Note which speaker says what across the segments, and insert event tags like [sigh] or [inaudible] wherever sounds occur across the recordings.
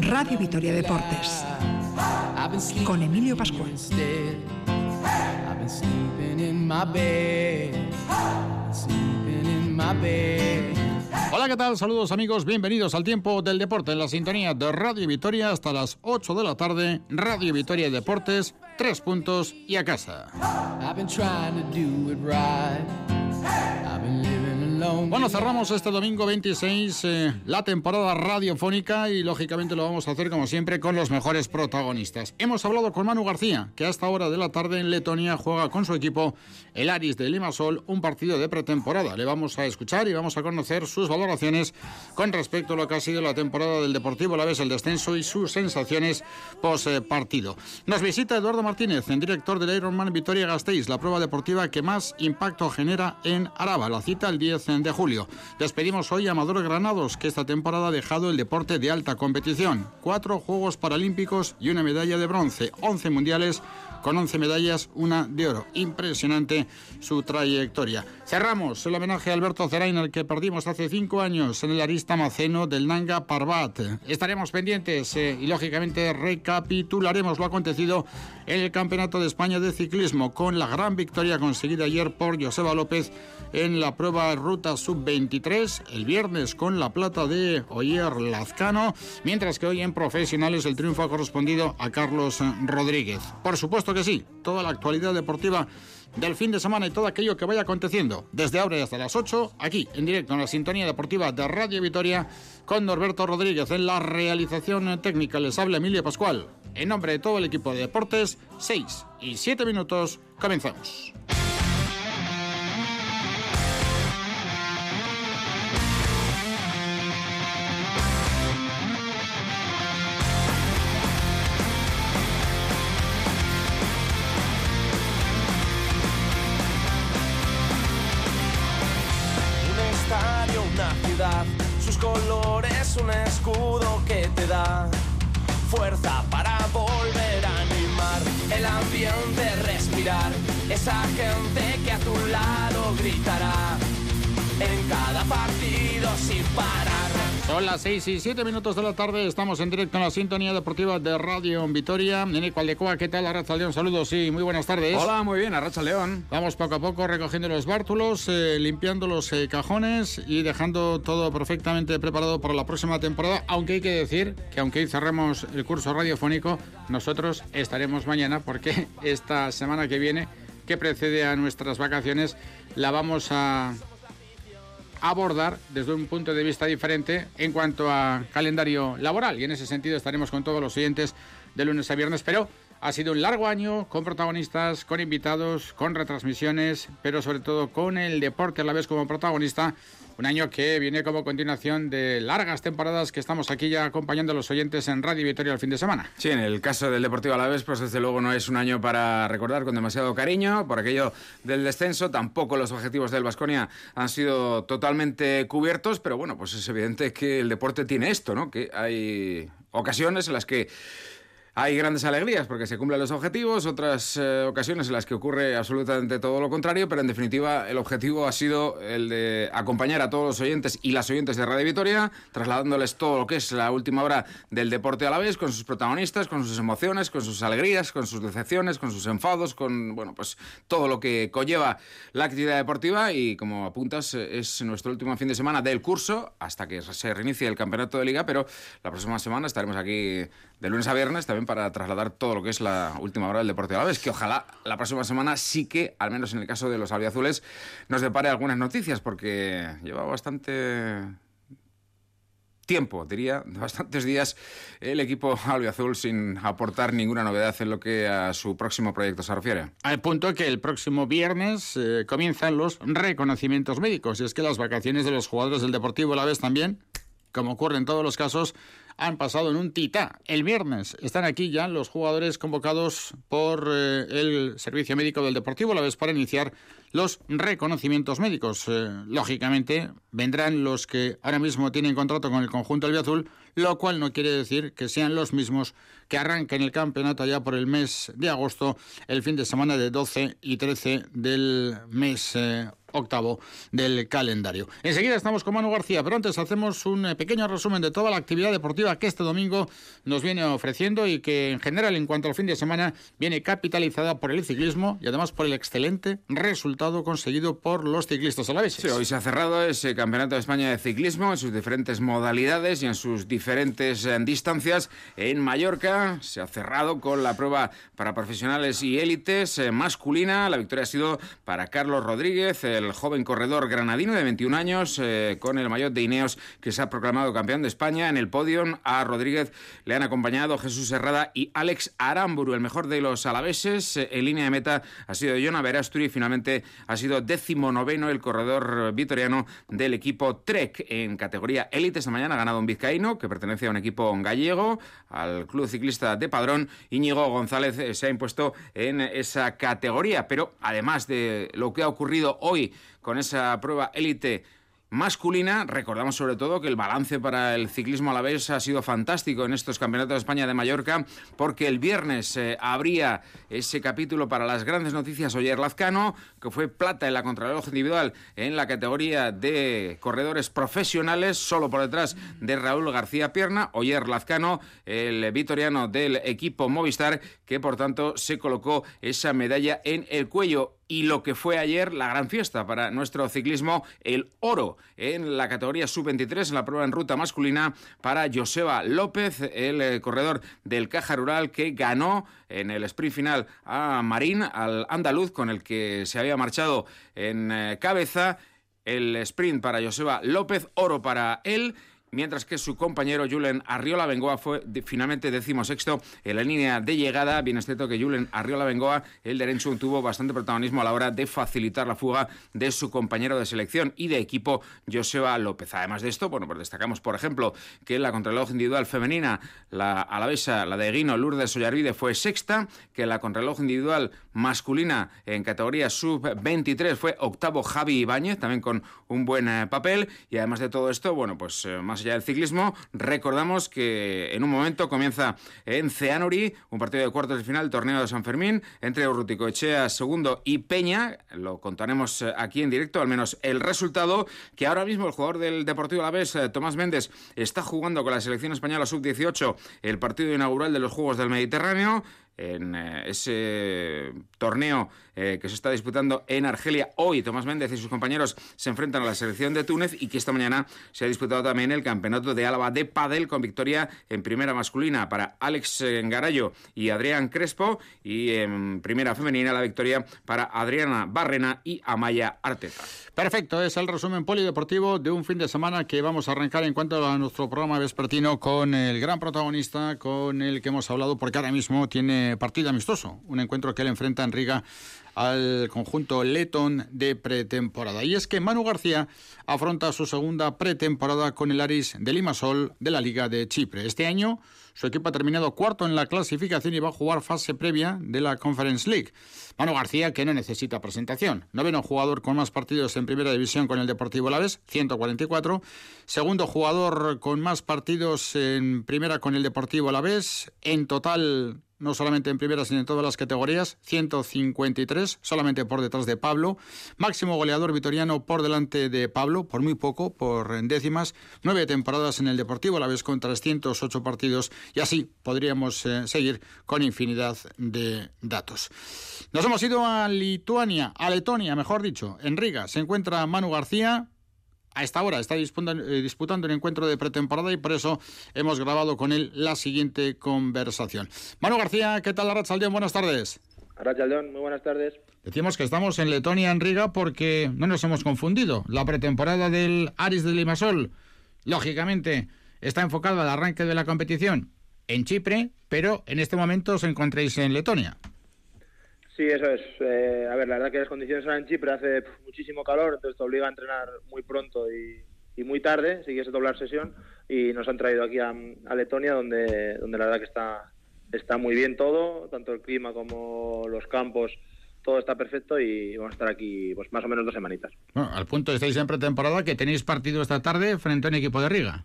Speaker 1: Radio Vitoria Deportes con Emilio Pascual.
Speaker 2: Hola, ¿qué tal? Saludos amigos, bienvenidos al tiempo del deporte en la sintonía de Radio Vitoria hasta las 8 de la tarde. Radio Vitoria Deportes, tres puntos y a casa. Bueno, cerramos este domingo 26 eh, la temporada radiofónica y lógicamente lo vamos a hacer como siempre con los mejores protagonistas. Hemos hablado con Manu García, que a esta hora de la tarde en Letonia juega con su equipo el Aris de Limasol, un partido de pretemporada. Le vamos a escuchar y vamos a conocer sus valoraciones con respecto a lo que ha sido la temporada del Deportivo La Vez, el descenso y sus sensaciones post partido. Nos visita Eduardo Martínez, en director del Ironman Vitoria Gasteiz, la prueba deportiva que más impacto genera en Araba. La cita el 10 de julio. Despedimos hoy a Amador Granados, que esta temporada ha dejado el deporte de alta competición. Cuatro Juegos Paralímpicos y una medalla de bronce, once mundiales con 11 medallas, una de oro. Impresionante su trayectoria. Cerramos el homenaje a Alberto Zerain, al que perdimos hace cinco años en el Arista Maceno del Nanga Parbat. Estaremos pendientes eh, y, lógicamente, recapitularemos lo acontecido en el Campeonato de España de Ciclismo con la gran victoria conseguida ayer por Joseba López en la prueba ruta sub-23, el viernes con la plata de Oyer Lazcano, mientras que hoy en profesionales el triunfo ha correspondido a Carlos Rodríguez. Por supuesto que sí, toda la actualidad deportiva del fin de semana y todo aquello que vaya aconteciendo desde ahora hasta las 8, aquí en directo en la sintonía deportiva de Radio Vitoria con Norberto Rodríguez en la realización técnica. Les habla Emilio Pascual. En nombre de todo el equipo de deportes, 6 y 7 minutos, comenzamos.
Speaker 3: Sus colores un escudo que te da fuerza para volver a animar. El ambiente, respirar, esa gente que a tu lado gritará en cada partido sin parar.
Speaker 2: Son las 6 y 7 minutos de la tarde, estamos en directo en la sintonía deportiva de Radio Vitoria. Nene Cualdecoa, ¿qué tal? Arracha León, saludos y muy buenas tardes.
Speaker 4: Hola, muy bien, Arracha León.
Speaker 2: Vamos poco a poco recogiendo los bártulos, eh, limpiando los eh, cajones y dejando todo perfectamente preparado para la próxima temporada, aunque hay que decir que aunque hoy cerremos el curso radiofónico, nosotros estaremos mañana porque [laughs] esta semana que viene, que precede a nuestras vacaciones, la vamos a abordar desde un punto de vista diferente en cuanto a calendario laboral. Y en ese sentido estaremos con todos los oyentes de lunes a viernes. Pero ha sido un largo año con protagonistas, con invitados, con retransmisiones, pero sobre todo con el deporte a la vez como protagonista un año que viene como continuación de largas temporadas que estamos aquí ya acompañando a los oyentes en Radio Victoria el fin de semana.
Speaker 4: Sí, en el caso del Deportivo Alavés, pues desde luego no es un año para recordar con demasiado cariño por aquello del descenso. Tampoco los objetivos del Vasconia han sido totalmente cubiertos, pero bueno, pues es evidente que el deporte tiene esto, ¿no? Que hay ocasiones en las que hay grandes alegrías porque se cumplen los objetivos, otras eh, ocasiones en las que ocurre absolutamente todo lo contrario, pero en definitiva el objetivo ha sido el de acompañar a todos los oyentes y las oyentes de Radio Vitoria, trasladándoles todo lo que es la última hora del deporte a la vez, con sus protagonistas, con sus emociones, con sus alegrías, con sus decepciones, con sus enfados, con bueno, pues todo lo que conlleva la actividad deportiva y como apuntas es nuestro último fin de semana del curso hasta que se reinicie el campeonato de liga, pero la próxima semana estaremos aquí de lunes a viernes también para trasladar todo lo que es la última hora del deporte a la que ojalá la próxima semana sí que, al menos en el caso de los albiazules, nos depare algunas noticias, porque lleva bastante tiempo, diría, [laughs] bastantes días, el equipo albiazul sin aportar ninguna novedad en lo que a su próximo proyecto se refiere.
Speaker 2: Al punto que el próximo viernes eh, comienzan los reconocimientos médicos, y es que las vacaciones de los jugadores del Deportivo la vez también, como ocurre en todos los casos, han pasado en un tita. El viernes están aquí ya los jugadores convocados por eh, el Servicio Médico del Deportivo, la vez para iniciar los reconocimientos médicos. Eh, lógicamente vendrán los que ahora mismo tienen contrato con el conjunto albiazul, lo cual no quiere decir que sean los mismos que arranquen el campeonato ya por el mes de agosto, el fin de semana de 12 y 13 del mes. Eh, octavo del calendario. Enseguida estamos con Manu García, pero antes hacemos un eh, pequeño resumen de toda la actividad deportiva que este domingo nos viene ofreciendo y que en general en cuanto al fin de semana viene capitalizada por el ciclismo y además por el excelente resultado conseguido por los ciclistas a la vez.
Speaker 4: Sí, hoy se ha cerrado ese Campeonato de España de Ciclismo en sus diferentes modalidades y en sus diferentes eh, distancias. En Mallorca se ha cerrado con la prueba para profesionales y élites eh, masculina. La victoria ha sido para Carlos Rodríguez, el joven corredor granadino de 21 años, eh, con el mayor de Ineos que se ha proclamado campeón de España. En el podio a Rodríguez le han acompañado Jesús Herrada y Alex Aramburu, el mejor de los alaveses. En línea de meta ha sido Jonah Verasturi y finalmente ha sido décimo noveno el corredor vitoriano del equipo Trek en categoría élite. Esta mañana ha ganado un vizcaíno que pertenece a un equipo gallego, al Club Ciclista de Padrón. Íñigo González eh, se ha impuesto en esa categoría, pero además de lo que ha ocurrido hoy con esa prueba élite masculina. Recordamos sobre todo que el balance para el ciclismo a la vez ha sido fantástico en estos campeonatos de España de Mallorca, porque el viernes eh, habría ese capítulo para las grandes noticias Oyer Lazcano, que fue plata en la contrarreloj individual en la categoría de corredores profesionales, solo por detrás de Raúl García Pierna. Oyer Lazcano, el vitoriano del equipo Movistar, que por tanto se colocó esa medalla en el cuello y lo que fue ayer la gran fiesta para nuestro ciclismo, el oro en la categoría sub-23 en la prueba en ruta masculina para Joseba López, el eh, corredor del Caja Rural que ganó en el sprint final a Marín, al andaluz con el que se había marchado en eh, cabeza. El sprint para Joseba López, oro para él mientras que su compañero Julen Arriola Bengoa fue finalmente decimosexto en la línea de llegada. Bien es cierto que Julen Arriola Bengoa, el derecho, tuvo bastante protagonismo a la hora de facilitar la fuga de su compañero de selección y de equipo, Joseba López. Además de esto, bueno, pues destacamos, por ejemplo, que la contrarreloj individual femenina, la alavesa, la de Guino Lourdes Ollarvide, fue sexta, que la contrarreloj individual masculina en categoría sub-23 fue octavo Javi Ibáñez, también con un buen eh, papel. Y además de todo esto, bueno, pues eh, más allá del ciclismo, recordamos que en un momento comienza en Ceanuri un partido de cuartos de final torneo de San Fermín entre Urrutico Echea segundo y Peña. Lo contaremos eh, aquí en directo, al menos el resultado, que ahora mismo el jugador del Deportivo Alavés, Tomás Méndez, está jugando con la selección española sub-18 el partido inaugural de los Juegos del Mediterráneo en eh, ese torneo eh, que se está disputando en Argelia. Hoy Tomás Méndez y sus compañeros se enfrentan a la selección de Túnez y que esta mañana se ha disputado también el campeonato de Álava de Padel con victoria en primera masculina para Alex Garayo y Adrián Crespo y en primera femenina la victoria para Adriana Barrena y Amaya Arteta.
Speaker 2: Perfecto, es el resumen polideportivo de un fin de semana que vamos a arrancar en cuanto a nuestro programa vespertino con el gran protagonista con el que hemos hablado porque ahora mismo tiene partido amistoso, un encuentro que él enfrenta en Riga al conjunto letón de pretemporada. Y es que Manu García afronta su segunda pretemporada con el Aris de Limasol de la Liga de Chipre. Este año su equipo ha terminado cuarto en la clasificación y va a jugar fase previa de la Conference League. Manu García, que no necesita presentación. Noveno jugador con más partidos en primera división con el Deportivo Laves, 144. Segundo jugador con más partidos en primera con el Deportivo Alavés. En total no solamente en primera, sino en todas las categorías, 153, solamente por detrás de Pablo. Máximo goleador vitoriano por delante de Pablo, por muy poco, por décimas. Nueve temporadas en el Deportivo, a la vez con 308 partidos, y así podríamos eh, seguir con infinidad de datos. Nos hemos ido a Lituania, a Letonia, mejor dicho, en Riga. Se encuentra Manu García, a esta hora está disputando, eh, disputando un encuentro de pretemporada y por eso hemos grabado con él la siguiente conversación. Manu García, ¿qué tal, Arrachaldeón? Buenas tardes.
Speaker 5: Arrachaldeón, muy buenas tardes.
Speaker 2: Decimos que estamos en Letonia, en Riga, porque no nos hemos confundido. La pretemporada del Aris de Limasol, lógicamente, está enfocada al arranque de la competición en Chipre, pero en este momento os encontréis en Letonia.
Speaker 5: Sí, eso es. Eh, a ver, la verdad que las condiciones ahora en Chipre hace muchísimo calor, entonces te obliga a entrenar muy pronto y, muy tarde, si quieres doblar sesión, y nos han traído aquí a, Letonia, donde, donde la verdad que está, está muy bien todo, tanto el clima como los campos, todo está perfecto y vamos a estar aquí pues más o menos dos semanitas.
Speaker 2: Bueno, al punto estáis en pretemporada que tenéis partido esta tarde frente a un equipo de Riga.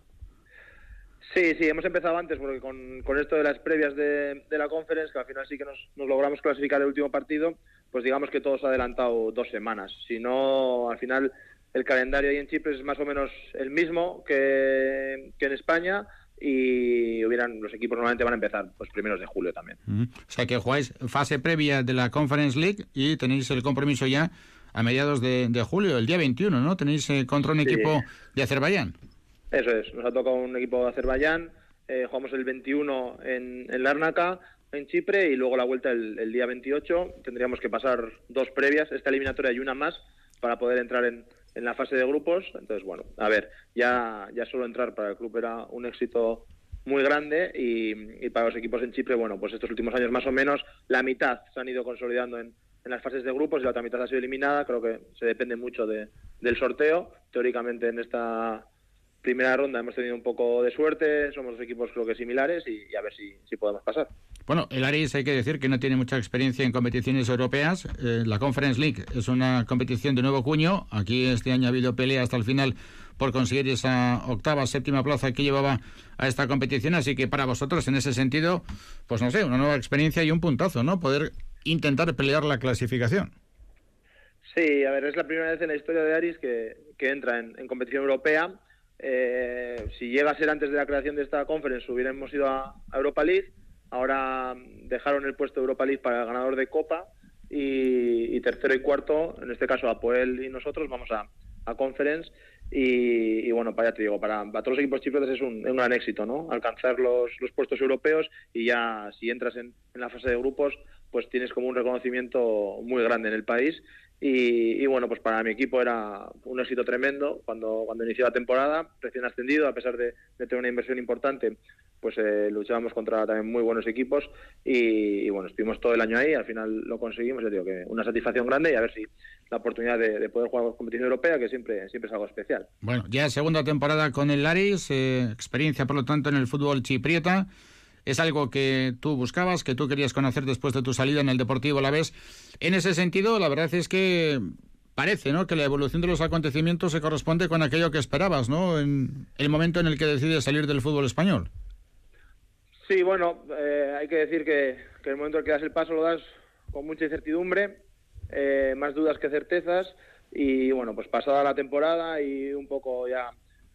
Speaker 5: Sí, sí, hemos empezado antes porque con, con esto de las previas de, de, la conference, que al final sí que nos, nos, logramos clasificar el último partido, pues digamos que todo se ha adelantado dos semanas. Si no, al final el calendario ahí en Chipre es más o menos el mismo que, que en España y hubieran los equipos normalmente van a empezar pues primeros de julio también.
Speaker 2: O sea que jugáis fase previa de la Conference League y tenéis el compromiso ya a mediados de, julio, el día 21, ¿no? Tenéis eh, contra un equipo de Azerbaiyán.
Speaker 5: Eso es, nos ha tocado un equipo de Azerbaiyán, eh, jugamos el 21 en, en Larnaca, en Chipre, y luego la vuelta el, día 28. Tendríamos que pasar dos previas, esta eliminatoria y una más, para poder entrar en, en la fase de grupos. Entonces, bueno, a ver, ya, ya solo entrar para el club era un éxito muy grande y, y, para los equipos en Chipre, bueno, pues estos últimos años más o menos la mitad se han ido consolidando en, en las fases de grupos y la otra mitad ha sido eliminada. Creo que se depende mucho de, del sorteo. Teóricamente en esta primera ronda hemos tenido un poco de suerte, somos equipos creo que similares y, a ver si, si, podemos pasar.
Speaker 2: Bueno, el Aris hay que decir que no tiene mucha experiencia en competiciones europeas. Eh, la Conference League es una competición de nuevo cuño. Aquí este año ha habido pelea hasta el final por conseguir esa octava, séptima plaza que llevaba a esta competición. Así que para vosotros, en ese sentido, pues no sé, una nueva experiencia y un puntazo, ¿no? Poder intentar pelear la clasificación.
Speaker 5: Sí, a ver, es la primera vez en la historia de Aris que, que entra en, en competición europea eh, si llega a ser antes de la creación de esta conference, hubiéramos ido a, Europa League. Ahora dejaron el puesto de Europa League para el ganador de Copa y, tercero y cuarto, en este caso Apoel y nosotros, vamos a, a Conference. Y, bueno, para, ya te digo, para, todos los equipos chipriotas es un, gran éxito, ¿no? Alcanzar los, los puestos europeos y ya si entras en, en la fase de grupos, pues tienes como un reconocimiento muy grande en el país y, bueno, pues para mi equipo era un éxito tremendo cuando, cuando inició la temporada, recién ascendido, a pesar de, tener una inversión importante, pues eh, luchábamos contra también muy buenos equipos y, bueno, estuvimos todo el año ahí, al final lo conseguimos, yo digo que una satisfacción grande y a ver si la oportunidad de, poder jugar competición europea, que siempre, siempre es algo especial.
Speaker 2: Bueno, ya segunda temporada con el Laris, eh, experiencia por lo tanto en el fútbol chipriota es algo que tú buscabas, que tú querías conocer después de tu salida en el Deportivo la vez. En ese sentido, la verdad es que parece, ¿no? Que la evolución de los acontecimientos se corresponde con aquello que esperabas, ¿no? En el momento en el que decides salir del fútbol español.
Speaker 5: Sí, bueno, eh, hay que decir que, el momento en que das el paso lo das con mucha incertidumbre, eh, más dudas que certezas y bueno, pues pasada la temporada y un poco ya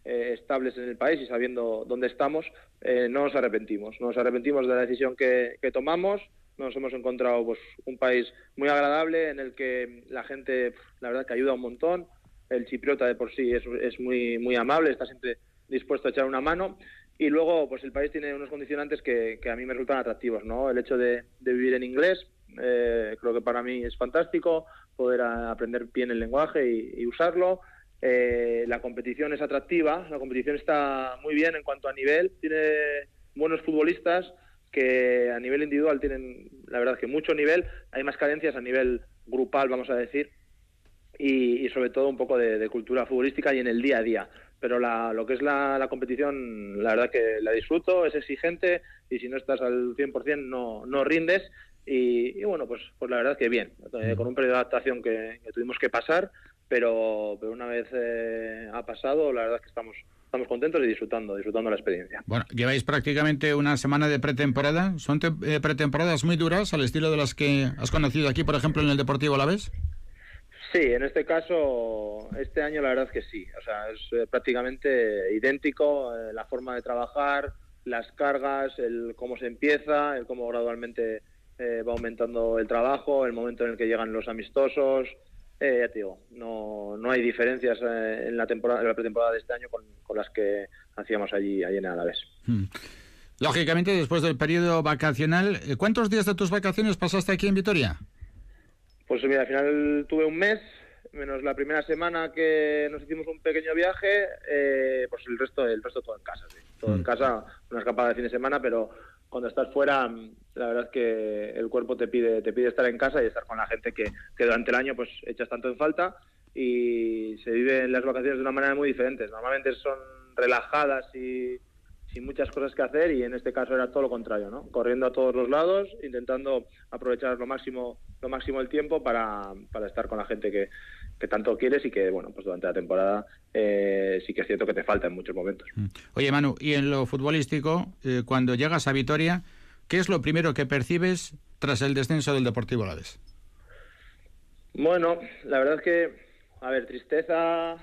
Speaker 5: eh, estables en el país y sabiendo dónde estamos, eh, no nos arrepentimos. No nos arrepentimos de la decisión que, tomamos. Nos hemos encontrado pues, un país muy agradable en el que la gente, la verdad, que ayuda un montón. El chipriota de por sí es, es muy, muy amable, está siempre dispuesto a echar una mano. Y luego, pues el país tiene unos condicionantes que, que a mí me resultan atractivos, ¿no? El hecho de, vivir en inglés, eh, creo que para mí es fantástico, poder aprender bien el lenguaje y usarlo. Eh, la competición es atractiva, la competición está muy bien en cuanto a nivel, tiene buenos futbolistas que a nivel individual tienen, la verdad, que mucho nivel, hay más carencias a nivel grupal, vamos a decir, y, sobre todo un poco de, cultura futbolística y en el día a día. Pero lo que es la, competición, la verdad que la disfruto, es exigente y si no estás al 100% no, no rindes. Y, bueno, pues, pues la verdad que bien, eh, con un periodo de adaptación que tuvimos que pasar, pero, pero una vez eh, ha pasado, la verdad es que estamos, estamos contentos y disfrutando, disfrutando la experiencia.
Speaker 2: Bueno, lleváis prácticamente una semana de pretemporada. ¿Son eh, pretemporadas muy duras al estilo de las que has conocido aquí, por ejemplo, en el Deportivo La Vez?
Speaker 5: Sí, en este caso, este año la verdad es que sí. O sea, es eh, prácticamente idéntico la forma de trabajar, las cargas, el cómo se empieza, el cómo gradualmente va aumentando el trabajo, el momento en el que llegan los amistosos, eh, ya te digo, no, no hay diferencias eh, en la temporada, en la pretemporada de este año con, las que hacíamos allí, allí en Alavés.
Speaker 2: Hmm. Lógicamente, después del periodo vacacional, eh, ¿cuántos días de tus vacaciones pasaste aquí en Vitoria?
Speaker 5: Pues mira, al final tuve un mes, menos la primera semana que nos hicimos un pequeño viaje, eh, pues el resto, el resto todo en casa, todo en hmm. casa, una escapada de fin de semana, pero cuando estás fuera, la verdad es que el cuerpo te pide, te pide estar en casa y estar con la gente que, que durante el año pues echas tanto en falta y se viven las vacaciones de una manera muy diferente. Normalmente son relajadas y sin muchas cosas que hacer y en este caso era todo lo contrario, ¿no? Corriendo a todos los lados, intentando aprovechar lo máximo, lo máximo el tiempo para, para estar con la gente que, que tanto quieres y que, bueno, pues durante la temporada eh, sí que es cierto que te falta en muchos momentos. Mm.
Speaker 2: Oye, Manu, y en lo futbolístico, eh, cuando llegas a Vitoria, ¿qué es lo primero que percibes tras el descenso del Deportivo Alavés?
Speaker 5: Bueno, la verdad es que, a ver, tristeza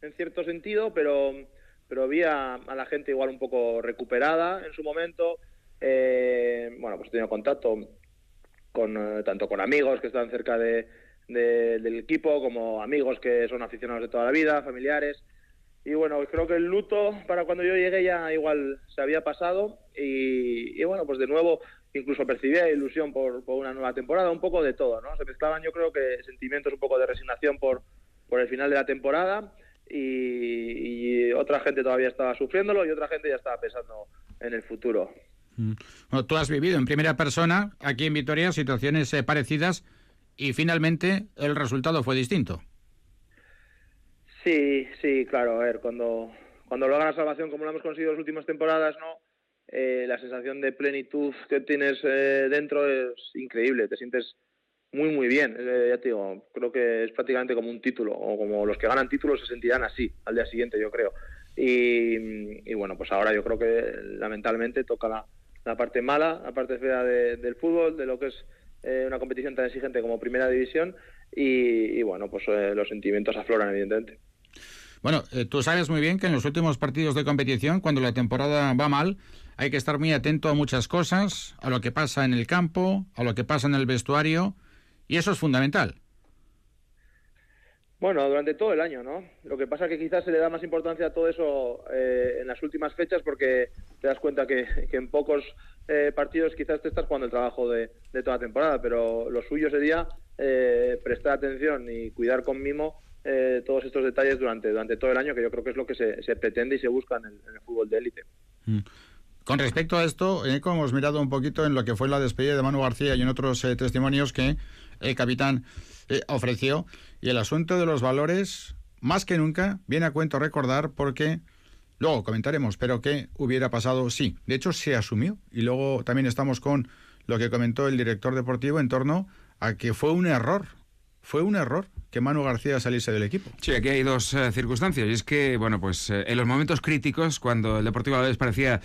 Speaker 5: en cierto sentido, pero, pero vi a, la gente igual un poco recuperada en su momento. Eh, bueno, pues he tenido contacto con eh, tanto con amigos que están cerca de, del equipo, como amigos que son aficionados de toda la vida, familiares. Y bueno, creo que el luto para cuando yo llegué ya igual se había pasado y, y bueno, pues de nuevo incluso percibía ilusión por, por, una nueva temporada, un poco de todo, ¿no? Se mezclaban yo creo que sentimientos un poco de resignación por, por el final de la temporada y, y otra gente todavía estaba sufriéndolo y otra gente ya estaba pensando en el futuro.
Speaker 2: Mm. Bueno, tú has vivido en primera persona aquí en Vitoria situaciones eh, parecidas y finalmente el resultado fue distinto.
Speaker 5: Sí, sí, claro. A ver, cuando, cuando logra la salvación como lo hemos conseguido en las últimas temporadas, ¿no? Eh, la sensación de plenitud que tienes eh, dentro es increíble. Te sientes muy, muy bien. Eh, ya te digo, creo que es prácticamente como un título, o como los que ganan títulos se sentirán así al día siguiente, yo creo. Y, bueno, pues ahora yo creo que lamentablemente toca la, la parte mala, la parte fea del fútbol, de lo que es eh, una competición tan exigente como Primera División y, bueno, pues eh, los sentimientos afloran evidentemente.
Speaker 2: Bueno, eh, tú sabes muy bien que en los últimos partidos de competición, cuando la temporada va mal, hay que estar muy atento a muchas cosas, a lo que pasa en el campo, a lo que pasa en el vestuario, y eso es fundamental.
Speaker 5: Bueno, durante todo el año, ¿no? Lo que pasa es que quizás se le da más importancia a todo eso en las últimas fechas porque te das cuenta que, que en pocos eh, partidos quizás te estás jugando el trabajo de, toda la temporada, pero lo suyo sería eh, prestar atención y cuidar con mimo eh, todos estos detalles durante, durante todo el año, que yo creo que es lo que se, pretende y se busca en el, fútbol de élite.
Speaker 2: Mm. Con respecto a esto, hemos mirado un poquito en lo que fue la despedida de Manu García y en otros testimonios que el capitán ofreció, y el asunto de los valores, más que nunca, viene a cuento recordar porque Luego comentaremos, pero ¿qué hubiera pasado? Sí, de hecho se asumió y luego también estamos con lo que comentó el director deportivo en torno a que fue un error, fue un error que Manu García saliese del equipo.
Speaker 4: Sí, aquí hay dos eh, circunstancias. Y es que, bueno, pues eh, en los momentos críticos, cuando el Deportivo a veces parecía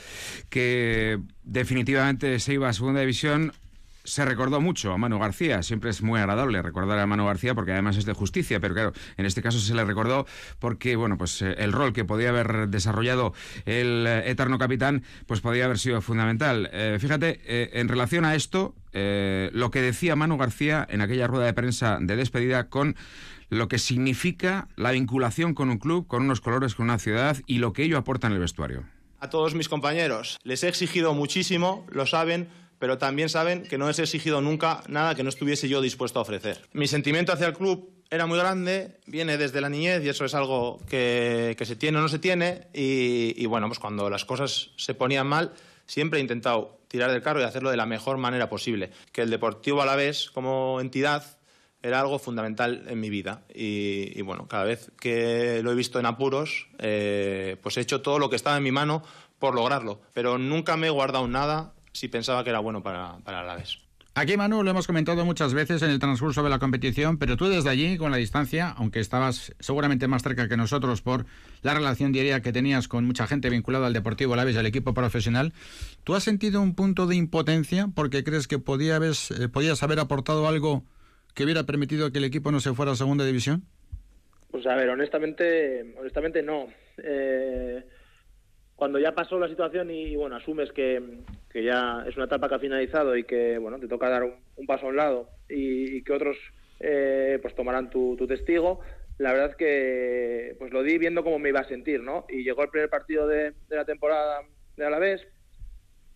Speaker 4: que definitivamente se iba a segunda división, se recordó mucho a Manu García. Siempre es muy agradable recordar a Manu García porque además es de justicia, pero claro, en este caso se le recordó porque, bueno, pues eh, el rol que podía haber desarrollado el eh, eterno capitán, pues podía haber sido fundamental. Eh, fíjate, en relación a esto, lo que decía Manu García en aquella rueda de prensa de despedida con lo que significa la vinculación con un club, con unos colores, con una ciudad y lo que ello aporta en el vestuario.
Speaker 6: A todos mis compañeros, les he exigido muchísimo, lo saben, pero también saben que no les he exigido nunca nada que no estuviese yo dispuesto a ofrecer. Mi sentimiento hacia el club era muy grande, viene desde la niñez y eso es algo que, se tiene o no se tiene. Y, bueno, pues cuando las cosas se ponían mal, siempre he intentado tirar del carro y hacerlo de la mejor manera posible. Que el Deportivo Alavés como entidad era algo fundamental en mi vida. Y, bueno, cada vez que lo he visto en apuros, eh, pues he hecho todo lo que estaba en mi mano por lograrlo. Pero nunca me he guardado nada si pensaba que era bueno para, para Alavés.
Speaker 2: Aquí, Manu, lo hemos comentado muchas veces en el transcurso de la competición, pero tú desde allí, con la distancia, aunque estabas seguramente más cerca que nosotros por la relación diaria que tenías con mucha gente vinculada al Deportivo Alavés y al equipo profesional, ¿tú has sentido un punto de impotencia porque crees que podía haber, eh, podías haber aportado algo que hubiera permitido que el equipo no se fuera a segunda división?
Speaker 5: Pues a ver, honestamente, honestamente no. Eh, cuando ya pasó la situación y, bueno, asumes que, ya es una etapa que ha finalizado y que bueno, te toca dar un, paso a un lado y, que otros eh, pues tomarán tu, testigo, la verdad que pues lo di viendo cómo me iba a sentir, ¿no? Y llegó el primer partido de, la temporada de Alavés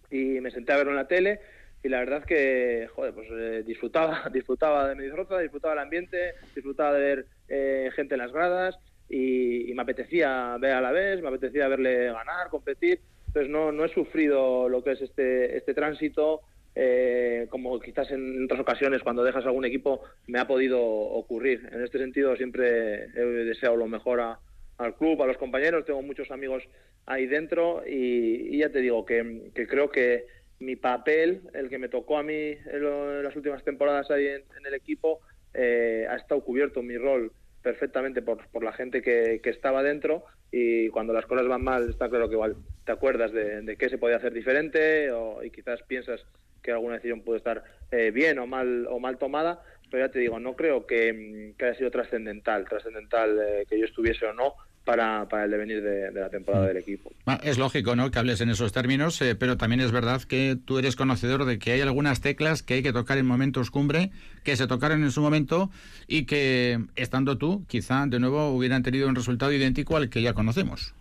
Speaker 5: y me senté a verlo en la tele y la verdad que, joder, pues eh, disfrutaba, [laughs] disfrutaba de mi disfruta, disfrutaba del ambiente, disfrutaba de ver eh, gente en las gradas, y, me apetecía ver a la vez, me apetecía verle ganar, competir. Entonces no, no he sufrido lo que es este, este tránsito, eh, como quizás en otras ocasiones cuando dejas algún equipo me ha podido ocurrir. En este sentido siempre he deseado lo mejor al club, a los compañeros, tengo muchos amigos ahí dentro y, ya te digo que, creo que mi papel, el que me tocó a mí en, las últimas temporadas ahí en, el equipo, eh, ha estado cubierto mi rol perfectamente por, por la gente que, que, estaba dentro y cuando las cosas van mal está claro que igual te acuerdas de, de qué se podía hacer diferente o, y quizás piensas que alguna decisión puede estar eh, bien o mal o mal tomada pero ya te digo, no creo que, haya sido trascendental, trascendental eh, que yo estuviese o no para, para el devenir de, la temporada del equipo.
Speaker 2: Ah, es lógico ¿no? que hables en esos términos, eh, pero también es verdad que tú eres conocedor de que hay algunas teclas que hay que tocar en momentos cumbre, que se tocaron en su momento y que, estando tú, quizá de nuevo hubieran tenido un resultado idéntico al que ya conocemos.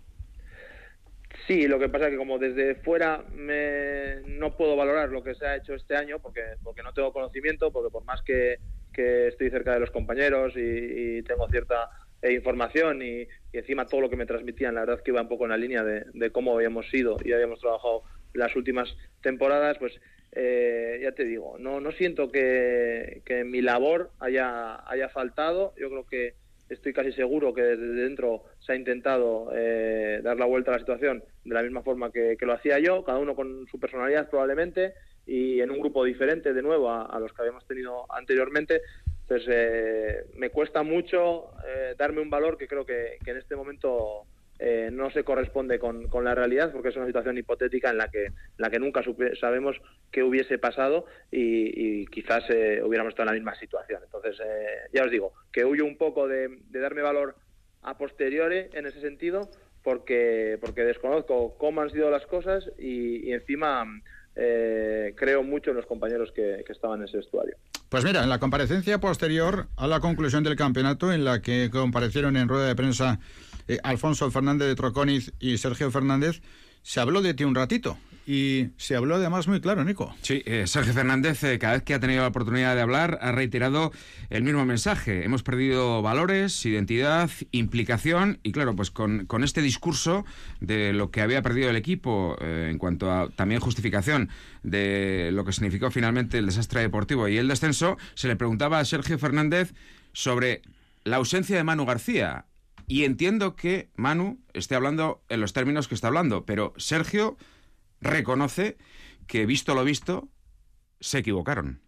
Speaker 5: Sí, lo que pasa es que como desde fuera me, no puedo valorar lo que se ha hecho este año porque, porque no tengo conocimiento, porque por más que, que estoy cerca de los compañeros y tengo cierta e información y, encima todo lo que me transmitían, la verdad que iba un poco en la línea de, cómo habíamos sido y habíamos trabajado las últimas temporadas, pues eh, ya te digo, no, no siento que, mi labor haya, haya faltado, yo creo que estoy casi seguro que desde dentro se ha intentado eh, dar la vuelta a la situación de la misma forma que, lo hacía yo, cada uno con su personalidad probablemente y en un grupo diferente de nuevo a los que habíamos tenido anteriormente, entonces, eh, me cuesta mucho eh, darme un valor que creo que, en este momento eh, no se corresponde con, la realidad, porque es una situación hipotética en la que, la que nunca sabemos qué hubiese pasado y, quizás hubiéramos estado en la misma situación. Entonces, ya os digo, que huyo un poco de, darme valor a posteriori en ese sentido, porque, porque desconozco cómo han sido las cosas y, encima creo mucho en los compañeros que, estaban en ese vestuario.
Speaker 2: Pues mira, en la comparecencia posterior a la conclusión del campeonato, en la que comparecieron en rueda de prensa eh, Alfonso Fernández de Troconiz y Sergio Fernández, se habló de ti un ratito. Y se habló además muy claro, Nico.
Speaker 4: Sí, eh, Sergio Fernández, eh, cada vez que ha tenido la oportunidad de hablar, ha reiterado el mismo mensaje. Hemos perdido valores, identidad, implicación y claro, pues con, este discurso de lo que había perdido el equipo eh, en cuanto a también justificación de lo que significó finalmente el desastre deportivo y el descenso, se le preguntaba a Sergio Fernández sobre la ausencia de Manu García. Y entiendo que Manu esté hablando en los términos que está hablando, pero Sergio reconoce que, visto lo visto, se equivocaron.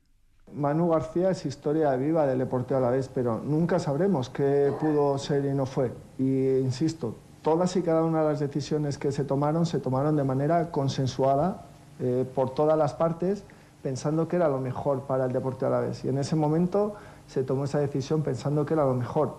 Speaker 7: Manu García es historia viva del Deportivo a la vez, pero nunca sabremos qué pudo ser y no fue. Y insisto, todas y cada una de las decisiones que se tomaron se tomaron de manera consensuada eh, por todas las partes, pensando que era lo mejor para el Deportivo a la vez. Y en ese momento se tomó esa decisión pensando que era lo mejor.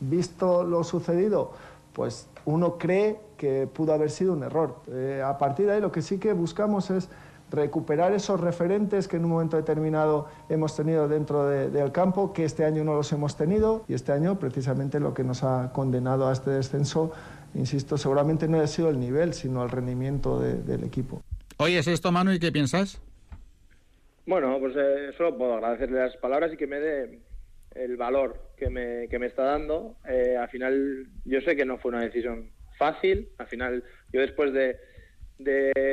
Speaker 7: Visto lo sucedido, pues uno cree que pudo haber sido un error. Eh, a partir de ahí lo que sí que buscamos es recuperar esos referentes que en un momento determinado hemos tenido dentro del campo, que este año no los hemos tenido y este año precisamente lo que nos ha condenado a este descenso, insisto, seguramente no ha sido el nivel, sino el rendimiento del equipo.
Speaker 2: ¿Oyes esto, Manu, y qué piensas?
Speaker 5: Bueno, pues eh, solo puedo agradecerle las palabras y que me dé el valor que me, que me está dando. Eh, al final, yo sé que no fue una decisión fácil. Al final, yo después de,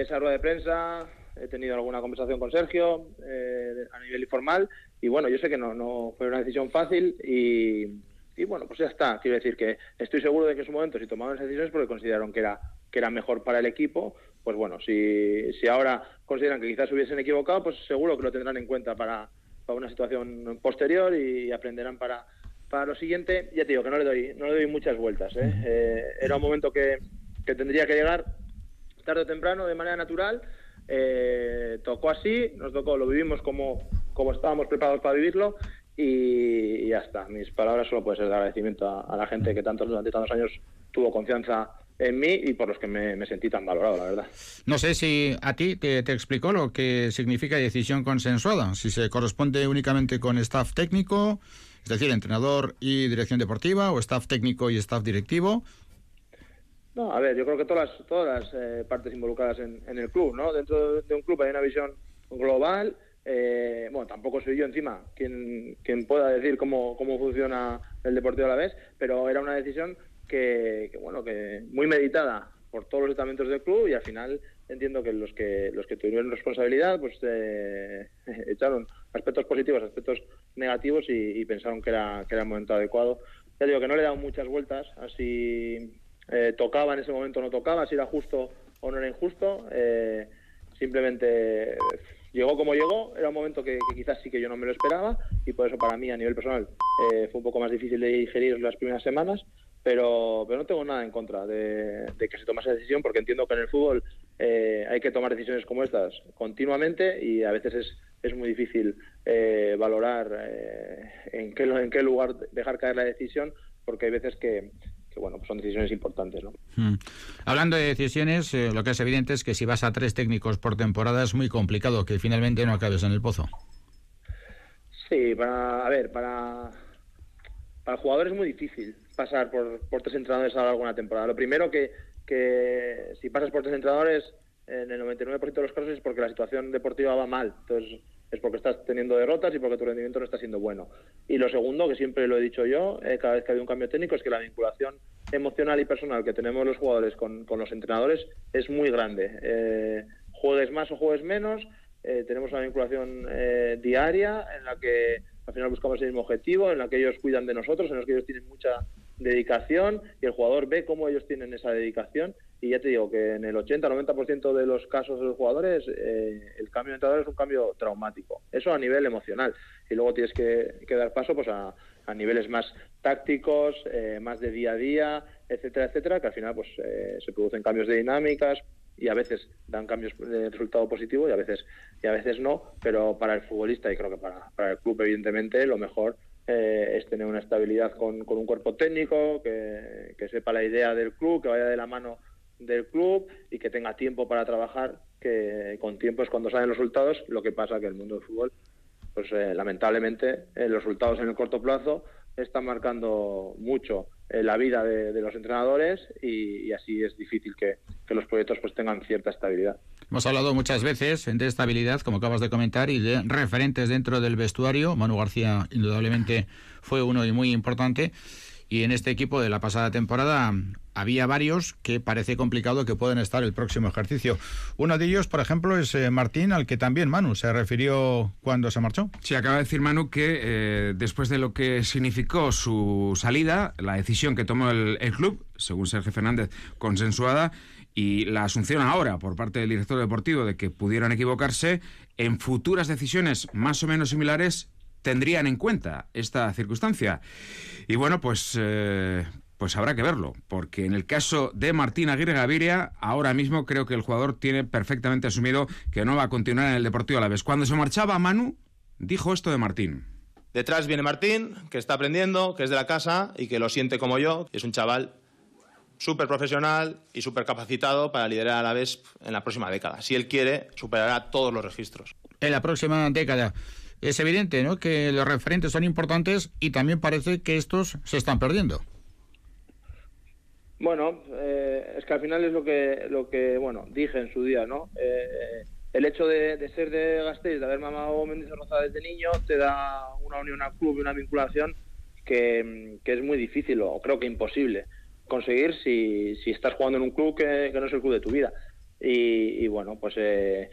Speaker 5: esa rueda de prensa he tenido alguna conversación con Sergio eh, a nivel informal y bueno, yo sé que no, no fue una decisión fácil y, bueno, pues ya está. Quiero decir que estoy seguro de que en su momento si tomaron esas decisiones porque consideraron que era, que era mejor para el equipo, pues bueno, si, si ahora consideran que quizás hubiesen equivocado, pues seguro que lo tendrán en cuenta para una situación posterior y aprenderán para, para lo siguiente. Ya te digo que no le doy, no le doy muchas vueltas. ¿eh? Eh, era un momento que, que, tendría que llegar tarde o temprano de manera natural. Eh, tocó así, nos tocó, lo vivimos como, como estábamos preparados para vivirlo y, ya está. Mis palabras solo pueden ser de agradecimiento a, a la gente que tantos, durante tantos años tuvo confianza en mí y por los que me, sentí tan valorado, la verdad.
Speaker 2: No sé si a ti te, te, explicó lo que significa decisión consensuada, si se corresponde únicamente con staff técnico, es decir, entrenador y dirección deportiva, o staff técnico y staff directivo.
Speaker 5: No, a ver, yo creo que todas las, todas las eh, partes involucradas en, el club, ¿no? Dentro de un club hay una visión global. Eh, bueno, tampoco soy yo encima quien, quien pueda decir cómo, cómo funciona el Deportivo a la vez, pero era una decisión que, bueno, que muy meditada por todos los estamentos del club y al final entiendo que los que los que tuvieron responsabilidad pues eh, [laughs] echaron aspectos positivos, aspectos negativos y, pensaron que era que era el momento adecuado. Ya digo que no le he dado muchas vueltas, así eh, tocaba en ese momento no tocaba, si era justo o no era injusto. Eh, simplemente llegó como llegó, era un momento que, que, quizás sí que yo no me lo esperaba y por eso para mí a nivel personal fue un poco más difícil de digerir las primeras semanas, pero, pero no tengo nada en contra de, que se tome esa decisión porque entiendo que en el fútbol eh, hay que tomar decisiones como estas continuamente y a veces es es muy difícil eh, valorar eh, en, qué, en qué lugar dejar caer la decisión, porque hay veces que, bueno, pues son decisiones importantes. ¿no?
Speaker 2: Hmm. Hablando de decisiones, eh, lo que es evidente es que si vas a tres técnicos por temporada es muy complicado que finalmente no acabes en el pozo.
Speaker 5: Sí, para, a ver, para, para el jugador es muy difícil pasar por, por tres entrenadores a lo largo de una temporada. Lo primero que, que si pasas por tres entrenadores, en el 99% de los casos es porque la situación deportiva va mal. Entonces, es porque estás teniendo derrotas y porque tu rendimiento no está siendo bueno. Y lo segundo, que siempre lo he dicho yo, eh, cada vez que hay un cambio técnico, es que la vinculación emocional y personal que tenemos los jugadores con, los entrenadores es muy grande. Eh, juegues más o juegues menos, eh, tenemos una vinculación diaria en la que al final buscamos el mismo objetivo, en la que ellos cuidan de nosotros, en la que ellos tienen mucha dedicación y el jugador ve cómo ellos tienen esa dedicación y ya te digo que en el 80-90% de los casos de los jugadores eh, el cambio de entrenador es un cambio traumático. Eso a nivel emocional. Y luego tienes que, dar paso pues a, niveles más tácticos, eh, más de día a día, etcétera, etcétera, que al final pues eh, se producen cambios de dinámicas y a veces dan cambios de resultado positivo y a veces y a veces no, pero para el futbolista y creo que para, para el club evidentemente lo mejor es tener una estabilidad con, con un cuerpo técnico, que, que sepa la idea del club, que vaya de la mano del club y que tenga tiempo para trabajar, que con tiempo es cuando salen los resultados, lo que pasa que el mundo del fútbol, pues eh, lamentablemente eh, los resultados en el corto plazo están marcando mucho eh, la vida de, los entrenadores y, así es difícil que, que, los proyectos pues tengan cierta estabilidad.
Speaker 2: Hemos hablado muchas veces de estabilidad, como acabas de comentar, y de referentes dentro del vestuario. Manu García indudablemente fue uno y muy importante. Y en este equipo de la pasada temporada había varios que parece complicado que puedan estar el próximo ejercicio. Uno de ellos, por ejemplo, es eh, Martín, al que también Manu se refirió cuando se marchó.
Speaker 4: Sí, acaba de decir Manu que eh, después de lo que significó su salida, la decisión que tomó el, club, según Sergio Fernández, consensuada, y la asunción ahora por parte del director deportivo de que pudieron equivocarse, en futuras decisiones más o menos similares tendrían en cuenta esta circunstancia. Y bueno, pues, eh, pues habrá que verlo, porque en el caso de Martín Aguirre Gaviria, ahora mismo creo que el jugador tiene perfectamente asumido que no va a continuar en el Deportivo a la vez. Cuando se marchaba Manu, dijo esto de Martín.
Speaker 6: Detrás viene Martín, que está aprendiendo, que es de la casa y que lo siente como yo. Es un chaval súper profesional y súper capacitado para liderar a la vez en la próxima década. Si él quiere, superará todos los registros.
Speaker 2: En la próxima década es evidente ¿no? que los referentes son importantes y también parece que estos se están perdiendo.
Speaker 5: Bueno, eh, es que al final es lo que, lo que bueno, dije en su día, ¿no? Eh, el hecho de, ser de Gasteiz, de haber mamado Rosa desde niño, te da una unión al club y una vinculación que, es muy difícil o creo que imposible conseguir si, si estás jugando en un club que, no es el club de tu vida. Y, bueno, pues eh,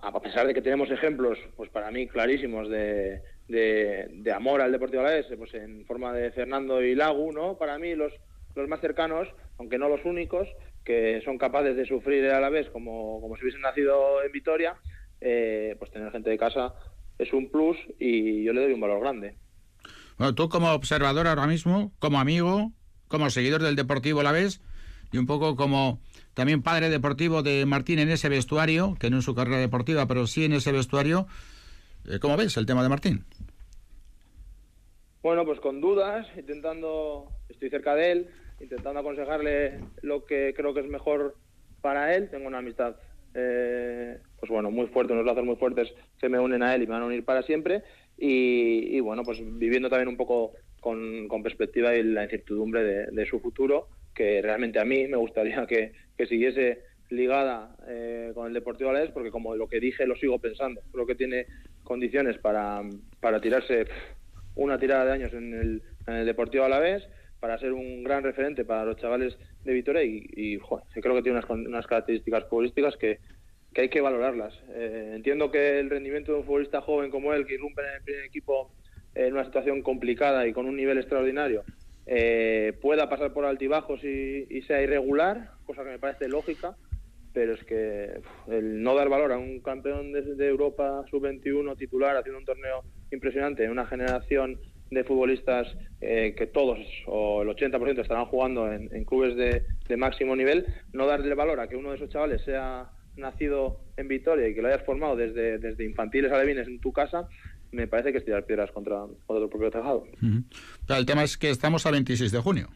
Speaker 5: a pesar de que tenemos ejemplos, pues para mí clarísimos de, de, amor al Deportivo Alavés, pues en forma de Fernando y Lagu, ¿no? Para mí los, los más cercanos, aunque no los únicos, que son capaces de sufrir a la vez como, como si hubiesen nacido en Vitoria, eh, pues tener gente de casa es un plus y yo le doy un valor grande.
Speaker 2: Bueno, tú como observador ahora mismo, como amigo, como seguidor del Deportivo Alavés y un poco como también padre deportivo de Martín en ese vestuario, que no en su carrera deportiva, pero sí en ese vestuario. Eh, ¿Cómo ves el tema de Martín?
Speaker 5: Bueno, pues con dudas, intentando, estoy cerca de él, intentando aconsejarle lo que creo que es mejor para él. Tengo una amistad, eh, pues bueno, muy fuerte, unos lazos muy fuertes que me unen a él y me van a unir para siempre. Y, bueno, pues viviendo también un poco con, perspectiva y la incertidumbre de su futuro que realmente a mí me gustaría que, siguiese ligada eh, con el Deportivo Alavés, porque como lo que dije lo sigo pensando. Creo que tiene condiciones para, para tirarse una tirada de años en el, en el Deportivo Alavés, para ser un gran referente para los chavales de Vitoria y, creo que tiene unas, unas características futbolísticas que, que hay que valorarlas. Eh, entiendo que el rendimiento de un futbolista joven como él, que irrumpe en el primer equipo en una situación complicada y con un nivel extraordinario, eh, pueda pasar por altibajos y, sea irregular, cosa que me parece lógica, pero es que el no dar valor a un campeón de, Europa sub-21 titular haciendo un torneo impresionante en una generación de futbolistas eh, que todos o el 80% estarán jugando en, clubes de, máximo nivel, no darle valor a que uno de esos chavales sea nacido en Vitoria y que lo hayas formado desde, desde infantiles a levines en tu casa, me parece que es tirar piedras contra, contra el propio tejado.
Speaker 2: el tema es que estamos a 26 de junio.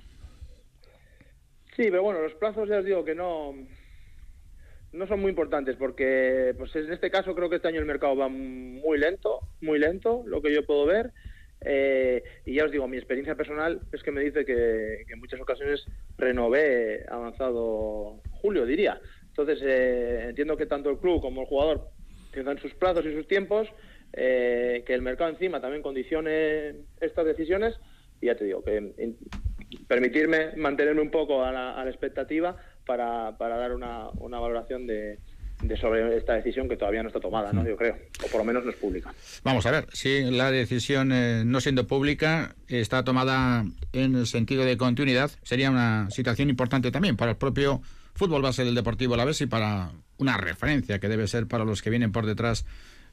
Speaker 5: Sí, pero bueno, los plazos ya os digo que no no son muy importantes porque pues en este caso creo que este año el mercado va muy lento, muy lento, lo que yo puedo ver. Eh, y ya os digo, mi experiencia personal es que me dice que, en muchas ocasiones renové avanzado julio, diría. Entonces eh, entiendo que tanto el club como el jugador tengan sus plazos y sus tiempos, eh, que el mercado encima también condicione estas decisiones y ya te digo que permitirme mantenerme un poco a la expectativa para, para dar una, una valoración de, de sobre esta decisión que todavía no está tomada, ¿no? Yo creo, o por lo menos no es pública.
Speaker 2: Vamos a ver, si la decisión eh, no siendo pública está tomada en el sentido de continuidad, sería una situación importante también para el propio fútbol base del Deportivo la vez y para una referencia que debe ser para los que vienen por detrás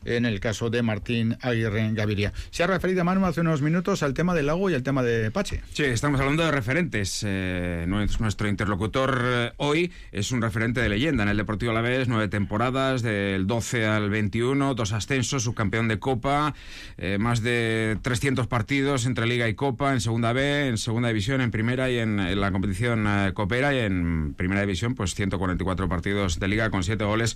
Speaker 2: en el caso de Martín Aguirre Gaviria. Se ha referido Manu hace unos minutos al tema del lago y al tema de Pache.
Speaker 4: Sí, estamos hablando de referentes. Eh, nuestro interlocutor eh, hoy es un referente de leyenda en el Deportivo Alavés, nueve temporadas, del 12 al 21, dos ascensos, subcampeón de Copa, eh, más de 300 partidos entre Liga y Copa, en Segunda B, en Segunda División, en Primera y en, la competición Copera y en Primera División, pues 144 partidos de Liga con siete goles,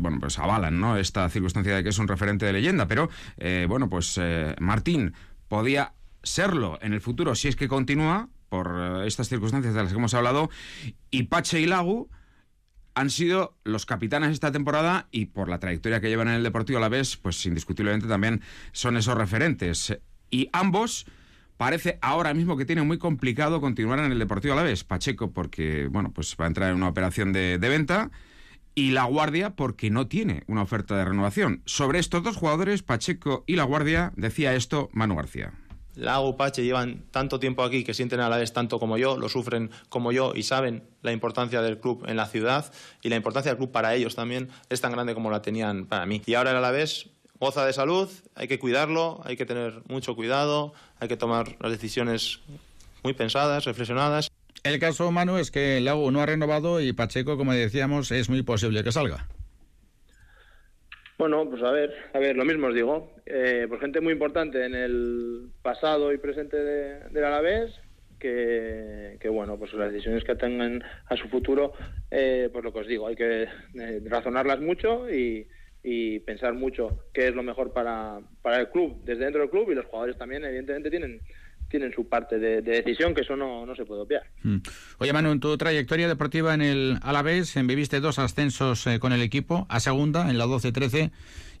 Speaker 4: bueno, pues avalan, ¿no? Esta circunstancia de que es un referente de leyenda, pero eh, bueno, pues eh, Martín podía serlo en el futuro si es que continúa por eh, estas circunstancias de las que hemos hablado y Pache y Lagu han sido los capitanes esta temporada y por la trayectoria que llevan en el Deportivo a la vez, pues indiscutiblemente también son esos referentes. Y ambos parece ahora mismo que tienen muy complicado continuar en el Deportivo a la vez. Pacheco porque, bueno, pues va a entrar en una operación de venta y La Guardia porque no tiene una oferta de renovación. Sobre estos dos jugadores, Pacheco y La Guardia, decía esto Manu García.
Speaker 6: Lago Pache llevan tanto tiempo aquí que sienten a la vez tanto como yo, lo sufren como yo y saben la importancia del club en la ciudad y la importancia del club para ellos también es tan grande como la tenían para mí. Y ahora el Alavés goza de salud, hay que cuidarlo, hay que tener mucho cuidado, hay que tomar las decisiones muy pensadas, reflexionadas.
Speaker 2: El caso, Manu, es que Lago no ha renovado y Pacheco, como decíamos, es muy posible que salga.
Speaker 5: Bueno, pues a ver, a ver, lo mismo os digo. Eh, gente muy importante en el pasado y presente de, del Alavés, que, que, bueno, pues las decisiones que tengan a su futuro, eh, pues lo que os digo, hay que eh, razonarlas mucho y, y pensar mucho qué es lo mejor para, para el club, desde dentro del club y los jugadores también, evidentemente, tienen tienen su parte de, decisión, que eso no, se puede obviar. Mm.
Speaker 2: Oye, Manu, en tu trayectoria deportiva en el Alavés, viviste dos ascensos eh, con el equipo, a segunda en la 12-13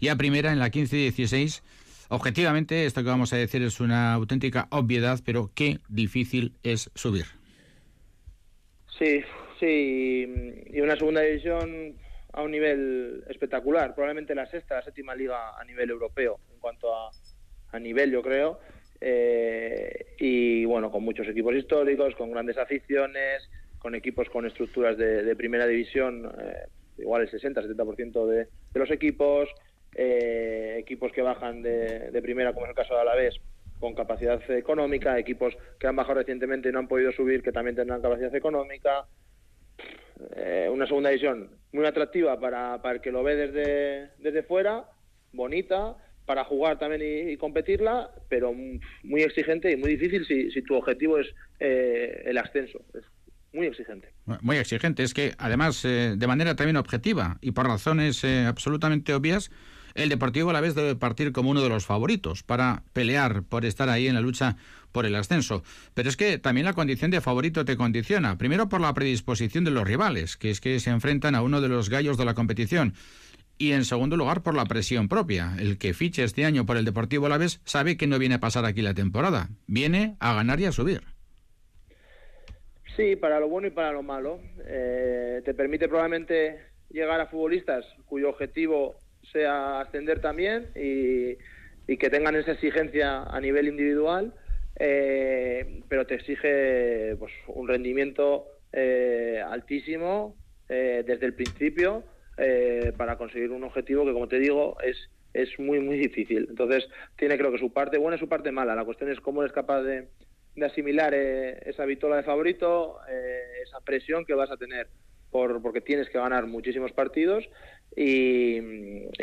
Speaker 2: y a primera en la 15-16. Objetivamente, esto que vamos a decir es una auténtica obviedad, pero qué difícil es subir.
Speaker 5: Sí, sí, y una segunda división a un nivel espectacular, probablemente la sexta, la séptima liga a nivel europeo, en cuanto a, a nivel, yo creo. Eh, y bueno, con muchos equipos históricos, con grandes aficiones, con equipos con estructuras de, primera división, eh, igual el 60-70% de, de los equipos, eh, equipos que bajan de, primera, como es el caso de Alavés, con capacidad económica, equipos que han bajado recientemente y no han podido subir, que también tendrán capacidad económica. una segunda división muy atractiva para, para el que lo ve desde, desde fuera, bonita, para jugar también y, competirla, pero muy exigente y muy difícil si, si tu objetivo es eh, el ascenso. Es muy exigente.
Speaker 2: Muy exigente. Es que, además, eh, de manera también objetiva y por razones eh, absolutamente obvias, el Deportivo a la vez debe partir como uno de los favoritos para pelear por estar ahí en la lucha por el ascenso. Pero es que también la condición de favorito te condiciona. Primero por la predisposición de los rivales, que es que se enfrentan a uno de los gallos de la competición y en segundo lugar por la presión propia. El que fiche este año por el Deportivo Alavés sabe que no viene a pasar aquí la temporada, viene a ganar y a subir.
Speaker 5: Sí, para lo bueno y para lo malo. Eh, te permite probablemente llegar a futbolistas cuyo objetivo sea ascender también y, que tengan esa exigencia a nivel individual, eh, pero te exige pues, un rendimiento eh, altísimo desde el principio eh, para conseguir un objetivo que, como te digo, es, es muy, muy difícil. Entonces, tiene creo que su parte buena y su parte mala. La cuestión es cómo eres capaz de, de asimilar eh, esa vitola de favorito, eh, esa presión que vas a tener por, porque tienes que ganar muchísimos partidos y,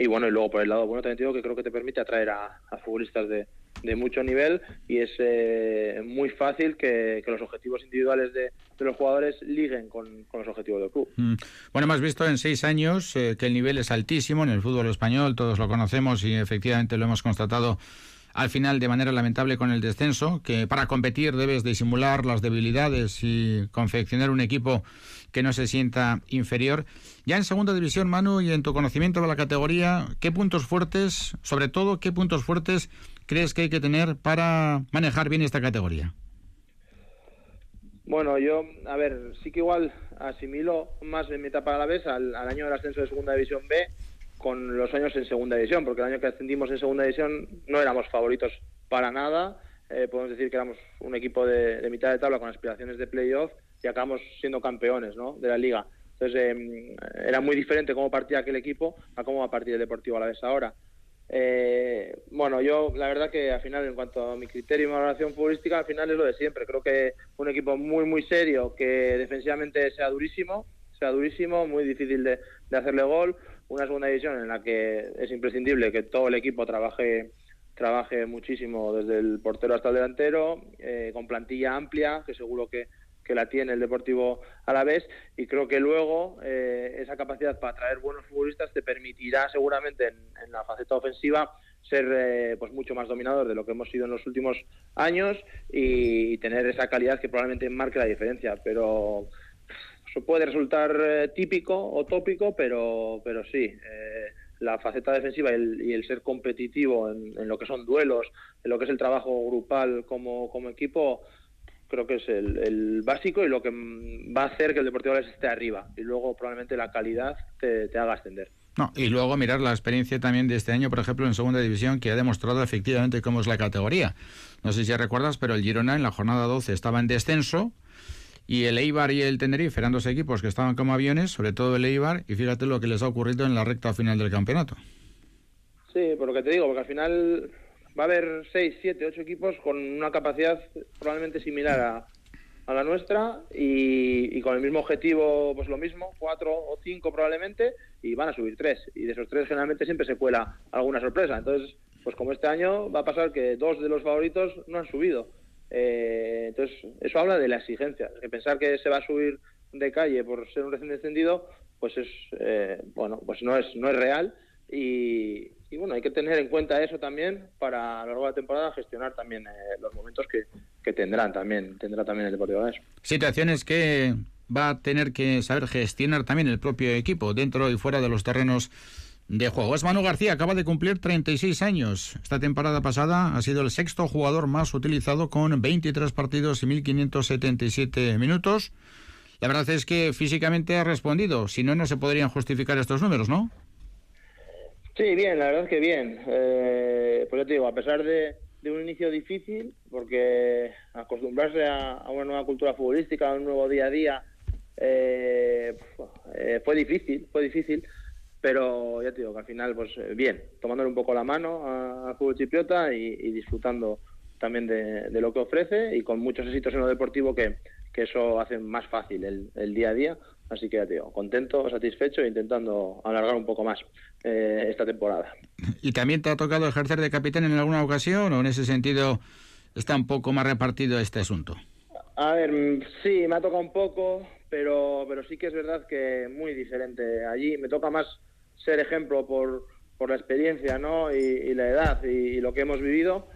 Speaker 5: bueno, y luego por el lado bueno también digo que creo que te permite atraer a, futbolistas de, de, mucho nivel y es eh, muy fácil que, los objetivos individuales de, los jugadores liguen con, los objetivos del club. Mm.
Speaker 2: Bueno, hemos visto en seis años eh, que el nivel es altísimo en el fútbol español, todos lo conocemos y efectivamente lo hemos constatado al final de manera lamentable con el descenso, que para competir debes disimular las debilidades y confeccionar un equipo que no se sienta inferior. Ya en segunda división, Manu, y en tu conocimiento de la categoría, ¿qué puntos fuertes, sobre todo, qué puntos fuertes crees que hay que tener para manejar bien esta categoría?
Speaker 5: Bueno, yo, a ver, sí que igual asimilo más en mi etapa a la vez al, año del ascenso de segunda división B, con los años en segunda división, porque el año que ascendimos en segunda división no éramos favoritos para nada. Eh, podemos decir que éramos un equipo de, mitad de tabla con aspiraciones de playoff y acabamos siendo campeones ¿no? de la liga. Entonces eh, era muy diferente cómo partía aquel equipo a cómo va a partir el Deportivo a la vez ahora. Eh, bueno, yo la verdad que al final, en cuanto a mi criterio y valoración futbolística, al final es lo de siempre. Creo que un equipo muy, muy serio, que defensivamente sea durísimo, sea durísimo, muy difícil de, de hacerle gol una segunda división en la que es imprescindible que todo el equipo trabaje trabaje muchísimo desde el portero hasta el delantero, eh, con plantilla amplia, que seguro que, que, la tiene el Deportivo a la vez, y creo que luego eh, esa capacidad para atraer buenos futbolistas te permitirá seguramente en, la faceta ofensiva ser eh, pues mucho más dominador de lo que hemos sido en los últimos años y, y tener esa calidad que probablemente marque la diferencia, pero eso puede resultar eh, típico o tópico, pero, pero sí, eh, la faceta defensiva y el, ser competitivo en, lo que son duelos, en lo que es el trabajo grupal como, como equipo, creo que es el, básico y lo que va a hacer que el Deportivo esté arriba. Y luego probablemente la calidad te, te haga ascender.
Speaker 2: No, y luego mirar la experiencia también de este año, por ejemplo, en segunda división, que ha demostrado efectivamente cómo es la categoría. No sé si recuerdas, pero el Girona en la jornada 12 estaba en descenso y el Eibar y el Tenerife eran dos equipos que estaban como aviones, sobre todo el Eibar, y fíjate lo que les ha ocurrido en la recta final del campeonato.
Speaker 5: Sí, por lo que te digo, porque al final va a haber seis, siete, ocho equipos con una capacidad probablemente similar a, la nuestra y, con el mismo objetivo, pues lo mismo, cuatro o cinco probablemente, y van a subir tres. Y de esos tres generalmente siempre se cuela alguna sorpresa. Entonces, pues como este año va a pasar que dos de los favoritos no han subido. Eh, entonces, eso habla de la exigencia. Que pensar que se va a subir de calle por ser un recién descendido, pues es, eh, bueno, pues no es, no es real. Y, bueno, hay que tener en cuenta eso también para a lo largo de la temporada gestionar también eh, los momentos que, que, tendrán también, tendrá también el Deportivo eso
Speaker 2: Situaciones que va a tener que saber gestionar también el propio equipo dentro y fuera de los terrenos de juego. Es Manu García, acaba de cumplir 36 años. Esta temporada pasada ha sido el sexto jugador más utilizado con 23 partidos y 1.577 minutos. La verdad es que físicamente ha respondido, si no, no se podrían justificar estos números, ¿no?
Speaker 5: Sí, bien, la verdad es que bien. Eh, pues yo te digo, a pesar de, un inicio difícil, porque acostumbrarse a, una nueva cultura futbolística, a un nuevo día a día, eh, eh, fue difícil, fue difícil pero ya te digo que al final, pues eh, bien, tomándole un poco la mano al fútbol chipriota y, disfrutando también de, lo que ofrece y con muchos éxitos en lo deportivo que, eso hace más fácil el, día a día. Así que ya te digo, contento, satisfecho e intentando alargar un poco más eh, esta temporada.
Speaker 2: ¿Y también te ha tocado ejercer de capitán en alguna ocasión o en ese sentido está un poco más repartido este asunto?
Speaker 5: A ver, sí, me ha tocado un poco, pero, pero sí que es verdad que muy diferente. Allí me toca más ser ejemplo por, por la experiencia ¿no? y, la edad y, lo que hemos vivido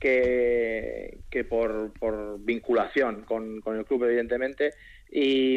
Speaker 5: que, que por, por vinculación con, con, el club, evidentemente. Y,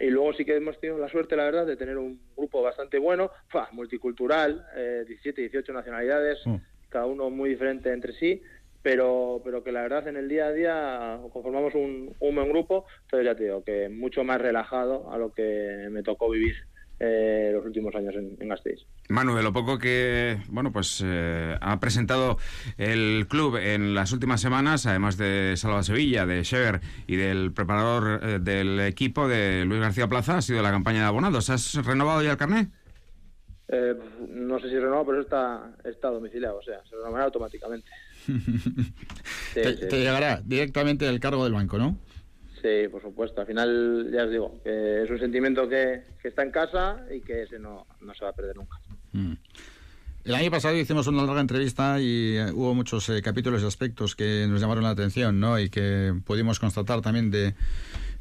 Speaker 5: y, luego sí que hemos tenido la suerte, la verdad, de tener un grupo bastante bueno, multicultural, eh, 17, 18 nacionalidades, mm. cada uno muy diferente entre sí, pero, pero que la verdad en el día a día conformamos un, un buen grupo, entonces ya te digo que mucho más relajado a lo que me tocó vivir eh, los últimos años en, en, Gasteiz.
Speaker 4: Manu, de lo poco que bueno pues eh, ha presentado el club en las últimas semanas, además de Salva Sevilla, de Shever y del preparador eh, del equipo de Luis García Plaza, ha sido la campaña de abonados. ¿Has renovado ya el carnet?
Speaker 5: no sé si renovado, pero está, está domiciliado, o sea, se renovará automáticamente. [laughs]
Speaker 2: te, llegará directamente del cargo del banco, ¿no?
Speaker 5: Sí, por supuesto. Al final, ya os digo, es un sentimiento que, está en casa y que ese no, no se va a perder nunca. Mm.
Speaker 2: El año pasado hicimos una larga entrevista y eh, hubo muchos eh, capítulos y aspectos que nos llamaron la atención, ¿no? Y que pudimos constatar también de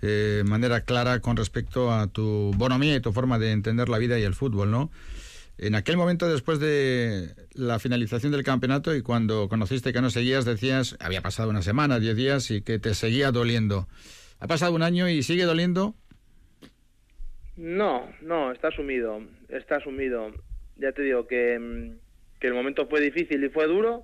Speaker 2: eh, manera clara con respecto a tu bonomía y tu forma de entender la vida y el fútbol, ¿no? En aquel momento, después de la finalización del campeonato y cuando conociste que no seguías, decías, había pasado una semana, diez días y que te seguía doliendo. ¿Ha pasado un año y sigue doliendo?
Speaker 5: No, no, está asumido, está asumido ya te digo que, mm, que, el momento fue difícil y fue duro,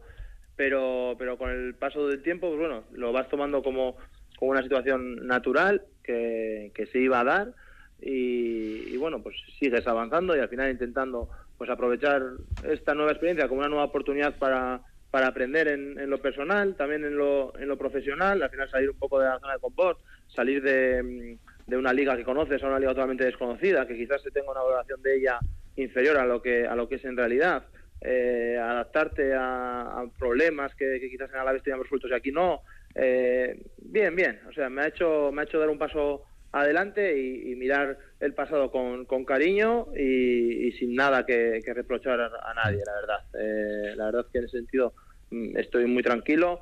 Speaker 5: pero, pero con el paso del tiempo, pues bueno, lo vas tomando como, como una situación natural que, que se iba a dar y, bueno, pues sigues avanzando y al final intentando pues aprovechar esta nueva experiencia como una nueva oportunidad para, para aprender en, en, lo personal, también en lo, en lo profesional, al final salir un poco de la zona de confort, salir de, mm, de una liga que conoces a una liga totalmente desconocida, que quizás se tenga una valoración de ella inferior a lo que a lo que es en realidad. Eh, adaptarte a, problemas que, quizás en vez teníamos resueltos y aquí no. Eh, bien, bien. O sea, me ha hecho me ha hecho dar un paso adelante y, mirar el pasado con, con cariño y, sin nada que, reprochar a, nadie, la verdad. Eh, la verdad que en ese sentido mm, estoy muy tranquilo.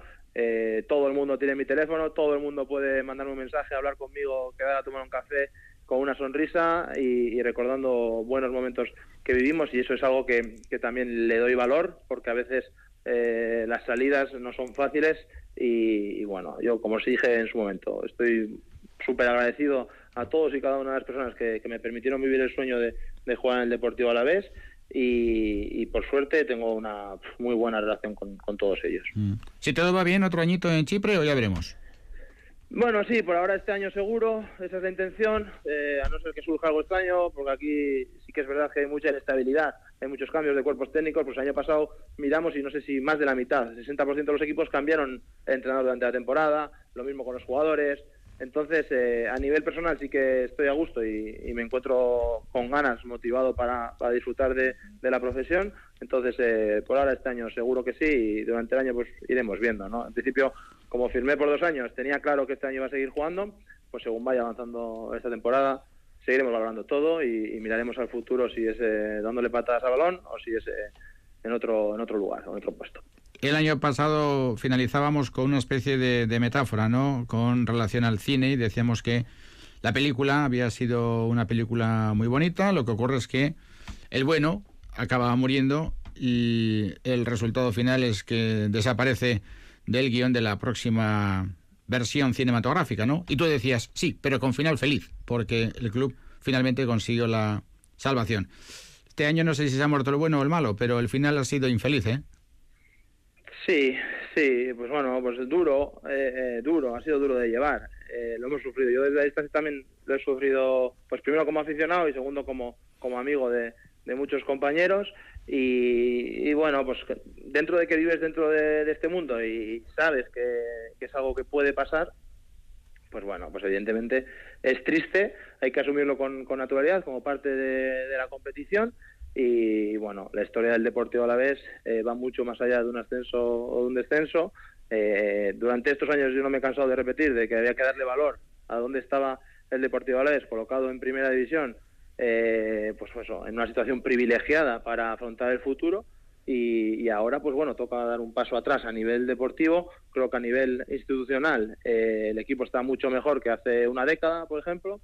Speaker 5: Todo el mundo tiene mi teléfono, todo el mundo puede mandarme un mensaje, hablar conmigo, quedar a tomar un café con una sonrisa y, recordando buenos momentos que vivimos. Y eso es algo que, también le doy valor porque a veces eh, las salidas no son fáciles y, bueno, yo como os dije en su momento, estoy súper agradecido a todos y cada una de las personas que, me permitieron vivir el sueño de, jugar en el Deportivo a la vez y, por suerte tengo una muy buena relación con, todos ellos.
Speaker 2: Mm. Si todo va bien, otro añito en Chipre o ya veremos.
Speaker 5: Bueno, sí, por ahora este año seguro, esa es la intención, eh, a no ser que surja algo extraño, porque aquí sí que es verdad que hay mucha inestabilidad, hay muchos cambios de cuerpos técnicos, pues el año pasado miramos y no sé si más de la mitad, el 60% de los equipos cambiaron entrenador durante la temporada, lo mismo con los jugadores, entonces eh, a nivel personal sí que estoy a gusto y, me encuentro con ganas, motivado para, disfrutar de, la profesión, entonces eh, por ahora este año seguro que sí y durante el año pues iremos viendo, ¿no? En principio como firmé por dos años, tenía claro que este año iba a seguir jugando, pues según vaya avanzando esta temporada, seguiremos valorando todo y, miraremos al futuro si es eh, dándole patadas al balón o si es eh, en, otro, en otro lugar en otro puesto.
Speaker 2: El año pasado finalizábamos con una especie de, metáfora, ¿no? Con relación al cine y decíamos que la película había sido una película muy bonita, lo que ocurre es que el bueno acaba muriendo y el resultado final es que desaparece del guion de la próxima versión cinematográfica, ¿no? Y tú decías, sí, pero con final feliz, porque el club finalmente consiguió la salvación. Este año no sé si se ha muerto el bueno o el malo, pero el final ha sido infeliz, ¿eh?
Speaker 5: Sí, sí, pues bueno, pues duro, eh, eh, duro, ha sido duro de llevar. Eh, lo hemos sufrido. Yo desde ahí también lo he sufrido, pues primero como aficionado y segundo como, como amigo de, de muchos compañeros. Y, bueno, pues dentro de que vives dentro de, este mundo y sabes que, es algo que puede pasar, pues bueno, pues evidentemente es triste, hay que asumirlo con, naturalidad como parte de, la competición y bueno, la historia del Deportivo a la vez eh, va mucho más allá de un ascenso o de un descenso. Eh, durante estos años yo no me he cansado de repetir de que había que darle valor a dónde estaba el Deportivo a la vez colocado en primera división eh, pues eso, en una situación privilegiada para afrontar el futuro. Y, ahora pues bueno, toca dar un paso atrás a nivel deportivo, creo que a nivel institucional eh, el equipo está mucho mejor que hace una década, por ejemplo,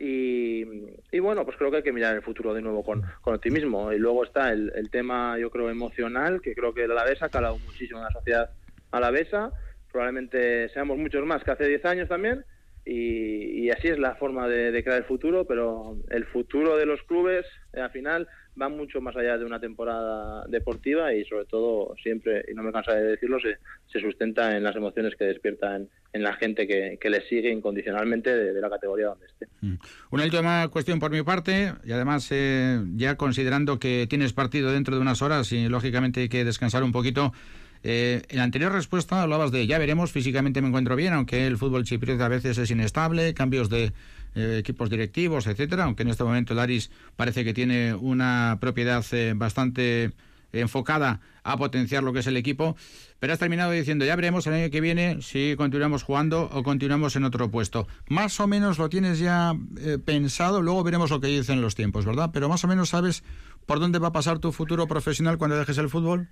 Speaker 5: y, bueno, pues creo que hay que mirar el futuro de nuevo con, optimismo. Y luego está el, tema, yo creo, emocional, que creo que el Alavesa ha calado muchísimo en la sociedad alavesa. Probablemente seamos muchos más que hace 10 años también, y, así es la forma de, crear el futuro, pero el futuro de los clubes eh, al final va mucho más allá de una temporada deportiva y sobre todo siempre, y no me cansa de decirlo, se, se sustenta en las emociones que despiertan en la gente que, que le sigue incondicionalmente de, la categoría donde esté.
Speaker 2: Mm. Una última cuestión por mi parte, y además eh, ya considerando que tienes partido dentro de unas horas y lógicamente hay que descansar un poquito, eh, en la anterior respuesta hablabas de ya veremos, físicamente me encuentro bien, aunque el fútbol chipriota a veces es inestable, cambios de eh, equipos directivos, etcétera, aunque en este momento el Aris parece que tiene una propiedad eh, bastante enfocada a potenciar lo que es el equipo, pero has terminado diciendo, ya veremos el año que viene si continuamos jugando o continuamos en otro puesto. Más o menos lo tienes ya eh, pensado, luego veremos lo que dicen los tiempos, ¿verdad? Pero más o menos sabes por dónde va a pasar tu futuro profesional cuando dejes el fútbol.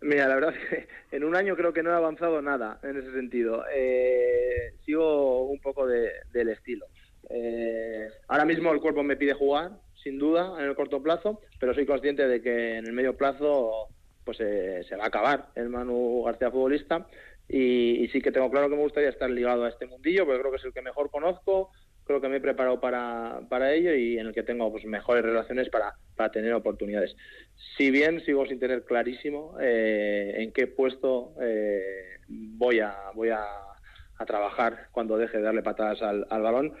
Speaker 5: Mira, la verdad [laughs] que en un año creo que no he avanzado nada en ese sentido. Eh, sigo un poco del estilo. Eh, ahora mismo el cuerpo me pide jugar, sin duda, en el corto plazo, pero soy consciente de que en el medio plazo pues eh, se va a acabar el Manu García futbolista y, sí que tengo claro que me gustaría estar ligado a este mundillo, porque creo que es el que mejor conozco, creo que me he preparado para, para ello y en el que tengo pues, mejores relaciones para, para tener oportunidades. Si bien sigo sin tener clarísimo eh, en qué puesto eh, voy a voy a, trabajar cuando deje de darle patadas al, balón,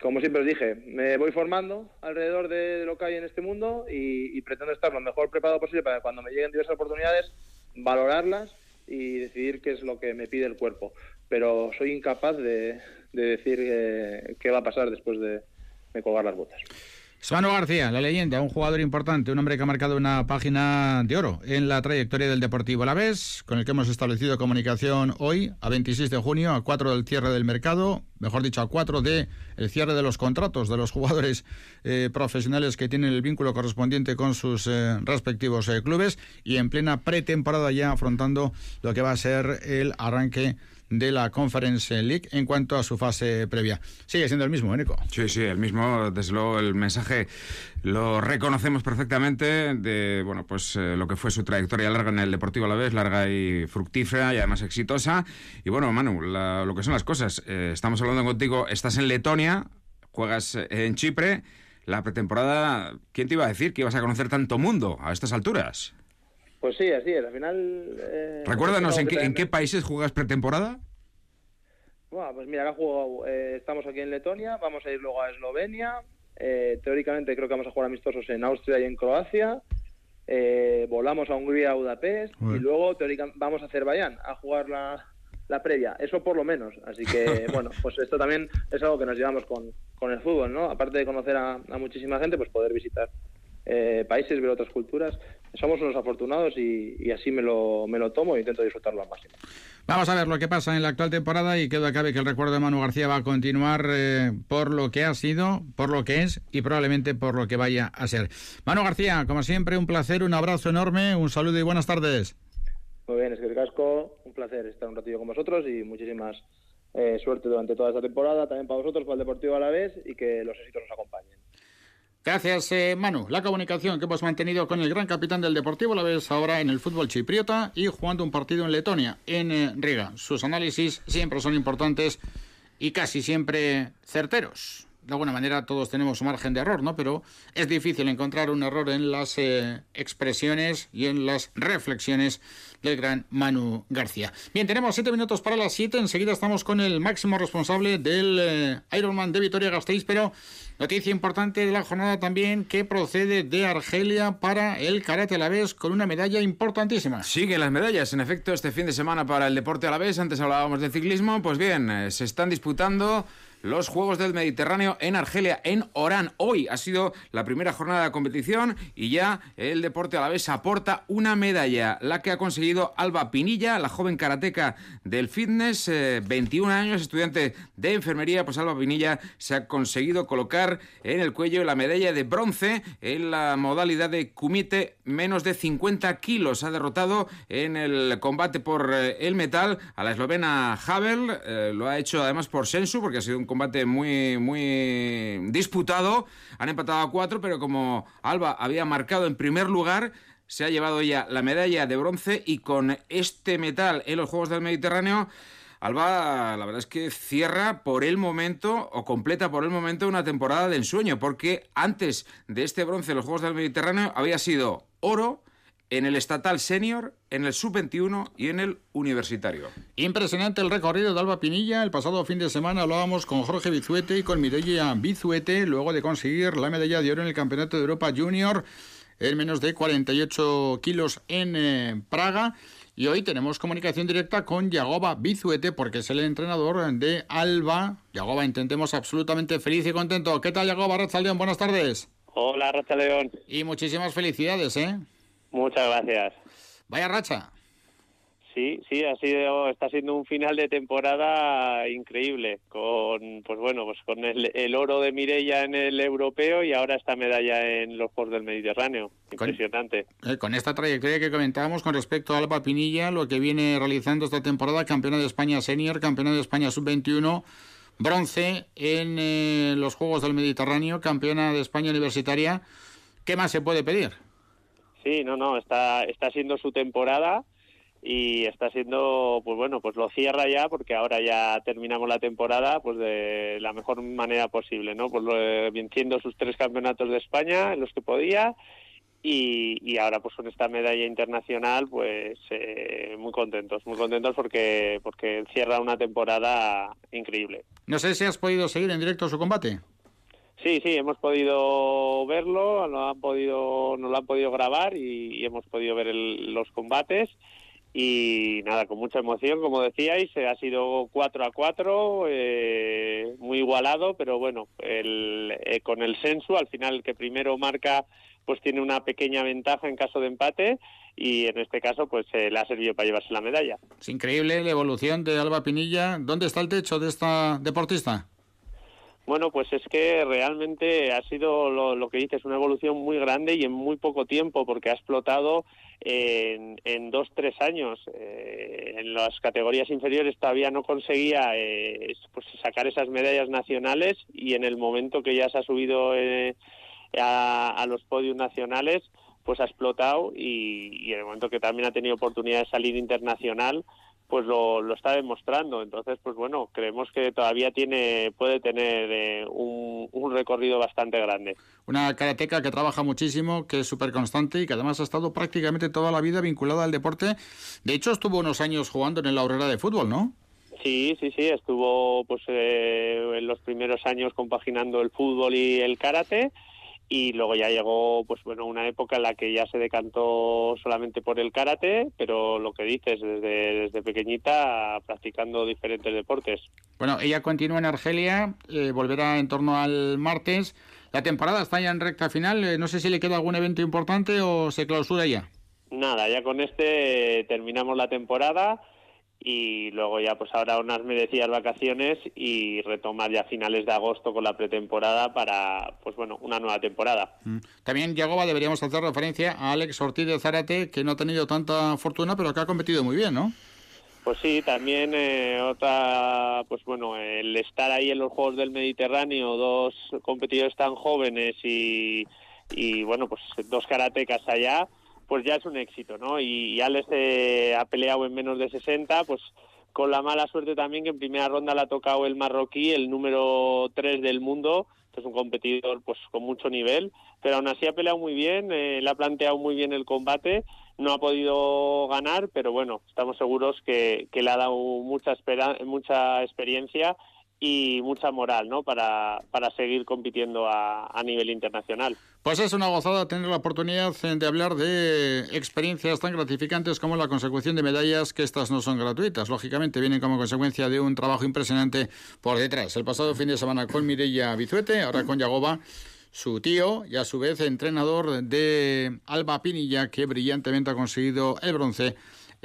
Speaker 5: como siempre os dije, me voy formando alrededor de lo que hay en este mundo y, pretendo estar lo mejor preparado posible para cuando me lleguen diversas oportunidades, valorarlas y decidir qué es lo que me pide el cuerpo. Pero soy incapaz de, decir eh, qué va a pasar después de, de colgar las botas.
Speaker 2: Manu García, la leyenda, un jugador importante, un hombre que ha marcado una página de oro en la trayectoria del Deportivo La Vez, con el que hemos establecido comunicación hoy, a 26 de junio, a 4 del cierre del mercado, mejor dicho, a 4 de el cierre de los contratos de los jugadores eh, profesionales que tienen el vínculo correspondiente con sus eh, respectivos eh, clubes y en plena pretemporada ya afrontando lo que va a ser el arranque de la Conference League en cuanto a su fase previa. Sigue siendo el mismo, ¿eh?
Speaker 4: Sí, sí, el mismo. Desde luego, el mensaje lo reconocemos perfectamente de bueno, pues eh, lo que fue su trayectoria larga en el Deportivo a la vez, larga y fructífera y además exitosa. Y bueno, Manu, lo que son las cosas. Eh, estamos hablando contigo, estás en Letonia, juegas en Chipre. La pretemporada, ¿quién te iba a decir que ibas a conocer tanto mundo a estas alturas?
Speaker 5: Pues sí, así es. Al final.
Speaker 4: Eh, Recuérdanos, ¿en qué, ¿en qué países juegas pretemporada?
Speaker 5: Bueno, pues mira, ahora eh, estamos aquí en Letonia, vamos a ir luego a Eslovenia. Eh, teóricamente creo que vamos a jugar amistosos en Austria y en Croacia. Eh, volamos a Hungría, a Budapest y luego teóricamente vamos a Azerbaiyán a jugar la, la previa. Eso por lo menos. Así que, [laughs] bueno, pues esto también es algo que nos llevamos con, con el fútbol, ¿no? Aparte de conocer a, a muchísima gente, pues poder visitar eh, países, ver otras culturas. Somos unos afortunados y, así me lo, me lo tomo e intento disfrutarlo al máximo.
Speaker 2: Vamos a ver lo que pasa en la actual temporada y queda cabe que el recuerdo de Manu García va a continuar eh, por lo que ha sido, por lo que es y probablemente por lo que vaya a ser. Manu García, como siempre, un placer, un abrazo enorme, un saludo y buenas tardes.
Speaker 5: Muy bien, es que el casco, un placer estar un ratillo con vosotros y muchísimas eh, suerte durante toda esta temporada, también para vosotros, para el Deportivo a la vez y que los éxitos nos acompañen.
Speaker 2: Gracias, eh, Manu. La comunicación que hemos mantenido con el gran capitán del Deportivo la ves ahora en el fútbol chipriota y jugando un partido en Letonia, en eh, Riga. Sus análisis siempre son importantes y casi siempre certeros. De alguna manera todos tenemos margen de error, ¿no? Pero es difícil encontrar un error en las eh, expresiones y en las reflexiones del gran Manu García. Bien, tenemos siete minutos para las siete. Enseguida estamos con el máximo responsable del eh, Ironman de Vitoria Gasteiz, pero noticia importante de la jornada también que procede de Argelia para el karate a la vez con una medalla importantísima.
Speaker 4: Siguen las medallas, en efecto, este fin de semana para el deporte a la vez. Antes hablábamos de ciclismo, pues bien, eh, se están disputando los Juegos del Mediterráneo en Argelia, en Orán. Hoy ha sido la primera jornada de competición y ya el deporte a la vez aporta una medalla, la que ha conseguido Alba Pinilla, la joven karateca del fitness, 21 eh, años, estudiante de enfermería, pues Alba Pinilla se ha conseguido colocar en el cuello la medalla de bronce en la modalidad de kumite menos de 50 kilos. Ha derrotado en el combate por eh, el metal a la eslovena Havel, eh, lo ha hecho además por Sensu porque ha sido un combate muy, muy disputado. Han empatado a cuatro, pero como Alba había marcado en primer lugar, se ha llevado ya la medalla de bronce y con este metal en los Juegos del Mediterráneo. Alba, la verdad es que cierra por el momento o completa por el momento una temporada de ensueño, porque antes de este bronce en los Juegos del Mediterráneo había sido oro, en el estatal senior, en el sub-21 y en el universitario.
Speaker 2: Impresionante el recorrido de Alba Pinilla. El pasado fin de semana hablábamos con Jorge Bizuete y con Mireia Bizuete luego de conseguir la medalla de oro en el Campeonato de Europa Junior en menos de 48 kilos en eh, Praga. Y hoy tenemos comunicación directa con Yagoba Bizuete porque es el entrenador de Alba. Yagoba, intentemos absolutamente feliz y contento. ¿Qué tal, Yagoba León? Buenas tardes.
Speaker 8: Hola, León.
Speaker 2: Y muchísimas felicidades, ¿eh?
Speaker 8: Muchas gracias.
Speaker 2: Vaya racha.
Speaker 8: Sí, sí, ha sido, está siendo un final de temporada increíble, con, pues bueno, pues con el, oro de Mirella en el europeo y ahora esta medalla en los Juegos del Mediterráneo. Impresionante.
Speaker 2: Eh, con, esta trayectoria que comentábamos con respecto a Alba Pinilla, lo que viene realizando esta temporada, campeona de España senior, campeona de España sub-21, bronce en eh, los Juegos del Mediterráneo, campeona de España universitaria. ¿Qué más se puede pedir?
Speaker 8: Sí, no, no, está, está siendo su temporada y está siendo, pues bueno, pues lo cierra ya porque ahora ya terminamos la temporada pues de la mejor manera posible, ¿no? Pues venciendo sus tres campeonatos de España en los que podía y, y ahora pues con esta medalla internacional pues eh, muy contentos, muy contentos porque porque cierra una temporada increíble.
Speaker 2: No sé si has podido seguir en directo su combate.
Speaker 8: Sí, sí, hemos podido verlo, lo han podido, nos lo han podido grabar y, hemos podido ver los combates y nada, con mucha emoción, como decíais, eh, ha sido 4 a 4, eh, muy igualado, pero bueno, el, eh, con el sensu, al final que primero marca, pues tiene una pequeña ventaja en caso de empate y en este caso, pues le ha servido para llevarse la medalla.
Speaker 2: Es increíble la evolución de Alba Pinilla. ¿Dónde está el techo de esta deportista?
Speaker 8: Bueno, pues es que realmente ha sido lo, que dices, una evolución muy grande y en muy poco tiempo, porque ha explotado en, en dos, tres años. Eh, en las categorías inferiores todavía no conseguía eh, pues sacar esas medallas nacionales y en el momento que ya se ha subido eh, a, a, los podios nacionales, pues ha explotado y en el momento que también ha tenido oportunidad de salir internacional, pues lo, lo, está demostrando. Entonces, pues bueno, creemos que todavía tiene, puede tener eh, un, un, recorrido bastante grande.
Speaker 2: Una karateca que trabaja muchísimo, que es súper constante y que además ha estado prácticamente toda la vida vinculada al deporte. De hecho, estuvo unos años jugando en la Aurora de fútbol, ¿no?
Speaker 8: Sí, sí, sí, estuvo pues eh, en los primeros años compaginando el fútbol y el karate y luego ya llegó pues bueno una época en la que ya se decantó solamente por el karate pero lo que dices desde, desde pequeñita practicando diferentes deportes.
Speaker 2: Bueno ella continúa en Argelia eh, volverá en torno al martes. La temporada está ya en recta final eh, no sé si le queda algún evento importante o se clausura ya.
Speaker 8: Nada ya con este terminamos la temporada y luego ya pues ahora unas merecidas vacaciones y retomar ya finales de agosto con la pretemporada para pues bueno una nueva temporada.
Speaker 2: Mm. También Yagoba deberíamos hacer referencia a Alex Ortiz de Zárate que no ha tenido tanta fortuna pero que ha competido muy bien, ¿no?
Speaker 8: Pues sí, también eh, otra, pues bueno, el estar ahí en los Juegos del Mediterráneo, dos competidores tan jóvenes y, y bueno, pues dos karatecas allá, pues ya es un éxito, ¿no? Y, Alex eh, ha peleado en menos de 60, pues con la mala suerte también que en primera ronda le ha tocado el marroquí, el número 3 del mundo, que es un competidor pues con mucho nivel, pero aún así ha peleado muy bien, eh, le ha planteado muy bien el combate, no ha podido ganar, pero bueno, estamos seguros que, le ha dado mucha, mucha experiencia y mucha moral ¿no? para, para seguir compitiendo a, a, nivel internacional.
Speaker 2: Pues es una gozada tener la oportunidad de hablar de experiencias tan gratificantes como la consecución de medallas, que estas no son gratuitas, lógicamente vienen como consecuencia de un trabajo impresionante por detrás. El pasado fin de semana con Mireia Bizuete, ahora con Yagoba su tío y a su vez entrenador de Alba Pinilla, que brillantemente ha conseguido el bronce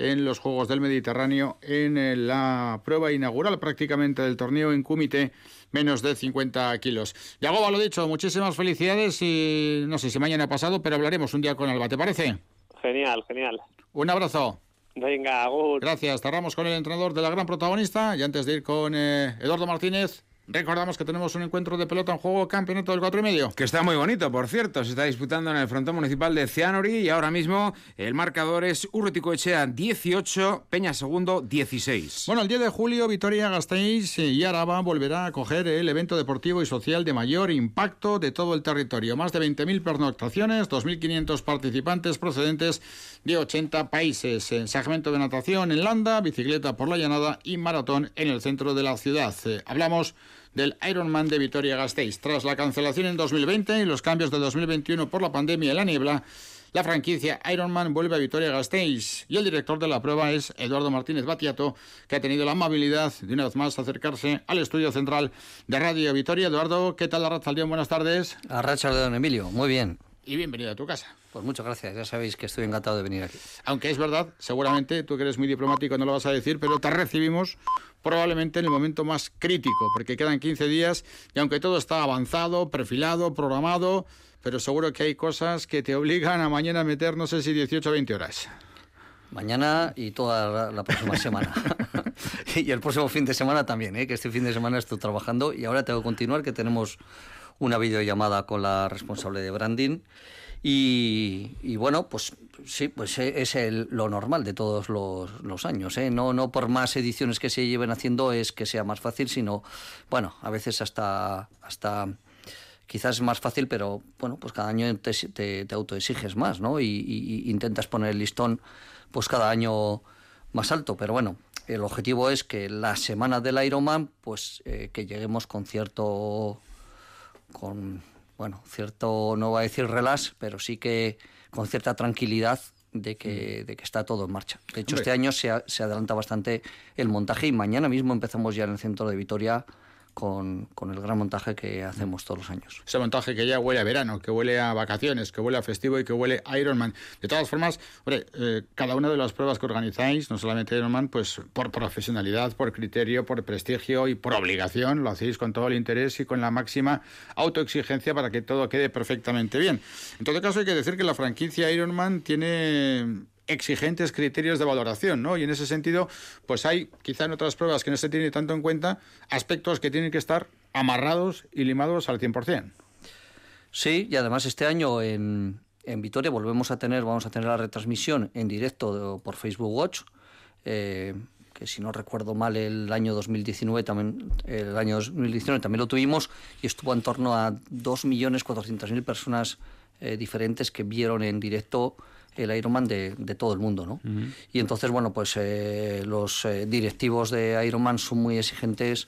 Speaker 2: en los Juegos del Mediterráneo en eh, la prueba inaugural prácticamente del torneo en Cúmite, menos de 50 kilos. Yagoba, lo dicho, muchísimas felicidades y no sé si mañana ha pasado, pero hablaremos un día con Alba, ¿te parece?
Speaker 8: Genial, genial.
Speaker 2: Un abrazo.
Speaker 8: Venga, Agur.
Speaker 2: Gracias. Cerramos con el entrenador de la gran protagonista y antes de ir con eh, Eduardo Martínez, Recordamos que tenemos un encuentro de pelota en juego, campeonato del 4 y medio.
Speaker 4: Que está muy bonito, por cierto. Se está disputando en el frontón municipal de Cianori y ahora mismo el marcador es Urrutico Echea 18, Peña Segundo 16.
Speaker 2: Bueno, el 10 de julio Vitoria-Gasteiz y Araba volverá a coger el evento deportivo y social de mayor impacto de todo el territorio. Más de 20.000 pernoctaciones, 2.500 participantes procedentes de 80 países. Segmento de natación en Landa, bicicleta por la llanada y maratón en el centro de la ciudad. Eh, hablamos del Ironman de Vitoria-Gasteiz. Tras la cancelación en 2020 y los cambios de 2021 por la pandemia y la niebla, la franquicia Ironman vuelve a Vitoria-Gasteiz y el director de la prueba es Eduardo Martínez Batiato, que ha tenido la amabilidad de una vez más acercarse al estudio central de Radio Vitoria. Eduardo, ¿qué tal la racha al día? Buenas tardes.
Speaker 9: A racha de don Emilio, muy bien.
Speaker 2: y bienvenido a tu casa.
Speaker 9: Pues muchas gracias, ya sabéis que estoy encantado de venir aquí.
Speaker 2: Aunque es verdad, seguramente tú que eres muy diplomático no lo vas a decir, pero te recibimos probablemente en el momento más crítico, porque quedan 15 días y aunque todo está avanzado, perfilado, programado, pero seguro que hay cosas que te obligan a mañana meter, no sé si 18 o 20 horas.
Speaker 9: Mañana y toda la, próxima semana. [laughs] [laughs] y el próximo fin de semana también, ¿eh? que este fin de semana estoy trabajando y ahora tengo que continuar, que tenemos una videollamada con la responsable de branding. Y, bueno, pues sí, pues e, es lo normal de todos los, años. ¿eh? No, no por más ediciones que se lleven haciendo es que sea más fácil, sino, bueno, a veces hasta, hasta quizás es más fácil, pero bueno, pues cada año te, te, autoexiges más, ¿no? Y, intentas poner el listón, pues cada año más alto. Pero bueno, el objetivo es que la semana del Ironman, pues eh, que lleguemos con cierto, con bueno, cierto, no voy a decir relax, pero sí que con cierta tranquilidad de que, mm. de que está todo en marcha. De hecho, este año se, se adelanta bastante el montaje y mañana mismo empezamos ya en el centro de Vitoria con, el gran montaje que hacemos todos los años.
Speaker 2: Ese montaje que ya huele a verano, que huele a vacaciones, que huele a festivo y que huele a Ironman. De todas formas, hombre, eh, cada una de las pruebas que organizáis, no solamente Ironman, pues por profesionalidad, por criterio, por prestigio y por obligación, lo hacéis con todo el interés y con la máxima autoexigencia para que todo quede perfectamente bien. En todo caso, hay que decir que la franquicia Ironman tiene exigentes criterios de valoración, ¿no? Y en ese sentido, pues hay, quizá en otras pruebas que no se tiene tanto en cuenta, aspectos que tienen que estar amarrados y limados al 100%.
Speaker 9: Sí, y además este año en, en Vitoria volvemos a tener, vamos a tener la retransmisión en directo por Facebook Watch, eh, que si no recuerdo mal el año 2019 también, el año 2019 también lo tuvimos y estuvo en torno a 2.400.000 personas eh, diferentes que vieron en directo el Ironman de, de todo el mundo, ¿no? Y entonces, bueno, pues eh, los eh, directivos de Ironman son muy exigentes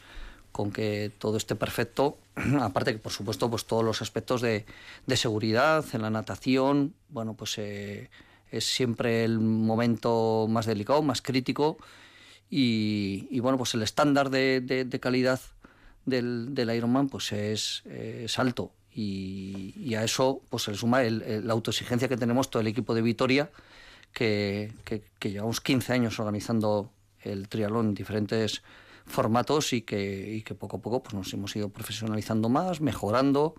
Speaker 9: con que todo esté perfecto, [clears throat] aparte que, por supuesto, pues todos los aspectos de, de seguridad en la natación, bueno, pues eh, es siempre el momento más delicado, más crítico, y, y bueno, pues el estándar de, de, calidad del, del Ironman pues es, es alto y, a eso pues se le suma la autoexigencia que tenemos todo el equipo de Vitoria, que, llevamos 15 años organizando el triatlón en diferentes formatos y que, que poco a poco pues nos hemos ido profesionalizando más, mejorando,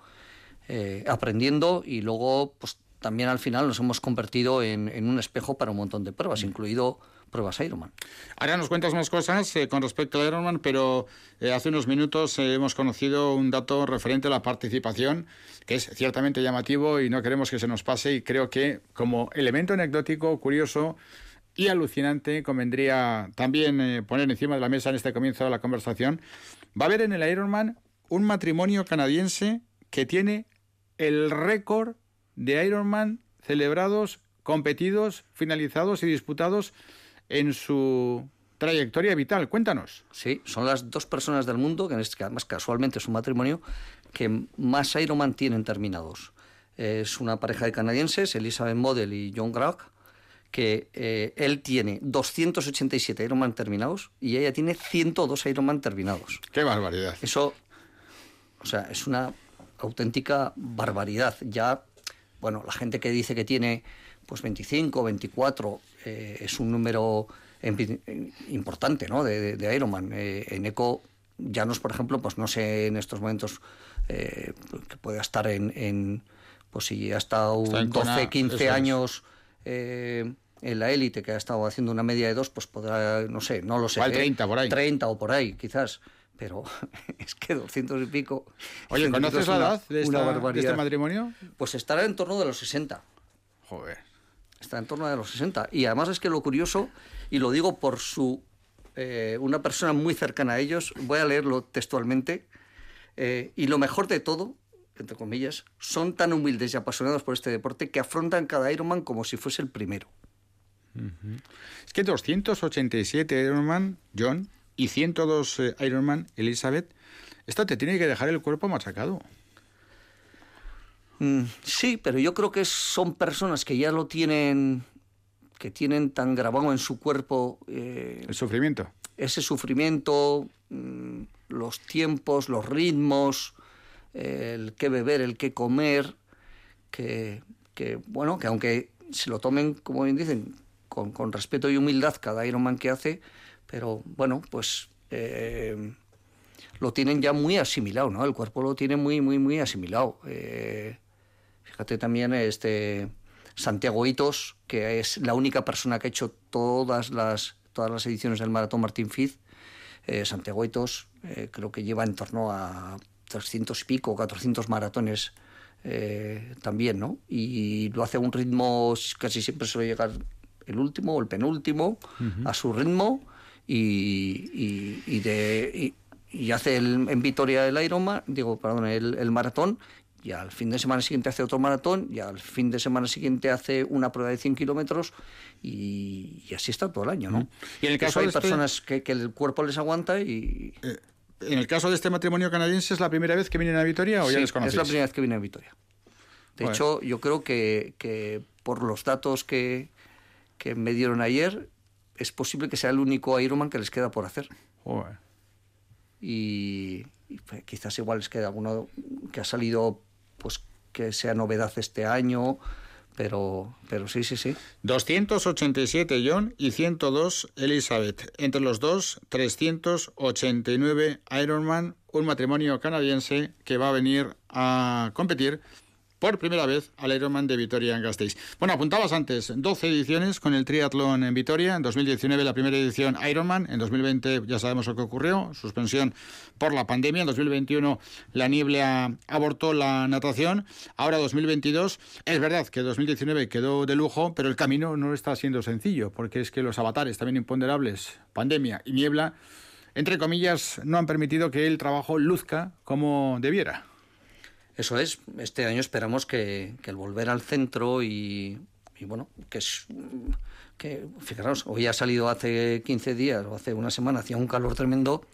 Speaker 9: eh, aprendiendo y luego pues también al final nos hemos convertido en, en, un espejo para un montón de pruebas, incluido pruebas Ironman.
Speaker 2: Ahora nos cuentas más cosas eh, con respecto a Ironman, pero eh, hace unos minutos eh, hemos conocido un dato referente a la participación que es ciertamente llamativo y no queremos que se nos pase y creo que como elemento anecdótico, curioso, y alucinante convendría también poner encima de la mesa en este comienzo de la conversación. Va a haber en el Ironman un matrimonio canadiense que tiene el récord de Ironman celebrados, competidos, finalizados y disputados en su trayectoria vital. Cuéntanos.
Speaker 9: Sí, son las dos personas del mundo, que este además casualmente es un matrimonio, que más Ironman tienen terminados. Es una pareja de canadienses, Elizabeth Model y John Grag, que eh, él tiene 287 Ironman terminados y ella tiene 102 Ironman terminados.
Speaker 2: ¡Qué barbaridad!
Speaker 9: Eso, o sea, es una auténtica barbaridad. Ya, bueno, la gente que dice que tiene pues 25, 24, eh, es un número importante ¿no? de, de Ironman. Eh, en ECO, Llanos, por ejemplo, pues no sé en estos momentos eh, que pueda estar en, pues si ha estado 12, 15 años en la élite, que ha estado haciendo una media de dos, pues podrá, no sé, no lo sé.
Speaker 2: Igual 30 por ahí.
Speaker 9: 30 o por ahí, quizás pero [laughs] es que 200 y pico.
Speaker 2: Oye, ¿conoces la edad de, de, este matrimonio?
Speaker 9: Pues estará en torno de los 60.
Speaker 2: Joder
Speaker 9: está en torno de los 60. Y además es que lo curioso, y lo digo por su eh, una persona muy cercana a ellos, voy a leerlo textualmente, eh, y lo mejor de todo, entre comillas, son tan humildes y apasionados por este deporte que afrontan cada Ironman como si fuese el primero.
Speaker 2: Es que 287 Ironman, John, y 102 eh, Ironman, Elizabeth, esto te tiene que dejar el cuerpo machacado.
Speaker 9: Mm, sí, pero yo creo que son personas que ya lo tienen, que tienen tan grabado en su cuerpo.
Speaker 2: Eh, el sufrimiento.
Speaker 9: Ese sufrimiento, mm, los tiempos, los ritmos, el qué beber, el qué comer, que, que, bueno, que aunque se lo tomen, como bien dicen, con, con respeto y humildad cada Ironman que hace, pero bueno, pues eh, lo tienen ya muy asimilado, ¿no? El cuerpo lo tiene muy, muy, muy asimilado. Eh, fíjate también este Santiago Hitos, que es la única persona que ha hecho todas las, todas las ediciones del Maratón Martín Fiz. Eh, Santiago Hitos creo que lleva en torno a 300 y pico, 400 maratones también, ¿no? Y lo hace a un ritmo, casi siempre suele llegar el último o el penúltimo, a su ritmo y, y, de, y, hace el, en Vitoria el Ironman, digo, perdón, el, el, maratón, y al fin de semana siguiente hace otro maratón, y al fin de semana siguiente hace una prueba de 100 kilómetros, y, así está todo el año, ¿no?
Speaker 2: Y en el caso
Speaker 9: hay
Speaker 2: este
Speaker 9: personas que, que, el cuerpo les aguanta y...
Speaker 2: Eh, en el caso de este matrimonio canadiense, ¿es la primera vez que vienen a Vitoria o ya les conocéis?
Speaker 9: es la primera vez que vienen a Vitoria. De hecho, yo creo que, que por los datos que, que me dieron ayer, es posible que sea el único Ironman que les queda por hacer. Y, pues, quizás igual les queda alguno que ha salido, pues que sea novedad este año, pero, pero sí, sí, sí.
Speaker 2: 287 John y 102 Elizabeth. Entre los dos, 389 Ironman, un matrimonio canadiense que va a venir a competir por primera vez al Ironman de Vitoria en Gasteiz. Bueno, apuntabas antes, 12 ediciones con el triatlón en Vitoria, en 2019 la primera edición Ironman, en 2020 ya sabemos lo que ocurrió, suspensión por la pandemia, en 2021 la niebla abortó la natación, ahora 2022, es verdad que 2019 quedó de lujo, pero el camino no está siendo sencillo, porque es que los avatares también imponderables, pandemia y niebla, entre comillas, no han permitido que el trabajo luzca como debiera.
Speaker 9: Eso es, este año esperamos que, el volver al centro y, bueno, que es que fijaros, hoy ha salido hace 15 días o hace una semana, hacía un calor tremendo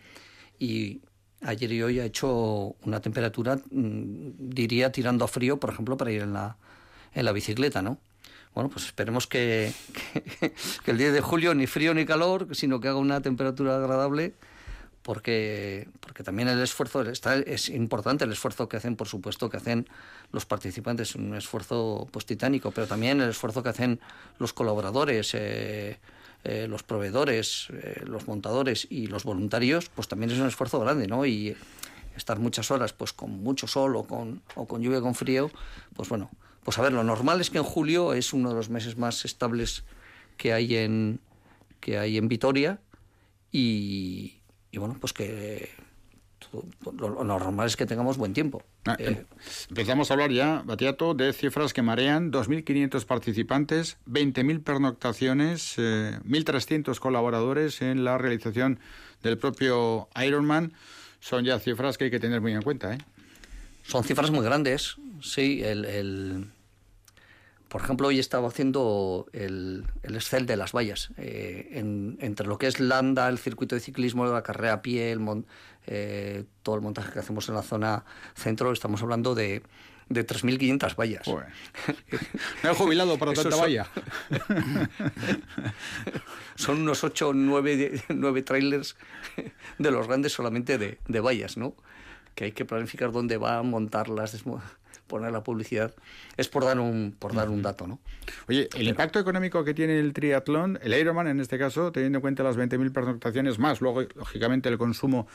Speaker 9: y ayer y hoy ha hecho una temperatura, mm, diría, tirando a frío, por ejemplo, para ir en la, en la bicicleta, ¿no? Bueno, pues esperemos que, [laughs] que el 10 de julio ni frío ni calor, sino que haga una temperatura agradable porque, porque también el esfuerzo está, es importante, el esfuerzo que hacen, por supuesto, que hacen los participantes, un esfuerzo pues, titánico, pero también el esfuerzo que hacen los colaboradores, eh, eh, los proveedores, eh, los montadores y los voluntarios, pues también es un esfuerzo grande, ¿no? Y estar muchas horas pues con mucho sol o con, o con lluvia con frío, pues bueno, pues a ver, lo normal es que en julio es uno de los meses más estables que hay en, que hay en Vitoria y, y bueno, pues que lo, normal es que tengamos buen tiempo.
Speaker 2: Ah, eh, em, empezamos a hablar ya, Batiato, de cifras que marean, 2.500 participantes, 20.000 pernoctaciones, 1.300 eh, colaboradores en la realización del propio Ironman. Son ya cifras que hay que tener muy en cuenta. ¿eh?
Speaker 9: Son cifras muy grandes, sí. el por ejemplo, hoy estaba haciendo el, el Excel de las vallas. Eh, entre lo que es Landa, el circuito de ciclismo, la carrera a pie, el eh, todo el montaje que hacemos en la zona centro, estamos hablando de, de 3.500 vallas. [laughs]
Speaker 2: Me he jubilado para tanta valla. [laughs]
Speaker 9: son unos 8 o 9, 9 trailers de los grandes solamente de, de vallas, ¿no? Que hay que planificar dónde va a montarlas, poner la publicidad, es por dar un, por dar un dato. ¿no?
Speaker 2: Oye, el impacto económico que tiene el triatlón, el Ironman en este caso, teniendo en cuenta las 20.000 pernoctaciones más, luego, lógicamente, el consumo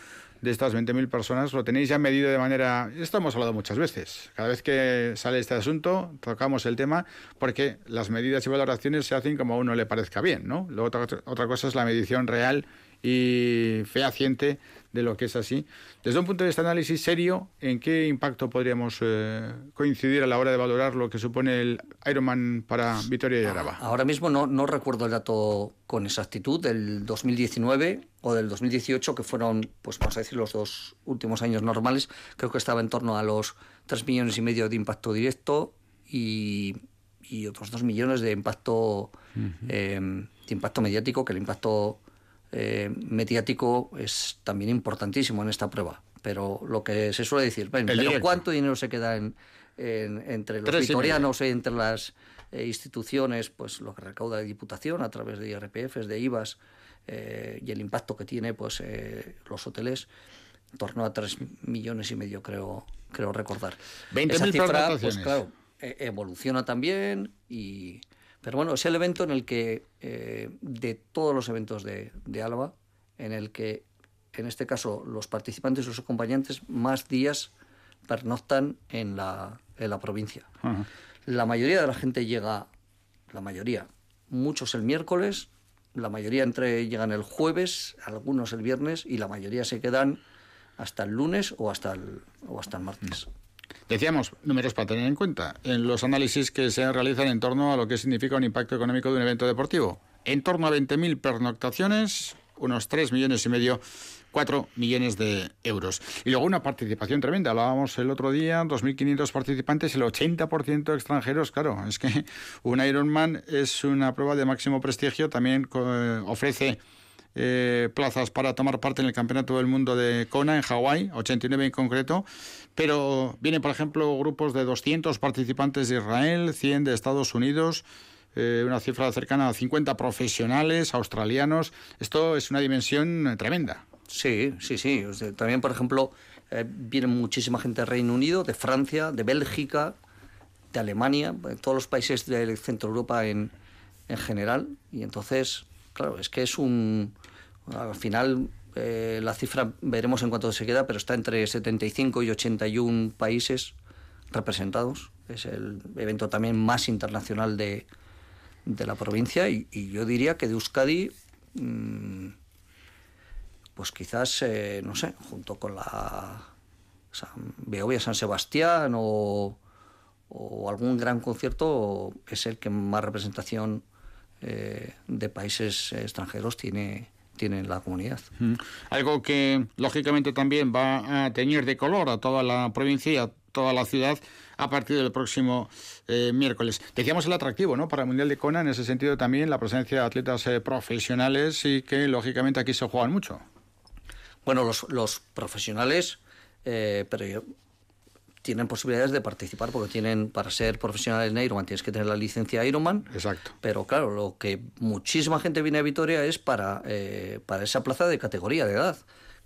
Speaker 2: de estas 20.000 personas, lo tenéis ya medido de manera... Esto hemos hablado muchas veces. Cada vez que sale este asunto, tocamos el tema, porque las medidas y valoraciones se hacen como a uno le parezca bien, ¿no? Luego otra, otra cosa es la medición real y fehaciente de lo que es así. Desde un punto de vista de análisis serio, ¿en qué impacto podríamos eh, coincidir a la hora de valorar lo que supone el Ironman para Vitoria y Araba?
Speaker 9: Ahora mismo no, no recuerdo el dato con exactitud del 2019 o del 2018, que fueron, pues vamos a decir, los dos últimos años normales. Creo que estaba en torno a los 3 millones y medio de impacto directo y, y otros 2 millones de impacto, eh, de impacto mediático, que el impacto eh, mediático es también importantísimo en esta prueba. Pero lo que se suele decir, pero ¿cuánto dinero se queda en, entre los vitorianos y entre las eh, instituciones? Pues lo que recauda la Diputación a través de IRPFs, de IVAs eh, y el impacto que tiene pues los hoteles en torno a tres millones y medio creo creo recordar.
Speaker 2: 20.000
Speaker 9: cifra, pues claro, e, evoluciona también y... Pero bueno, es el evento en el que, de todos los eventos de, de Álava, en el que, en este caso, los participantes y los acompañantes más días pernoctan en la, en la provincia. La mayoría de la gente llega, la mayoría, muchos el miércoles, la mayoría entre llegan el jueves, algunos el viernes y la mayoría se quedan hasta el lunes o hasta el, o hasta el martes.
Speaker 2: Decíamos, números para tener en cuenta en los análisis que se realizan en torno a lo que significa un impacto económico de un evento deportivo. En torno a 20.000 pernoctaciones, unos 3 millones y medio 4 millones de euros. Y luego una participación tremenda. Hablábamos el otro día, 2.500 participantes, el 80% extranjeros. Claro, es que [laughs] un Ironman es una prueba de máximo prestigio. También eh, ofrece eh, plazas para tomar parte en el Campeonato del Mundo de Kona en Hawái, 89 en concreto. Pero vienen, por ejemplo, grupos de 200 participantes de Israel, 100 de Estados Unidos. Eh, una cifra cercana a 50 profesionales australianos. Esto es una dimensión tremenda.
Speaker 9: Sí, sí, sí. También, por ejemplo, eh, viene muchísima gente del Reino Unido, de Francia, de Bélgica, de Alemania, de todos los países del centro Europa en, en general. Y entonces, claro, es que es un. Al final, eh, la cifra veremos en cuánto se queda, pero está entre 75 y 81 países representados. Es el evento también más internacional de, de la provincia y, yo diría que de Euskadi. Mm, pues quizás, eh, no sé, junto con la San, Beovia San Sebastián o, algún gran concierto, es el que más representación eh, de países extranjeros tiene, tiene en la comunidad.
Speaker 2: Algo que lógicamente también va a teñir de color a toda la provincia y a toda la ciudad a partir del próximo eh, miércoles. Decíamos el atractivo ¿no? para el Mundial de Kona, en ese sentido también la presencia de atletas profesionales y que lógicamente aquí se juegan mucho.
Speaker 9: Bueno, los, los profesionales, eh, pero tienen posibilidades de participar porque tienen, para ser profesional en Ironman tienes que tener la licencia Ironman.
Speaker 2: Exacto.
Speaker 9: Pero claro, lo que muchísima gente viene a Vitoria es para, eh, para esa plaza de categoría de edad,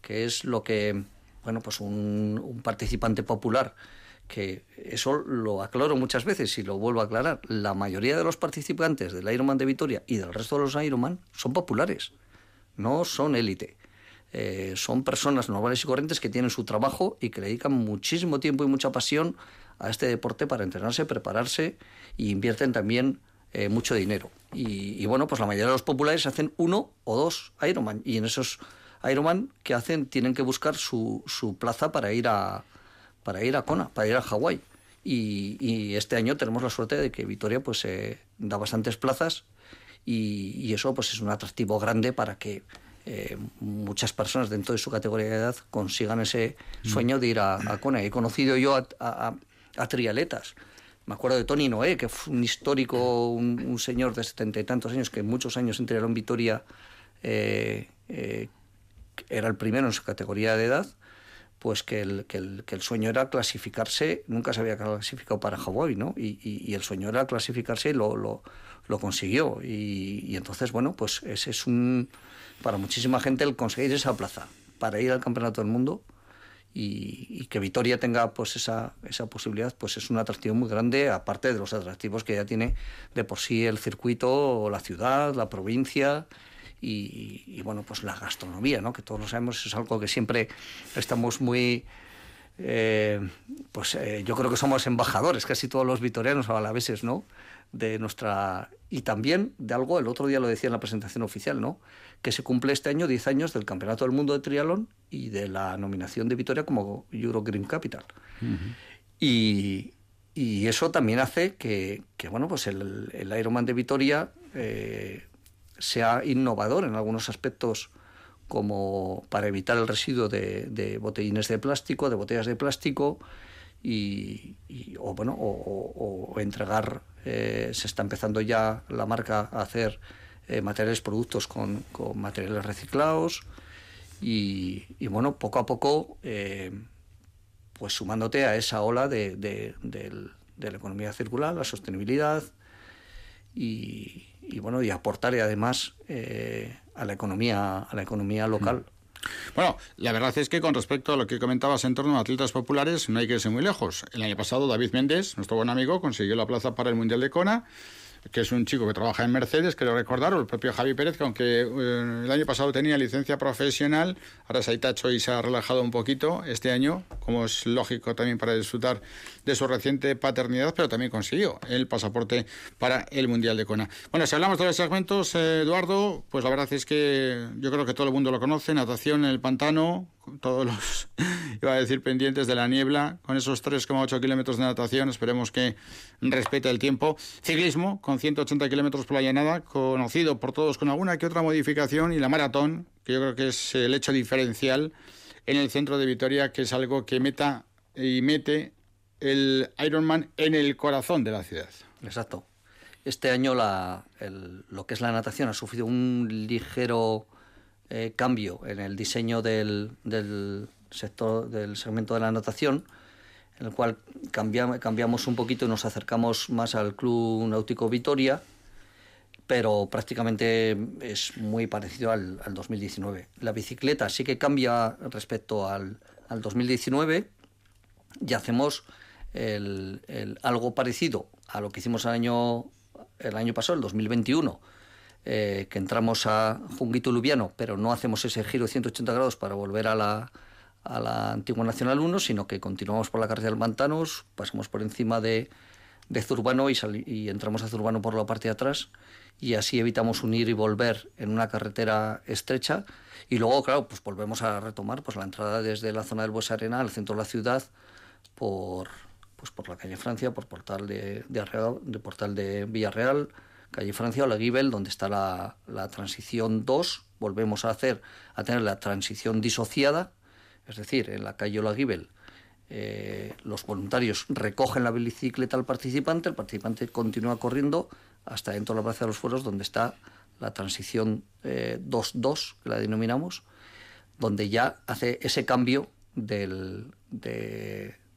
Speaker 9: que es lo que, bueno, pues un, un participante popular que eso lo aclaro muchas veces y lo vuelvo a aclarar. La mayoría de los participantes del Ironman de Vitoria y del resto de los Ironman son populares, no son élite. Eh, son personas normales y corrientes que tienen su trabajo y que dedican muchísimo tiempo y mucha pasión a este deporte para entrenarse, prepararse y invierten también eh, mucho dinero. Y, bueno, pues la mayoría de los populares hacen uno o dos Ironman y en esos Ironman que hacen tienen que buscar su, su plaza para ir a para ir a Kona, para ir a Hawái. Y, este año tenemos la suerte de que Vitoria pues eh, da bastantes plazas y, y, eso pues es un atractivo grande para que eh, muchas personas dentro de su categoría de edad consigan ese sueño de ir a, a Kona. He conocido yo a, trialetas. Me acuerdo de Tony Noé, que fue un histórico, un, señor de setenta y tantos años, que muchos años en en Vitoria eh, eh, era el primero en su categoría de edad, pues que el, que el, que el sueño era clasificarse, nunca se había clasificado para Hawái, ¿no? Y, el sueño era clasificarse y lo, lo, lo consiguió. Y, y, entonces, bueno, pues ese es un, para muchísima gente el conseguir esa plaza para ir al Campeonato del Mundo y, que Vitoria tenga pues esa, esa posibilidad pues es un atractivo muy grande aparte de los atractivos que ya tiene de por sí el circuito la ciudad la provincia y, bueno pues la gastronomía no que todos lo sabemos es algo que siempre estamos muy eh, pues eh, yo creo que somos embajadores casi todos los vitorianos a veces no de nuestra y también de algo el otro día lo decía en la presentación oficial no que se cumple este año 10 años del Campeonato del Mundo de Triatlón y de la nominación de Vitoria como Euro Green Capital. y, y, eso también hace que, que bueno, pues el, el, Ironman de Vitoria eh, sea innovador en algunos aspectos como para evitar el residuo de, de botellines de plástico, de botellas de plástico, y, o bueno o, entregar eh, se está empezando ya la marca a hacer eh, materiales, productos con, materiales reciclados y, bueno, poco a poco, eh, pues sumándote a esa ola de, la economía circular, la sostenibilidad y, bueno, y aportar además a la economía, a la economía local.
Speaker 2: Bueno, la verdad es que con respecto a lo que comentabas en torno a atletas populares, no hay que irse muy lejos. El año pasado David Méndez, nuestro buen amigo, consiguió la plaza para el Mundial de Kona que es un chico que trabaja en Mercedes, creo recordar, o el propio Javi Pérez, que aunque eh, el año pasado tenía licencia profesional, ahora se ha hecho y se ha relajado un poquito este año, como es lógico también para disfrutar de su reciente paternidad, pero también consiguió el pasaporte para el Mundial de Kona. Bueno, si hablamos de los segmentos, eh, Eduardo, pues la verdad es que yo creo que todo el mundo lo conoce, natación en el pantano, todos los, [laughs] iba a decir, pendientes de la niebla, con esos 3,8 kilómetros de natación, esperemos que respete el tiempo. Ciclismo, con 180 kilómetros por la llanada, conocido por todos con alguna que otra modificación, y la maratón, que yo creo que es el hecho diferencial en el centro de Vitoria, que es algo que meta y mete el Ironman en el corazón de la ciudad.
Speaker 9: Exacto. Este año la, lo que es la natación ha sufrido un ligero eh, cambio en el diseño del, del, sector, del segmento de la natación, en el cual cambiamos un poquito y nos acercamos más al Club Náutico Vitoria, pero prácticamente es muy parecido al, 2019. La bicicleta sí que cambia respecto al, al 2019 y hacemos el, algo parecido a lo que hicimos el año, el año pasado, el 2021 eh, que entramos a Junguito Lubiano, pero no hacemos ese giro de 180 grados para volver a la, a la antigua Nacional 1, sino que continuamos por la carretera del Mantanos, pasamos por encima de, de Zurbano y, y entramos a Zurbano por la parte de atrás y así evitamos unir y volver en una carretera estrecha. Y luego, claro, pues volvemos a retomar pues la entrada desde la zona del Bues Arena al centro de la ciudad por, pues por la calle Francia, por Portal de, de, de Portal de Villarreal, calle Francia o la Gibel, donde está la, transición 2, volvemos a hacer a tener la transición disociada, es decir, en la calle La Gibel eh, los voluntarios recogen la bicicleta al participante, el participante continúa corriendo hasta dentro de la Plaza de los Fueros, donde está la transición 2-2, eh, que la denominamos, donde ya hace ese cambio del,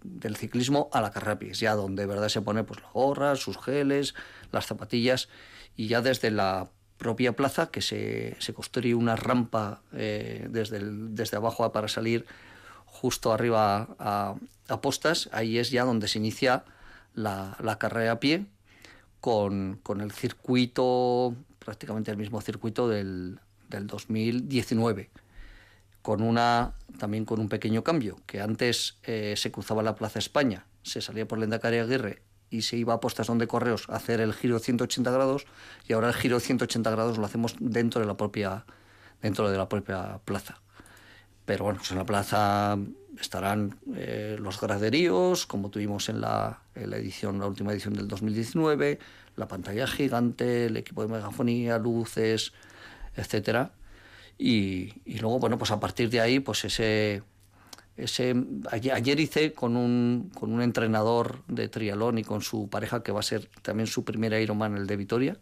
Speaker 9: del ciclismo a la carrera pies, ya donde de verdad se pone pues la gorra, sus geles, las zapatillas y ya desde la propia plaza que se, se construye una rampa eh, desde, desde abajo para salir justo arriba a, a, postas, ahí es ya donde se inicia la, la carrera a pie con, con, el circuito, prácticamente el mismo circuito del, del 2019 con una también con un pequeño cambio, que antes eh, se cruzaba la Plaza España, se salía por Lendakari Aguirre y se iba a postas donde correos a hacer el giro 180 grados y ahora el giro 180 grados lo hacemos dentro de la propia dentro de la propia plaza. Pero bueno, pues en la plaza estarán eh, los graderíos, como tuvimos en la, en la, edición, la última edición del 2019, la pantalla gigante, el equipo de megafonía, luces, etcétera y, luego, bueno, pues a partir de ahí, pues ese... ese ayer, hice con un, con un entrenador de trialón y con su pareja, que va a ser también su primer Ironman, el de Vitoria.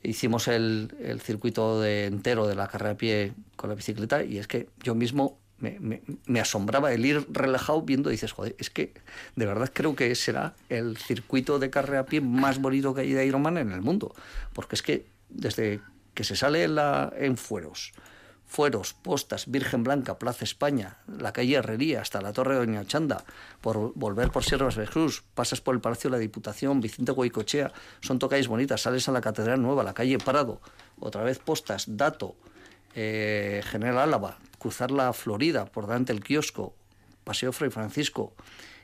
Speaker 9: Hicimos el, el circuito de, entero de la carrera a pie con la bicicleta y es que yo mismo me, me, me, asombraba el ir relajado viendo, dices, joder, es que de verdad creo que será el circuito de carrera a pie más bonito que hay de Ironman en el mundo. Porque es que desde que se sale en, Fueros, Fueros, Postas, Virgen Blanca, Plaza España, la calle Herrería, hasta la Torre de Doña Chanda, por volver por Sierra de Cruz, pasas por el Palacio de la Diputación, Vicente Guaycochea, son tocalles bonitas, sales a la Catedral Nueva, la calle Prado, otra vez Postas, Dato, eh, General Álava, cruzar la Florida por delante del kiosco, Paseo Fray Francisco,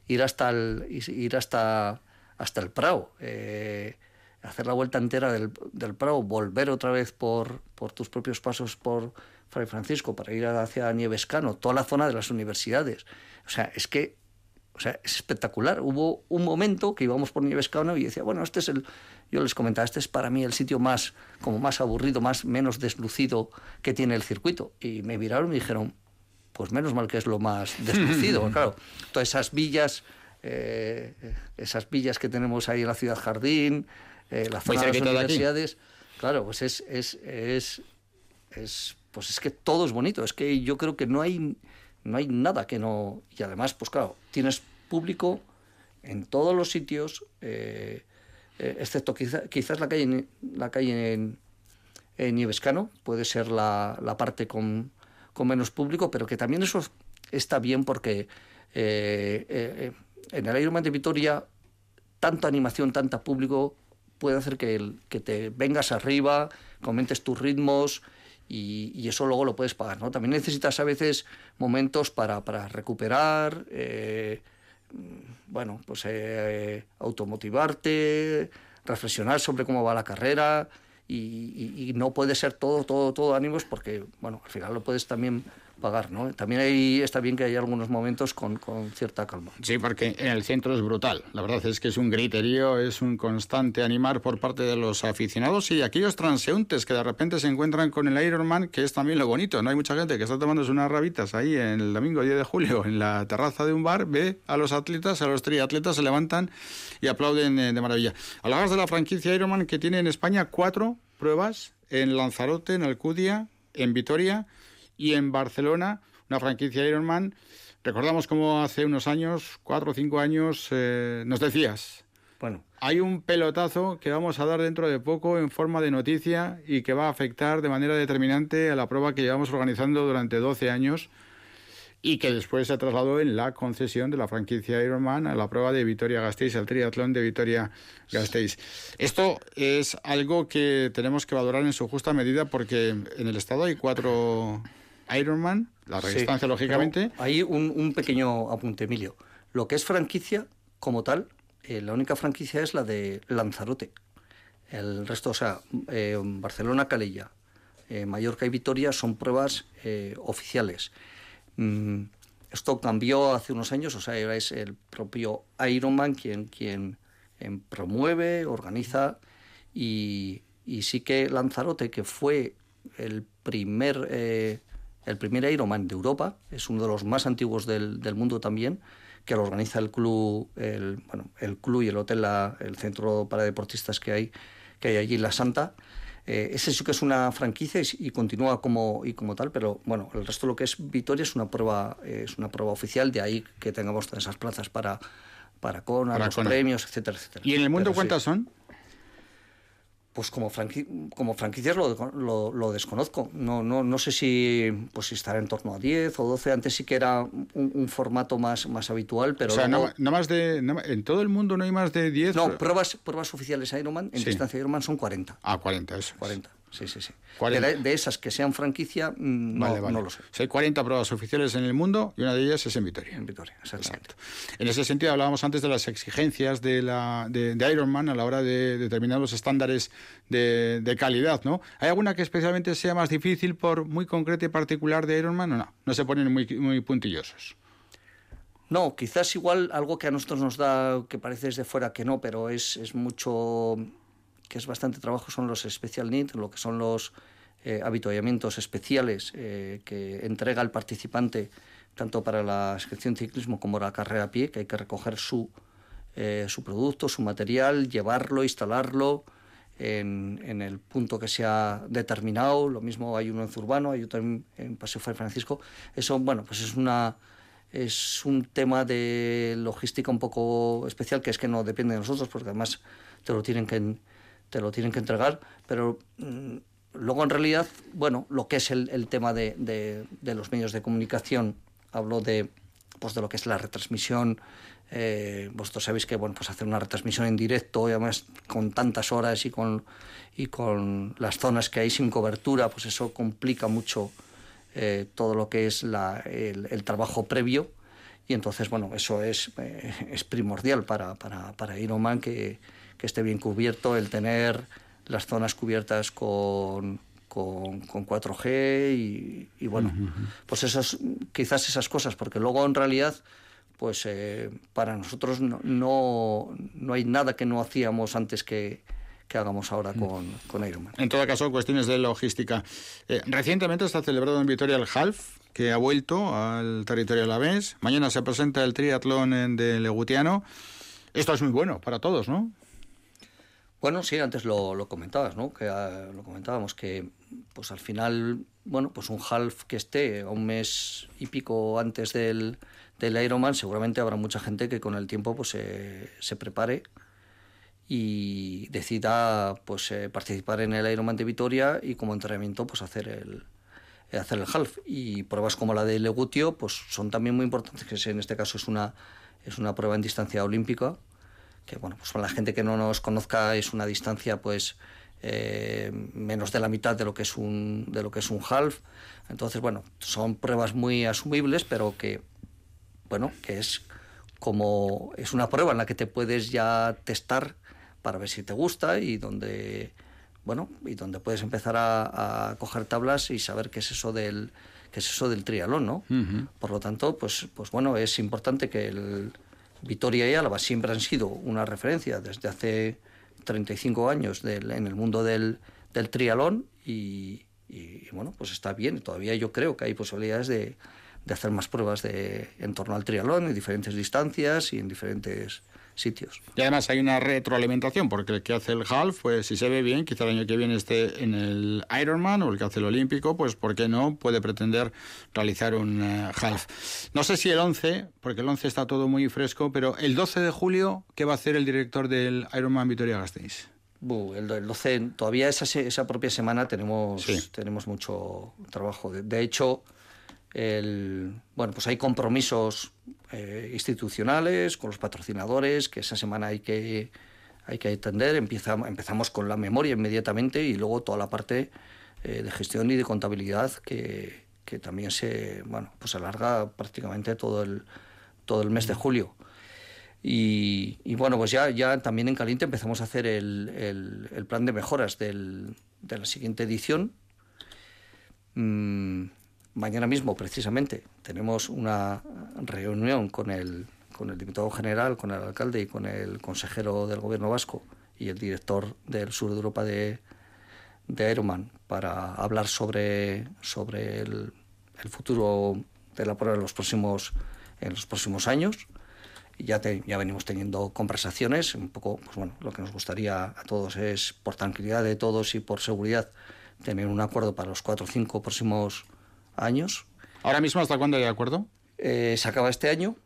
Speaker 9: ir hasta el, ir hasta, hasta el Prado, eh, hacer la vuelta entera del, del Prado, volver otra vez por, por tus propios pasos por Fray Francisco para ir hacia Nievescano, toda la zona de las universidades. O sea, es que o sea, es espectacular. Hubo un momento que íbamos por Nievescano y decía, bueno, este es el, yo les comentaba, este es para mí el sitio más, como más aburrido, más, menos deslucido que tiene el circuito. Y me miraron y me dijeron, pues menos mal que es lo más [laughs] deslucido. claro, todas esas villas, eh, esas villas que tenemos ahí en la ciudad jardín, eh, la zona de las universidades. Claro, pues es, es, es, es, pues es que todo es bonito. Es que yo creo que no hay, no hay nada que no. Y además, pues claro, tienes público en todos los sitios, eh, eh, excepto quizás la calle, la calle en, en Nievescano, puede ser la, la parte con, con menos público, pero que también eso está bien porque eh, eh, en el Ironman de Vitoria tanta animación, tanta público puede hacer que, que te vengas arriba, comentes tus ritmos y, eso luego lo puedes pagar. ¿no? También necesitas a veces momentos para, recuperar, eh, bueno, pues automotivarte, reflexionar sobre cómo va la carrera y, y, no puede ser todo, todo, todo ánimos porque, bueno, al final lo puedes también pagar, ¿no? También está bien que haya algunos momentos con, con, cierta calma.
Speaker 2: Sí, porque en el centro es brutal. La verdad es que es un griterío, es un constante animar por parte de los aficionados y aquellos transeúntes que de repente se encuentran con el Ironman, que es también lo bonito. No hay mucha gente que está tomándose unas rabitas ahí en el domingo 10 de julio en la terraza de un bar, ve a los atletas, a los triatletas se levantan y aplauden eh, de maravilla. Hablabas de la franquicia Ironman que tiene en España cuatro pruebas en Lanzarote, en Alcudia, en Vitoria y en Barcelona, una franquicia Ironman. Recordamos cómo hace unos años, cuatro o cinco años, eh, nos decías, bueno, hay un pelotazo que vamos a dar dentro de poco en forma de noticia y que va a afectar de manera determinante a la prueba que llevamos organizando durante 12 años y que después se trasladó en la concesión de la franquicia Ironman a la prueba de Vitoria-Gasteiz, al triatlón de Vitoria-Gasteiz. Esto es algo que tenemos que valorar en su justa medida porque en el estado hay cuatro Ironman, la resistencia lógicamente.
Speaker 9: Hay un, pequeño apunte, Emilio. Lo que es franquicia como tal, eh, la única franquicia es la de Lanzarote. El resto, o sea, eh, Barcelona, Calella, eh, Mallorca y Vitoria son pruebas oficiales. Mm, esto cambió hace unos años, o sea, es el propio Ironman quien, quien promueve, organiza y, sí que Lanzarote, que fue el primer, eh, el primer Ironman de Europa, es uno de los más antiguos del, mundo también, que lo organiza el club, el, bueno, el club y el hotel, el centro para deportistas que hay, que hay allí en La Santa. Eh, ese sí que es una franquicia y, continúa como, y como tal, pero bueno, el resto de lo que es Vitoria es una prueba, es una prueba oficial, de ahí que tengamos todas esas plazas para, para Kona, los premios, etcétera, etcétera.
Speaker 2: ¿Y en el mundo cuántas son?
Speaker 9: Pues como, como franquicias lo, lo, desconozco. No, no, no sé si, pues si estará en torno a 10 o 12. Antes sí que era un, formato más, más habitual, pero...
Speaker 2: O sea, no, más de... en todo el mundo no hay más de 10...
Speaker 9: No, pruebas, pruebas oficiales Ironman, en distancia Ironman son 40.
Speaker 2: Ah, 40, eso.
Speaker 9: 40. Sí, sí, sí. De, esas que sean franquicia, mm, no, no lo sé.
Speaker 2: hay 40 pruebas oficiales en el mundo y una de ellas es en Vitoria.
Speaker 9: En Vitoria, exactamente.
Speaker 2: En ese sentido, hablábamos antes de las exigencias de, la, de, Ironman a la hora de determinar los estándares de, calidad, ¿no? ¿Hay alguna que especialmente sea más difícil por muy concreta y particular de Ironman o no? No se ponen muy, muy puntillosos.
Speaker 9: No, quizás igual algo que a nosotros nos da, que parece desde fuera que no, pero es, es mucho que es bastante trabajo, son los special needs, lo que son los eh, habituallamientos especiales eh, que entrega el participante tanto para la inscripción ciclismo como la carrera a pie, que hay que recoger su, eh, su producto, su material, llevarlo, instalarlo en, en, el punto que se ha determinado. Lo mismo hay uno en Zurbano, hay otro en, Paseo Fray Francisco. Eso, bueno, pues es una es un tema de logística un poco especial que es que no depende de nosotros porque además te lo tienen que te lo tienen que entregar, pero mm, luego en realidad, bueno, lo que es el, tema de, de, los medios de comunicación, hablo de, pues de lo que es la retransmisión, eh, vosotros sabéis que bueno, pues hacer una retransmisión en directo, y además con tantas horas y con, y con las zonas que hay sin cobertura, pues eso complica mucho eh, todo lo que es la, el, trabajo previo. Y entonces, bueno, eso es, eh, es primordial para, para, para Ironman que, que esté bien cubierto, el tener las zonas cubiertas con, con, 4G y, bueno, pues esas, quizás esas cosas, porque luego en realidad, pues eh, para nosotros no, no, hay nada que no hacíamos antes que, que hagamos ahora con, con Ironman.
Speaker 2: En todo caso, cuestiones de logística. Eh, recientemente está celebrado en Vitoria el Half, que ha vuelto al territorio alavés. Mañana se presenta el triatlón de Legutiano. Esto es muy bueno para todos, ¿no?
Speaker 9: Bueno, sí, antes lo, comentabas, ¿no? Que ah, lo comentábamos que, pues al final, bueno, pues un half que esté a un mes y pico antes del, del Ironman, seguramente habrá mucha gente que con el tiempo, pues se prepare y decida, pues eh, participar en el Ironman de Vitoria y como entrenamiento, pues hacer el, hacer el half. Y pruebas como la de Legutio pues son también muy importantes, que en este caso es una, es una prueba en distancia olímpica, que bueno, pues para la gente que no nos conozca es una distancia pues eh, menos de la mitad de lo que es un de lo que es un half. Entonces, bueno, son pruebas muy asumibles, pero que bueno, que es como es una prueba en la que te puedes ya testar para ver si te gusta y donde bueno, y donde puedes empezar a, coger tablas y saber qué es eso del qué es eso del triatlón, ¿no? Por lo tanto, pues, pues bueno, es importante que el Vitoria y Álava siempre han sido una referencia desde hace 35 años en el mundo del, del triatlón y, y, bueno, pues está bien. Todavía yo creo que hay posibilidades de, de hacer más pruebas de, en torno al triatlón en diferentes distancias y en diferentes sitios.
Speaker 2: Y además hay una retroalimentación, porque el que hace el half, pues si se ve bien, quizá el año que viene esté en el Ironman o el que hace el Olímpico, pues ¿por qué no? Puede pretender realizar un eh, half. No sé si el 11, porque el 11 está todo muy fresco, pero el 12 de julio, ¿qué va a hacer el director del Ironman Vitoria Gasteiz?
Speaker 9: el, 12, todavía esa, esa propia semana tenemos, tenemos mucho trabajo. de hecho, el, bueno, pues hay compromisos eh, institucionales con los patrocinadores que esa semana hay que, hay que atender. Empieza, empezamos con la memoria inmediatamente y luego toda la parte eh, de gestión y de contabilidad que, que, también se bueno, pues alarga prácticamente todo el, todo el mes de julio. Y, y, bueno, pues ya, ya también en Caliente empezamos a hacer el, el, el plan de mejoras del, de la siguiente edición. Mm, Mañana mismo, precisamente, tenemos una reunión con el, con el diputado general, con el alcalde y con el consejero del gobierno vasco y el director del sur de Europa de, de Aeroman para hablar sobre, sobre el, futuro de la prueba en los próximos, en los próximos años. Ya, ya venimos teniendo conversaciones, un poco, pues bueno, lo que nos gustaría a todos es, por tranquilidad de todos y por seguridad, tener un acuerdo para los cuatro o cinco próximos años.
Speaker 2: ¿Ahora mismo hasta cuándo hay acuerdo?
Speaker 9: Eh, se acaba este año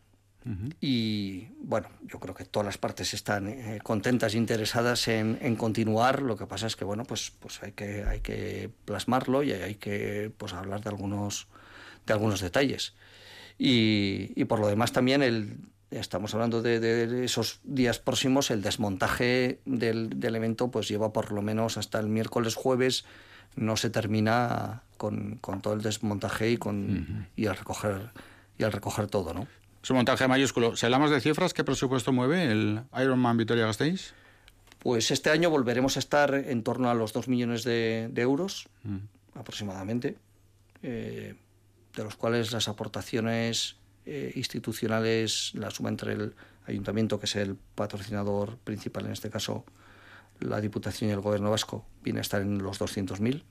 Speaker 9: y bueno, yo creo que todas las partes están eh, contentas e interesadas en, continuar. Lo que pasa es que bueno, pues, pues hay que hay que plasmarlo y hay que pues hablar de algunos de algunos detalles. Y, por lo demás también el estamos hablando de, esos días próximos, el desmontaje del, del, evento pues lleva por lo menos hasta el miércoles jueves no se termina con, con todo el desmontaje y, con, y, al recoger, y al recoger todo, ¿no?
Speaker 2: Su montaje mayúsculo. Si hablamos de cifras, ¿qué presupuesto mueve el Ironman Vitoria Gasteiz?
Speaker 9: Pues este año volveremos a estar en torno a los 2 millones de, euros, mm. aproximadamente, eh, de los cuales las aportaciones eh, institucionales, la suma entre el ayuntamiento, que es el patrocinador principal en este caso, la Diputación y el Gobierno vasco viene a estar en los 200.000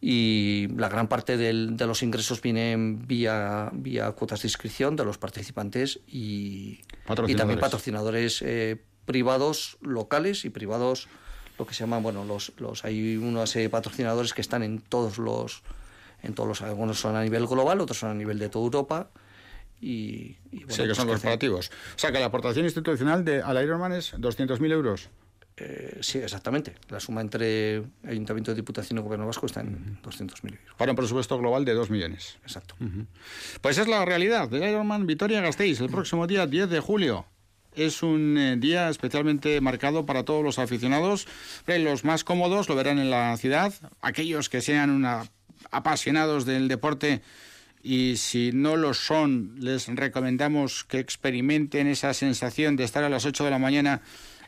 Speaker 9: y la gran parte del, de los ingresos vienen vía, vía cuotas de inscripción de los participantes y, y también patrocinadores eh, privados locales y privados lo que se llaman bueno los, los hay unos eh, patrocinadores que están en todos los en todos los algunos son a nivel global otros son a nivel de toda Europa y,
Speaker 2: sí, que pues son corporativos. O sea, que la aportación institucional de, al Ironman es 200.000 euros.
Speaker 9: Eh, sí, exactamente. La suma entre Ayuntamiento de Diputación y Gobierno Vasco está en 200.000 euros.
Speaker 2: Para un presupuesto global de 2 millones.
Speaker 9: Exacto.
Speaker 2: Pues es la realidad de Ironman Vitoria Gasteiz, el próximo día 10 de julio. Es un eh, día especialmente marcado para todos los aficionados. Los más cómodos lo verán en la ciudad. Aquellos que sean una, apasionados del deporte y si no lo son, les recomendamos que experimenten esa sensación de estar a las 8 de la mañana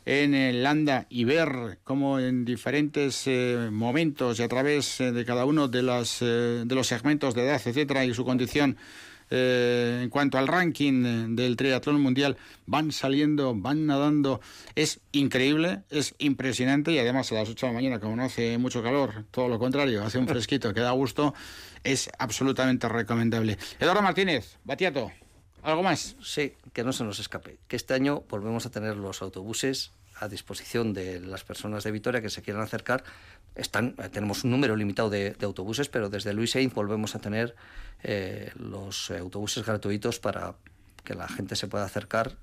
Speaker 2: en el Landa y ver cómo en diferentes eh, momentos y a través eh, de cada uno de, las, eh, de los segmentos de edad, etcétera, y su condición en cuanto al ranking del triatlón mundial, van saliendo, van nadando. Es increíble, es impresionante y además a las 8 de la mañana, como no hace mucho calor, todo lo contrario, hace un [laughs] fresquito que da gusto, es absolutamente recomendable. Eduardo Martínez, Batiato. ¿Algo más?
Speaker 9: Sí, que no se nos escape. Que este año volvemos a tener los autobuses a disposición de las personas de Vitoria que se quieran acercar. Están, eh, tenemos un número limitado de, autobuses, pero desde Luis Sainz volvemos a tener eh, los autobuses gratuitos para que la gente se pueda acercar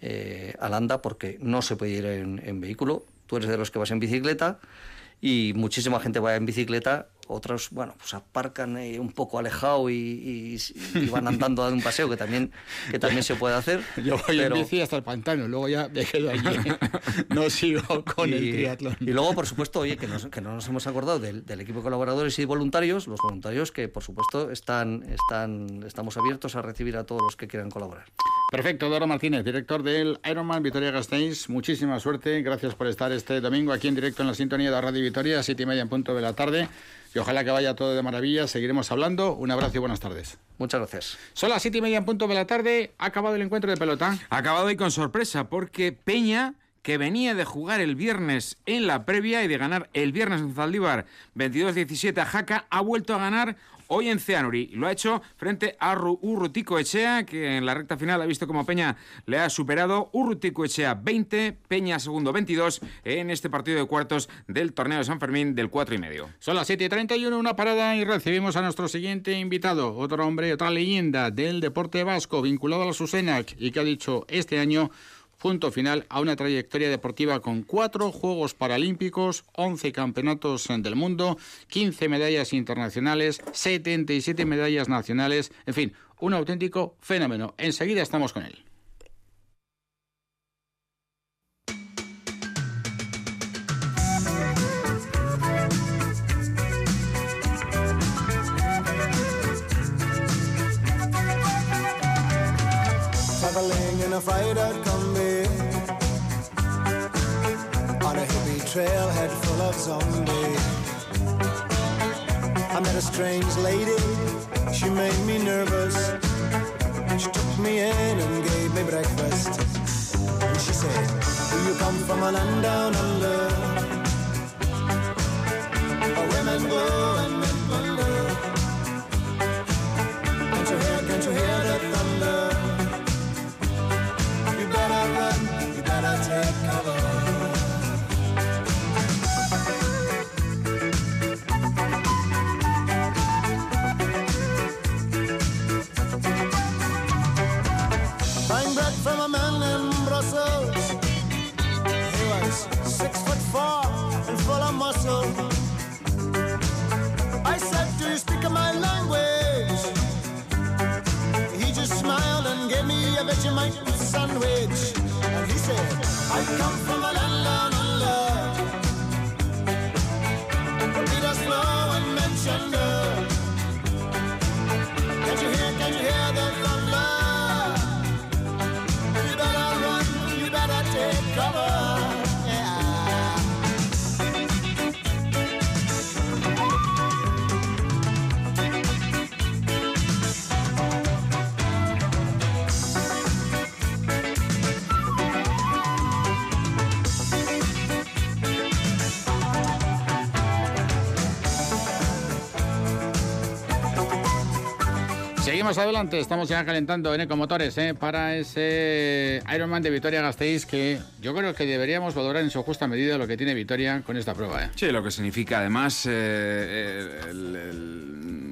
Speaker 9: eh, al ANDA porque no se puede ir en, en, vehículo. Tú eres de los que vas en bicicleta y muchísima gente va en bicicleta otros, bueno, pues aparcan eh, un poco alejado y, van andando a un paseo, que también, que también se puede hacer. [laughs]
Speaker 2: Yo voy en bici hasta el pantano, luego ya me quedo allí, [laughs] no sigo con el triatlón.
Speaker 9: Y luego, por supuesto, oye, que, que no nos hemos acordado del, equipo de colaboradores y voluntarios, los voluntarios que, por supuesto, están, están, estamos abiertos a recibir a todos los que quieran colaborar.
Speaker 2: Perfecto, Doro Martínez, director del Ironman Vitoria Gasteiz. Muchísima suerte, gracias por estar este domingo aquí en directo en la sintonía de Radio Vitoria, siete y media en punto de la tarde y ojalá que vaya todo de maravilla. Seguiremos hablando. Un abrazo y buenas tardes.
Speaker 9: Muchas gracias.
Speaker 2: Son las siete y media en punto de la tarde. Ha acabado el encuentro de pelota.
Speaker 4: Ha acabado y con sorpresa, porque Peña que venía de jugar el viernes en la previa y de ganar el viernes en Zaldívar 22-17 a Jaca, ha vuelto a ganar hoy en Ceanuri. Lo ha hecho frente a Urrutico Echea, que en la recta final ha visto como Peña le ha superado. Urrutico Echea 20, Peña segundo 22 en este partido de cuartos del torneo de San Fermín del 4 y medio.
Speaker 2: Son las 7 y 31, una parada y recibimos a nuestro siguiente invitado, otro hombre, otra leyenda del deporte vasco vinculado a la Susenac y que ha dicho este año punto final a una trayectoria deportiva con cuatro Juegos Paralímpicos, 11 campeonatos del mundo, 15 medallas internacionales, 77 medallas nacionales, en fin, un auténtico fenómeno. Enseguida estamos con él. Trailhead full of zombies. I met a strange lady, she made me nervous. She took me in and gave me breakfast. And she said, Do you come from a land down under? Where women glow oh, and men wonder. Oh. Can't you hear, can't you hear so. I said, Do you speak my language? He just smiled
Speaker 10: and gave me a Vegemite sandwich. And he said, I come from a land.
Speaker 2: Seguimos adelante, estamos ya calentando en Ecomotores ¿eh? para ese Ironman de Vitoria Gasteiz que yo creo que deberíamos valorar en su justa medida lo que tiene Vitoria con esta prueba. ¿eh?
Speaker 4: Sí, lo que significa además eh,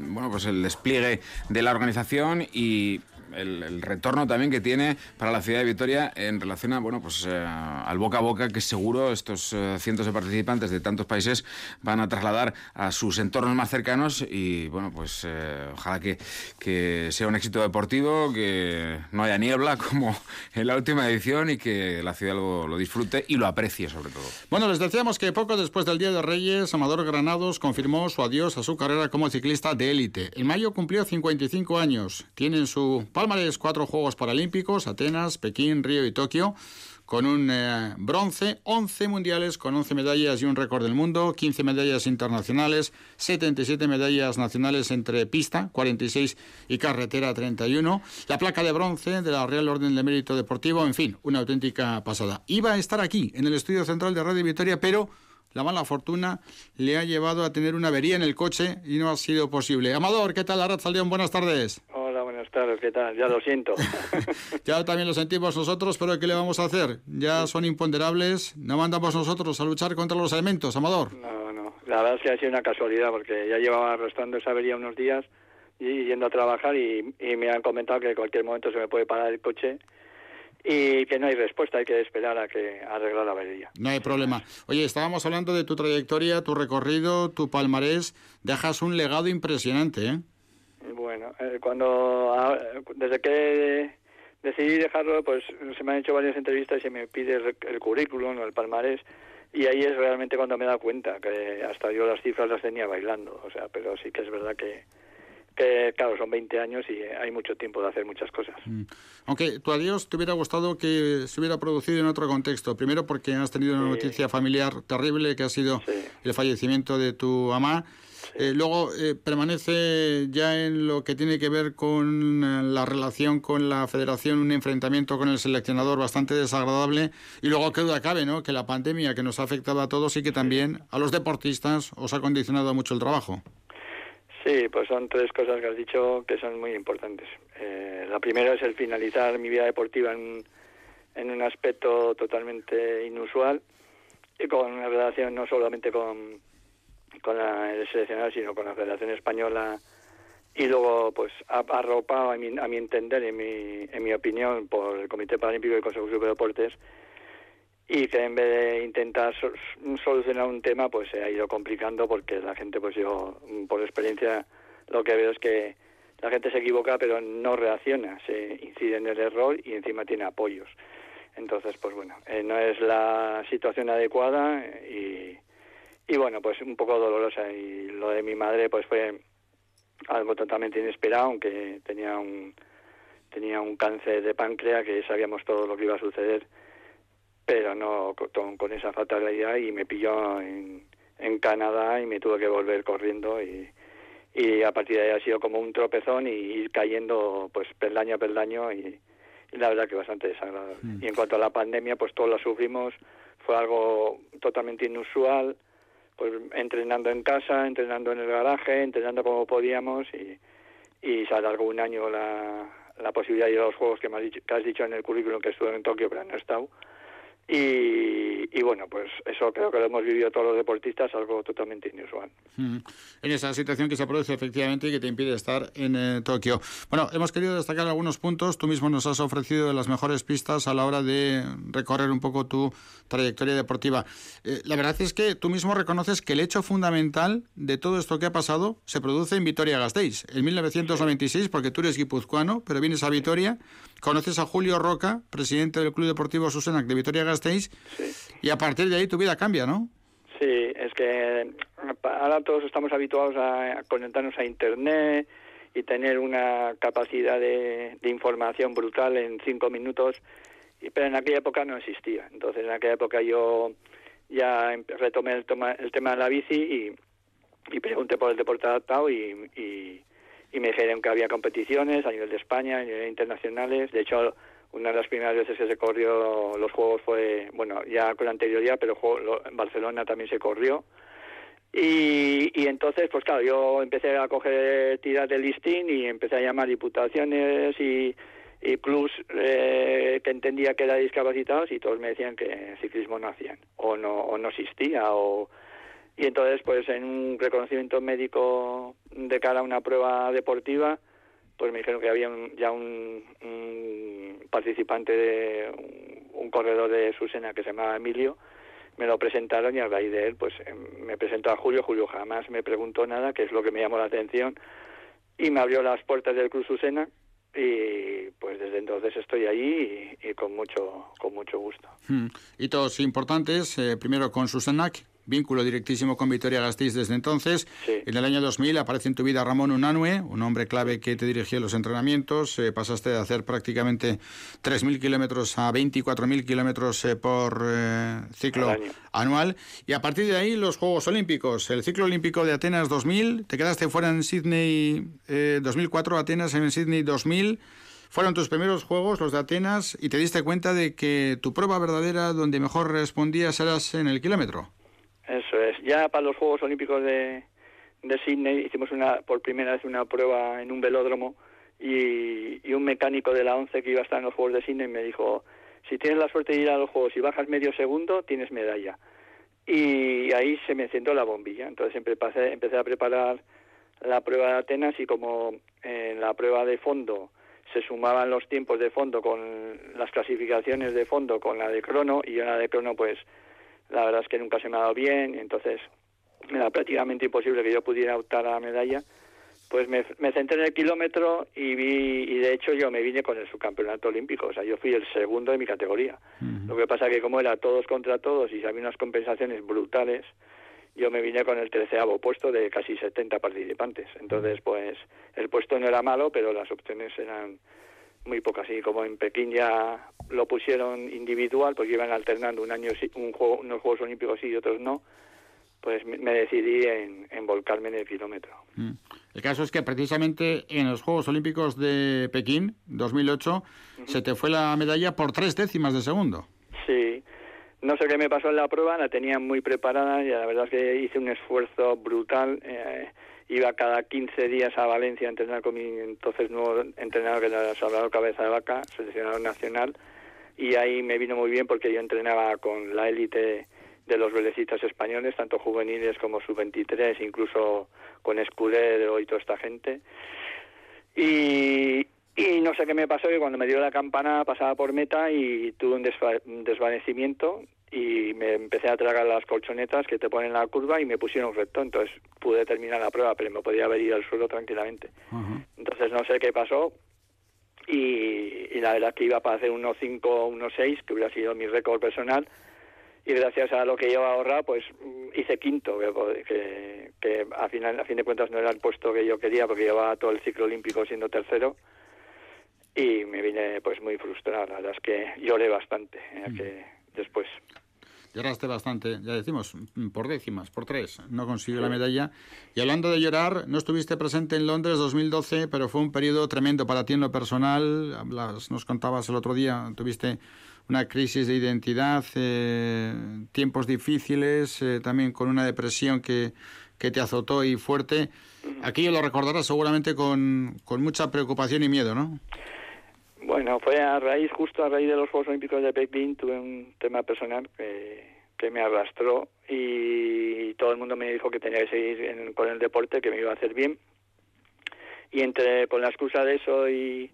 Speaker 4: bueno, pues el despliegue de la organización y el, retorno también que tiene para la ciudad de Vitoria en relación a, bueno, pues eh, al boca a boca que seguro estos eh, cientos de participantes de tantos países van a trasladar a sus entornos más cercanos y, bueno, pues eh, ojalá que, que sea un éxito deportivo, que no haya niebla [laughs] como en la última edición y que la ciudad lo, lo disfrute y lo aprecie sobre todo.
Speaker 2: Bueno, les decíamos que poco después del Día de Reyes, Amador Granados confirmó su adiós a su carrera como ciclista de élite. En mayo cumplió 55 años. Tiene en su palmarés cuatro Juegos Paralímpicos, Atenas, Pekín, Río y Tokio, con un eh, bronce, 11 mundiales con 11 medallas y un récord del mundo, 15 medallas internacionales, 77 medallas nacionales entre pista, 46 y carretera, 31, la placa de bronce de la Real Orden de Mérito Deportivo, en fin, una auténtica pasada. Iba a estar aquí, en el estudio central de Radio Victoria, pero la mala fortuna le ha llevado a tener una avería en el coche y no ha sido posible. Amador, ¿qué tal, León? Buenas tardes.
Speaker 11: Buenas tardes, ¿qué tal? Ya lo siento. [laughs]
Speaker 2: ya también lo sentimos nosotros, pero ¿qué le vamos a hacer? Ya son imponderables, no mandamos nosotros a luchar contra los elementos, Amador.
Speaker 11: No, no, la verdad es que ha sido una casualidad porque ya llevaba arrastrando esa avería unos días y yendo a trabajar y, y me han comentado que en cualquier momento se me puede parar el coche y que no hay respuesta, hay que esperar a que arreglar la avería.
Speaker 2: No hay problema. Oye, estábamos hablando de tu trayectoria, tu recorrido, tu palmarés, dejas un legado impresionante, ¿eh?
Speaker 11: Bueno, eh, cuando desde que decidí dejarlo, pues se me han hecho varias entrevistas y se me pide el, currículum o el palmarés y ahí es realmente cuando me he dado cuenta que hasta yo las cifras las tenía bailando, o sea, pero sí que es verdad que que claro, son 20 años y hay mucho tiempo de hacer muchas cosas. Mm.
Speaker 2: Aunque tu adiós te hubiera gustado que se hubiera producido en otro contexto. Primero porque has tenido una noticia familiar terrible que ha sido el fallecimiento de tu mamá. Eh, luego eh, permanece ya en lo que tiene que ver con eh, la relación con la federación, un enfrentamiento con el seleccionador bastante desagradable. Y luego, qué duda cabe, ¿no? Que la pandemia que nos ha afectado a todos y que también a los deportistas os ha condicionado mucho el trabajo.
Speaker 11: Sí, pues son tres cosas que has dicho que son muy importantes. Eh, la primera es el finalizar mi vida deportiva en, en un aspecto totalmente inusual y con una relación no solamente con, con la, el seleccionado, sino con la Federación Española. Y luego pues arropado a mi, a mi entender en mi, en mi opinión por el Comité Paralímpico y el Consejo Superior de Deportes y que en vez de intentar solucionar un tema pues se ha ido complicando porque la gente pues yo por experiencia lo que veo es que la gente se equivoca pero no reacciona se incide en el error y encima tiene apoyos. Entonces pues bueno eh, no es la situación adecuada y, y bueno pues un poco dolorosa y lo de mi madre pues fue algo totalmente inesperado aunque tenía un tenía un cáncer de páncreas que sabíamos todo lo que iba a suceder pero no con, esa fatalidad y me pilló en, en Canadá y me tuve que volver corriendo y, y a partir de ahí ha sido como un tropezón y ir cayendo pues peldaño a peldaño y, la verdad que bastante desagradable. Mm. Y en cuanto a la pandemia, pues todos la sufrimos, fue algo totalmente inusual, pues entrenando en casa, entrenando en el garaje, entrenando como podíamos y, y se alargó un año la, la posibilidad de ir a los juegos que, me has dicho, que has dicho en el currículum que estuve en Tokio, pero no he estado y, bueno, pues eso creo que lo hemos vivido todos los deportistas, algo totalmente inusual.
Speaker 2: En esa situación que se produce efectivamente y que te impide estar en eh, Tokio. Bueno, hemos querido destacar algunos puntos. Tú mismo nos has ofrecido las mejores pistas a la hora de recorrer un poco tu trayectoria deportiva. Eh, la verdad es que tú mismo reconoces que el hecho fundamental de todo esto que ha pasado se produce en Vitoria-Gasteiz, en 1996, porque tú eres guipuzcoano, pero vienes a Vitoria conoces a Julio Roca, presidente del Club Deportivo Susenac de Vitoria-Gasteiz, y a partir de ahí tu vida cambia, ¿no?
Speaker 11: Sí, es que ahora todos estamos habituados a conectarnos a Internet y tener una capacidad de, información brutal en cinco minutos, pero en aquella época no existía. Entonces, en aquella época yo ya retomé el, el tema de la bici y, pregunté por el deporte adaptado y y me dijeron que había competiciones a nivel de España, a nivel internacionales. De hecho, una de las primeras veces que se corrió los Juegos fue, bueno, ya con anterioridad, pero en Barcelona también se corrió. Y, y, entonces, pues claro, yo empecé a coger tiras de listing y empecé a llamar diputaciones y, y clubs eh, que entendía que eran discapacitados y todos me decían que ciclismo no hacían o no, o no existía o y entonces pues en un reconocimiento médico de cara a una prueba deportiva pues me dijeron que había ya un, participante de un, corredor de Susena que se llamaba Emilio me lo presentaron y a raíz de él pues em, me presentó a Julio Julio jamás me preguntó nada que es lo que me llamó la atención y me abrió las puertas del Cruz Susena y pues desde entonces estoy ahí y, con mucho con mucho gusto.
Speaker 2: Hmm. Hitos importantes, eh, primero con Susenac, vínculo directísimo con Vitoria Gasteiz desde entonces. En el año 2000 aparece en tu vida Ramón Unanue, un hombre clave que te dirigió los entrenamientos. Eh, pasaste de hacer prácticamente 3.000 kilómetros a 24.000 kilómetros eh, por eh, ciclo anual. Y a partir de ahí los Juegos Olímpicos. El ciclo olímpico de Atenas 2000, te quedaste fuera en Sydney 2004, Atenas en Sydney 2000. Fueron tus primeros juegos, los de Atenas, y te diste cuenta de que tu prueba verdadera, donde mejor respondías, eras en el kilómetro.
Speaker 11: Eso es. Ya para los Juegos Olímpicos de, de Sydney hicimos una, por primera vez una prueba en un velódromo y, y un mecánico de la ONCE que iba a estar en los Juegos de Sydney me dijo, si tienes la suerte de ir a los Juegos y bajas medio segundo, tienes medalla. Y ahí se me encendió la bombilla. Entonces empecé, empecé a preparar la prueba de Atenas y como en la prueba de fondo se sumaban los tiempos de fondo con las clasificaciones de fondo con la de crono y en la de crono pues la verdad es que nunca se me ha dado bien y entonces era prácticamente imposible que yo pudiera optar a la medalla. Pues me, me, centré en el kilómetro y vi y de hecho yo me vine con el subcampeonato olímpico o sea yo fui el segundo de mi categoría. Lo que pasa que como era todos contra todos y había unas compensaciones brutales yo me vine con el treceavo puesto de casi 70 participantes. Entonces pues el puesto no era malo pero las opciones eran muy pocas y como en Pekín ya lo pusieron individual pues iban alternando un año un juego, unos Juegos Olímpicos sí y otros no pues me decidí en, en volcarme en el kilómetro.
Speaker 2: Mm. El caso es que precisamente en los Juegos Olímpicos de Pekín 2008 se te fue la medalla por tres décimas de segundo.
Speaker 11: Sí, no sé qué me pasó en la prueba, la tenía muy preparada y la verdad es que hice un esfuerzo brutal. Eh, iba cada 15 días a Valencia a entrenar con mi entonces nuevo entrenador que era Salvador Cabeza de Vaca, seleccionador nacional, y ahí me vino muy bien porque yo entrenaba con la élite de los velecistas españoles, tanto juveniles como sub-23, incluso con Escudero y toda esta gente. Y, y no sé qué me pasó, que cuando me dio la campana pasaba por meta y tuve un, desvanecimiento y me empecé a tragar las colchonetas que te ponen en la curva y me pusieron recto, entonces pude terminar la prueba, pero me podía haber ido al suelo tranquilamente. Entonces no sé qué pasó y, y, la verdad que iba para hacer 1.5 o 1.6, que hubiera sido mi récord personal, y gracias a lo que yo ahorrado pues hice quinto que, que, a final a fin de cuentas no era el puesto que yo quería porque llevaba todo el ciclo olímpico siendo tercero y me vine pues muy frustrado la verdad es que lloré bastante ¿eh? mm. que después
Speaker 2: Lloraste bastante, ya decimos, por décimas, por tres. No consiguió la medalla. Y hablando de llorar, no estuviste presente en Londres 2012, pero fue un periodo tremendo para ti en lo personal. nos contabas el otro día, tuviste una crisis de identidad, eh, tiempos difíciles, eh, también con una depresión que, que te azotó y fuerte. Aquello lo recordarás seguramente con, con mucha preocupación y miedo, ¿no?
Speaker 11: Bueno, fue a raíz, justo a raíz de los Juegos Olímpicos de Pekín, tuve un tema personal que, que me arrastró y todo el mundo me dijo que tenía que seguir con el deporte, que me iba a hacer bien. Y entre, con la excusa de eso y,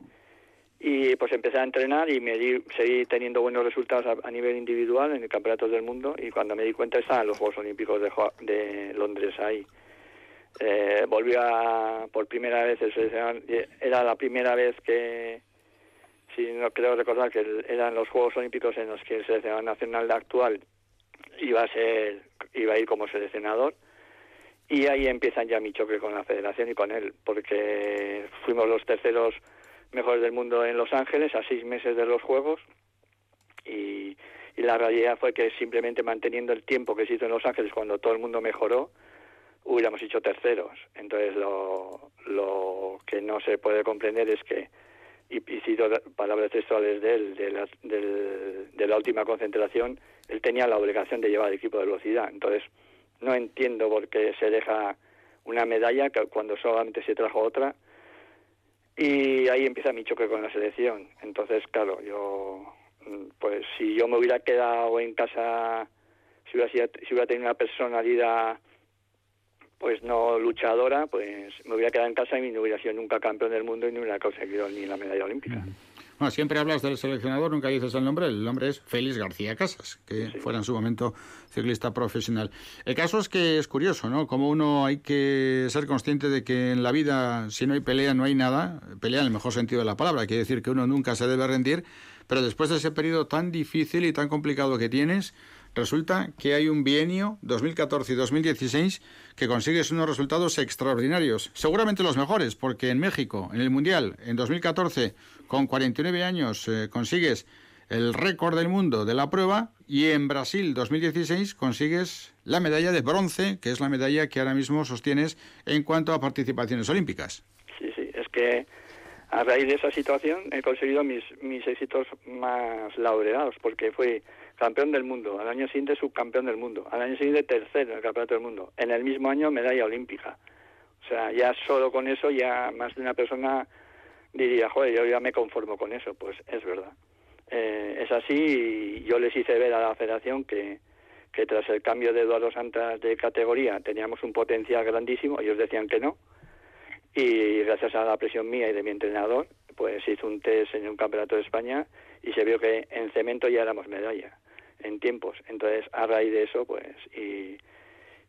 Speaker 11: y pues empecé a entrenar y me di, seguí teniendo buenos resultados a, nivel individual en el campeonato del mundo y cuando me di cuenta estaban los Juegos Olímpicos de, Londres ahí. Eh, volví a, por primera vez, era la primera vez que, si no creo recordar que eran los Juegos Olímpicos en los que el seleccionador nacional actual iba a ser, iba a ir como seleccionador y ahí empiezan ya mi choque con la federación y con él, porque fuimos los terceros mejores del mundo en Los Ángeles a seis meses de los Juegos y, la realidad fue que simplemente manteniendo el tiempo que se hizo en Los Ángeles cuando todo el mundo mejoró, hubiéramos hecho terceros. Entonces lo, lo que no se puede comprender es que, y, y cito palabras textuales de él, de la, última concentración, él tenía la obligación de llevar el equipo de velocidad. Entonces no entiendo por qué se deja una medalla cuando solamente se trajo otra y ahí empieza mi choque con la selección. Entonces, claro, yo, mm, pues si yo me hubiera quedado en casa, si hubiera, si hubiera tenido una personalidad pues no luchadora, pues me hubiera quedado en casa y no hubiera sido nunca campeón del mundo y no hubiera conseguido ni la medalla olímpica.
Speaker 2: Bueno, siempre hablas del seleccionador, nunca dices el nombre. El nombre es Félix García Casas, que fuera en su momento ciclista profesional. El caso es que es curioso, ¿no? Como uno hay que ser consciente de que en la vida, si no hay pelea, no hay nada. Pelea en el mejor sentido de la palabra. Quiere decir que uno nunca se debe rendir. Pero después de ese periodo tan difícil y tan complicado que tienes, resulta que hay un bienio 2014 y 2016 que consigues unos resultados extraordinarios, seguramente los mejores, porque en México, en el Mundial, en 2014, con 49 años, eh, consigues el récord del mundo de la prueba y en Brasil 2016 consigues la medalla de bronce, que es la medalla que ahora mismo sostienes en cuanto a participaciones olímpicas.
Speaker 11: Sí, sí, es que a raíz de esa situación he conseguido mis, mis éxitos más laureados, porque fui campeón del mundo, al año siguiente subcampeón del mundo, al año siguiente tercero en el campeonato del mundo, en el mismo año medalla olímpica. O sea, ya solo con eso ya más de una persona diría, joder, yo ya me conformo con eso, pues es verdad. Eh, es así y yo les hice ver a la federación que, que tras el cambio de Eduardo Santas de categoría teníamos un potencial grandísimo, ellos decían que no, y gracias a la presión mía y de mi entrenador, pues hizo un test en un campeonato de España y se vio que en cemento ya éramos medalla en tiempos. Entonces, a raíz de eso, pues, y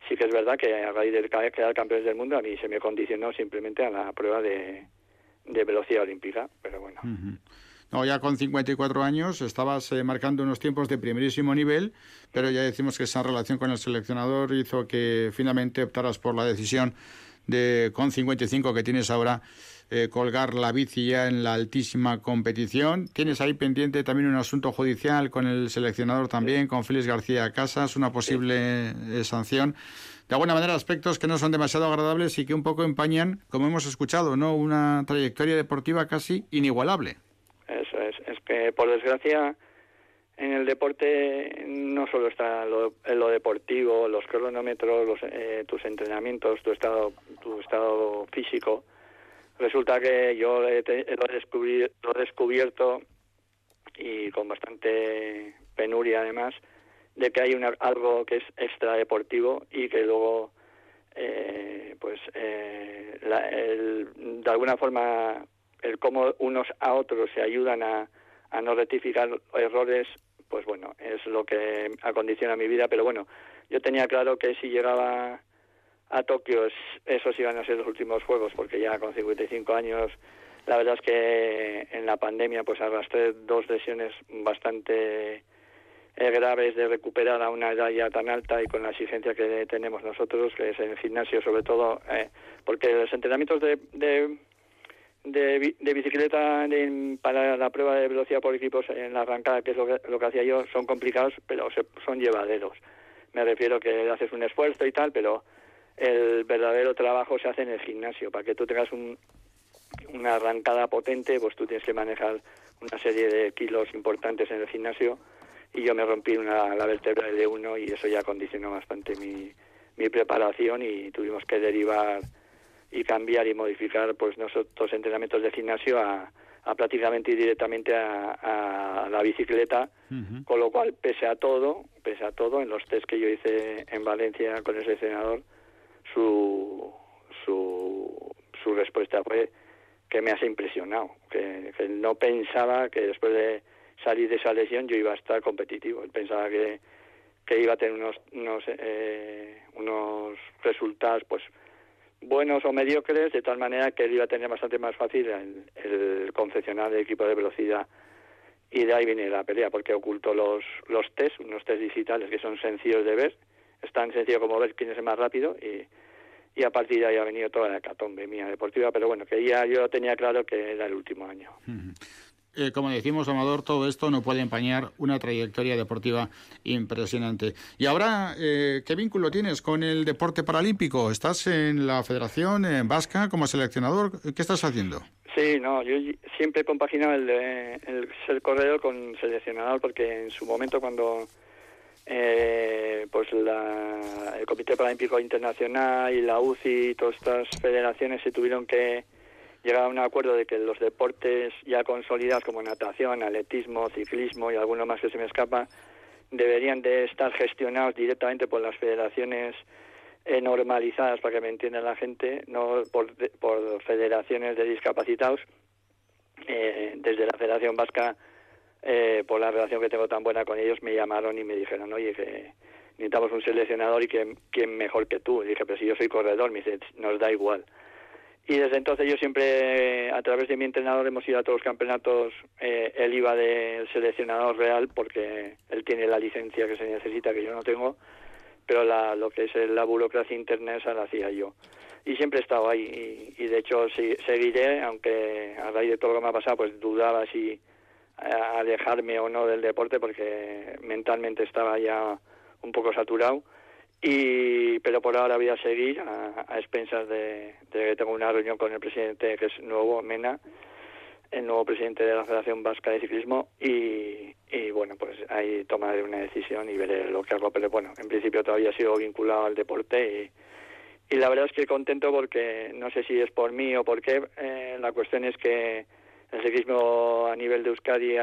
Speaker 11: sí que es verdad que a raíz de quedar campeones del mundo, a mí se me condicionó simplemente a la prueba de, de velocidad olímpica, pero bueno.
Speaker 2: No, ya con 54 años estabas eh, marcando unos tiempos de primerísimo nivel, pero ya decimos que esa relación con el seleccionador hizo que finalmente optaras por la decisión de con 55 que tienes ahora eh, colgar la bici ya en la altísima competición. Tienes ahí pendiente también un asunto judicial con el seleccionador también, con Félix García Casas, una posible eh, sanción. De alguna manera, aspectos que no son demasiado agradables y que un poco empañan, como hemos escuchado, no una trayectoria deportiva casi inigualable.
Speaker 11: Eso es, es que por desgracia en el deporte no solo está lo, lo deportivo, los cronómetros, los, eh, tus entrenamientos, tu estado, tu estado físico. Resulta que yo lo, he descubierto y con bastante penuria además de que hay una, algo que es extra deportivo y que luego eh, pues eh, de alguna forma el cómo unos a otros se ayudan a, a no rectificar errores, pues bueno, es lo que acondiciona mi vida. Pero bueno, yo tenía claro que si llegaba a Tokio, esos iban a ser los últimos juegos, porque ya con 55 años, la verdad es que en la pandemia pues arrastré dos lesiones bastante eh, graves de recuperar a una edad ya tan alta y con la exigencia que tenemos nosotros, que es en el gimnasio sobre todo, eh, porque los entrenamientos de, de de, de bicicleta para la prueba de velocidad por equipos en la arrancada, que es lo que, lo que hacía yo, son complicados, pero son llevaderos. Me refiero que haces un esfuerzo y tal, pero el verdadero trabajo se hace en el gimnasio. Para que tú tengas un, una arrancada potente, pues tú tienes que manejar una serie de kilos importantes en el gimnasio. Y yo me rompí una, la vértebra de uno y eso ya condicionó bastante mi, mi preparación y tuvimos que derivar y cambiar y modificar pues nosotros entrenamientos de gimnasio a, a prácticamente ir directamente a, la bicicleta, con lo cual, pese a todo, pese a todo, en los test que yo hice en Valencia con ese entrenador, su, su, su respuesta fue que me has impresionado, que, no pensaba que después de salir de esa lesión yo iba a estar competitivo, él pensaba que, que iba a tener unos, unos, eh, unos resultados pues buenos o mediocres, de tal manera que él iba a tener bastante más fácil el, el concesionar el equipo de velocidad. Y de ahí viene la pelea, porque ocultó los, los test, unos test digitales que son sencillos de ver, es tan sencillo como ver quién es el más rápido y, y a partir de ahí ha venido toda la catombe mía deportiva, pero bueno, que ya yo tenía claro que era el último año.
Speaker 2: Eh, como decimos, Amador, todo esto no puede empañar una trayectoria deportiva impresionante. Y ahora, eh, ¿qué vínculo tienes con el deporte paralímpico? ¿Estás en la Federación en Vasca como seleccionador? ¿Qué estás haciendo?
Speaker 11: Sí, no, yo siempre he compaginado el, el ser corredor con seleccionador porque en su momento cuando eh, pues la, el Comité Paralímpico Internacional y la UCI y todas estas federaciones se tuvieron que llegaba a un acuerdo de que los deportes ya consolidados como natación, atletismo, ciclismo y alguno más que se me escapa, deberían de estar gestionados directamente por las federaciones eh, normalizadas, para que me entienda la gente, no por, por federaciones de discapacitados. Eh, desde la Federación Vasca, eh, por la relación que tengo tan buena con ellos, me llamaron y me dijeron, oye, que necesitamos un seleccionador y que quién mejor que tú. Y dije, pero si yo soy corredor, me dice, nos da igual. Y desde entonces yo siempre, a través de mi entrenador, hemos ido a todos los campeonatos. Eh, él iba del seleccionador real porque él tiene la licencia que se necesita, que yo no tengo, pero la, lo que es la burocracia interna esa la hacía yo. Y siempre he estado ahí y, de hecho seguiré, aunque a raíz de todo lo que me ha pasado, pues dudaba si eh, alejarme o no del deporte porque mentalmente estaba ya un poco saturado. Y pero por ahora voy a seguir a, expensas de, que tengo una reunión con el presidente que es nuevo Mena el nuevo presidente de la Federación Vasca de Ciclismo y, y bueno pues ahí tomaré una decisión y veré lo que hago. Pero bueno en principio todavía sigo vinculado al deporte y, y la verdad es que contento porque no sé si es por mí o por qué eh, la cuestión es que el ciclismo a nivel de Euskadi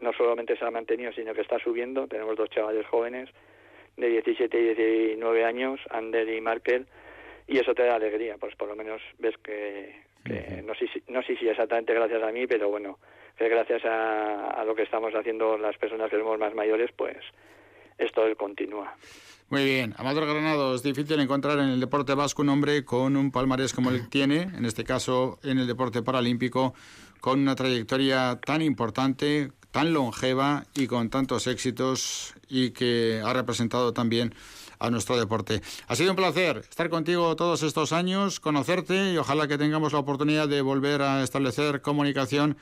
Speaker 11: no solamente se ha mantenido sino que está subiendo. Tenemos dos chavales jóvenes de 17 y 19 años, Ander y Markel, y eso te da alegría, pues por lo menos ves que, que no, sé si, no sé si exactamente gracias a mí, pero bueno, que gracias a, lo que estamos haciendo las personas que somos más mayores, pues esto continúa.
Speaker 2: Muy bien. Amador Granado, es difícil encontrar en el deporte vasco un hombre con un palmarés como que tiene, en este caso en el deporte paralímpico, con una trayectoria tan importante, tan longeva y con tantos éxitos y que ha representado también a nuestro deporte. Ha sido un placer estar contigo todos estos años, conocerte y ojalá que tengamos la oportunidad de volver a establecer comunicación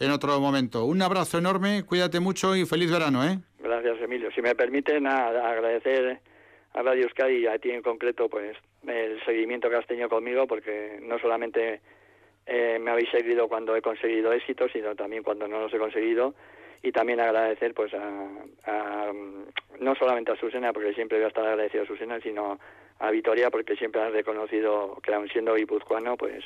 Speaker 2: en otro momento. Un abrazo enorme, cuídate mucho y feliz verano, ¿eh?
Speaker 11: Gracias, Emilio. Si me permiten, agradecer a Radio Euskadi y a ti en concreto, pues el seguimiento que has tenido conmigo, porque no solamente eh, me habéis seguido cuando he conseguido éxito, sino también cuando no los he conseguido. Y también agradecer, pues, a, no solamente a Susana, porque siempre voy a estar agradecido a Susana, sino a Vitoria, porque siempre han reconocido que, aun siendo guipuzcoano, pues,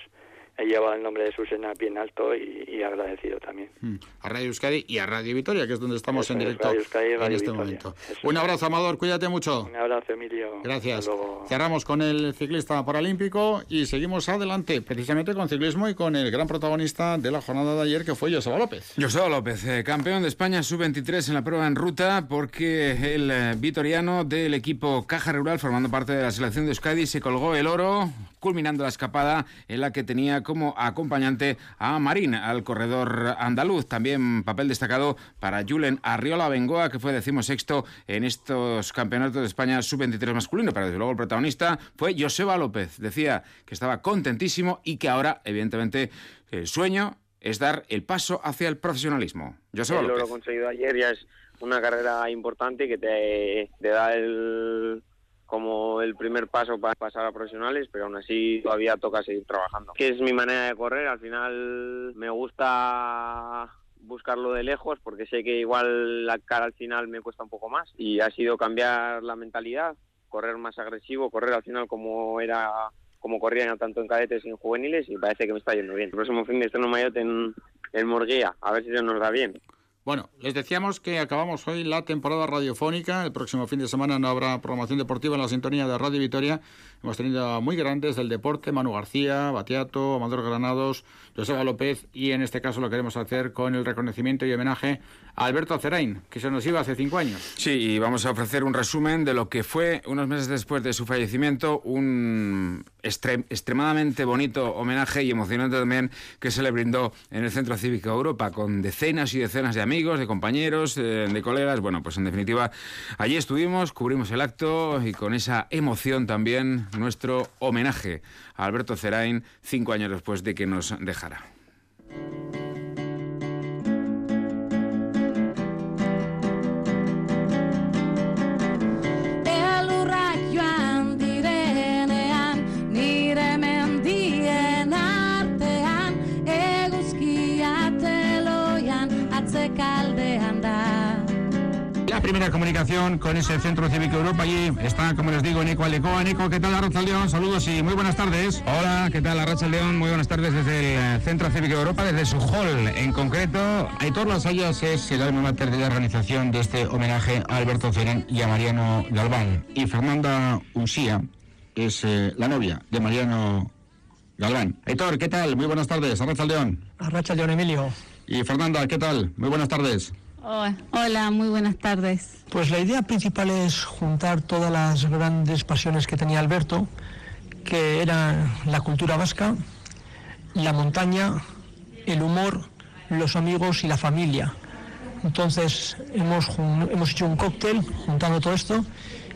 Speaker 11: he llevado el nombre de Susana bien alto y, agradecido también. Mm.
Speaker 2: A Radio Euskadi y a Radio Vitoria, que es donde estamos en directo en este momento. Un abrazo, Amador, cuídate mucho.
Speaker 11: Un abrazo, Emilio.
Speaker 2: Gracias. Cerramos con el ciclista paralímpico y seguimos adelante, precisamente con ciclismo y con el gran protagonista de la jornada de ayer, que fue Joseba López.
Speaker 4: Joseba López, eh, campeón de España sub-23 en la prueba en ruta, porque el eh, vitoriano del equipo Caja Rural, formando parte de la selección de Euskadi, se colgó el oro, culminando la escapada en la que tenía como acompañante a Marín, al corredor andaluz. También papel destacado para Julen Arriola Bengoa, que fue decimosexto en estos campeonatos de España sub-23 masculino. Pero desde luego el protagonista fue Joseba López. Decía que estaba contentísimo y que ahora, evidentemente, el sueño es dar el paso hacia el profesionalismo.
Speaker 12: Joseba
Speaker 4: López.
Speaker 12: Lo conseguido ayer ya es una carrera importante que te, te da el como el primer paso para pasar a profesionales, pero aún así todavía toca seguir trabajando. Que es mi manera de correr, al final me gusta buscarlo de lejos porque sé que igual la cara al final me cuesta un poco más y ha sido cambiar la mentalidad, correr más agresivo, correr al final como era como corrían tanto en cadetes y en juveniles y parece que me está yendo bien. El próximo fin de estreno mayote en, en Morguía, a ver si se nos da bien.
Speaker 2: Bueno, les decíamos que acabamos hoy la temporada radiofónica. El próximo fin de semana no habrá programación deportiva en la sintonía de Radio Vitoria. Hemos tenido muy grandes del deporte, Manu García, Batiato, Amador Granados, Joseba López y en este caso lo queremos hacer con el reconocimiento y homenaje a Alberto Cerain, que se nos iba hace cinco años.
Speaker 4: Sí, y vamos a ofrecer un resumen de lo que fue unos meses después de su fallecimiento un extremadamente bonito homenaje y emocionante también que se le brindó en el Centro Cívico Europa con decenas y decenas de amigos, de compañeros, eh, de colegas. Bueno, pues en definitiva, allí estuvimos, cubrimos el acto y con esa emoción también nuestro homenaje a Alberto Cerain cinco años después de que nos dejara.
Speaker 2: Primera comunicación con ese Centro Cívico Europa. Allí está, como les digo, Nico Alecoa. Nico, ¿qué tal, Arracha León? Saludos y muy buenas tardes.
Speaker 13: Hola, ¿qué tal, Arracha León? Muy buenas tardes desde el eh, Centro Cívico Europa, desde su hall en concreto. Aitor Lasallas es el alma mater de la organización de este homenaje a Alberto Cerén y a Mariano Galván. Y Fernanda Usía es eh, la novia de Mariano Galván. Aitor, ¿qué tal? Muy buenas tardes. Arracha León.
Speaker 14: Arracha León, Emilio.
Speaker 13: Y Fernanda, ¿qué tal? Muy buenas tardes.
Speaker 15: Hola, muy buenas tardes.
Speaker 14: Pues la idea principal es juntar todas las grandes pasiones que tenía Alberto, que eran la cultura vasca, la montaña, el humor, los amigos y la familia. Entonces hemos, hemos hecho un cóctel juntando todo esto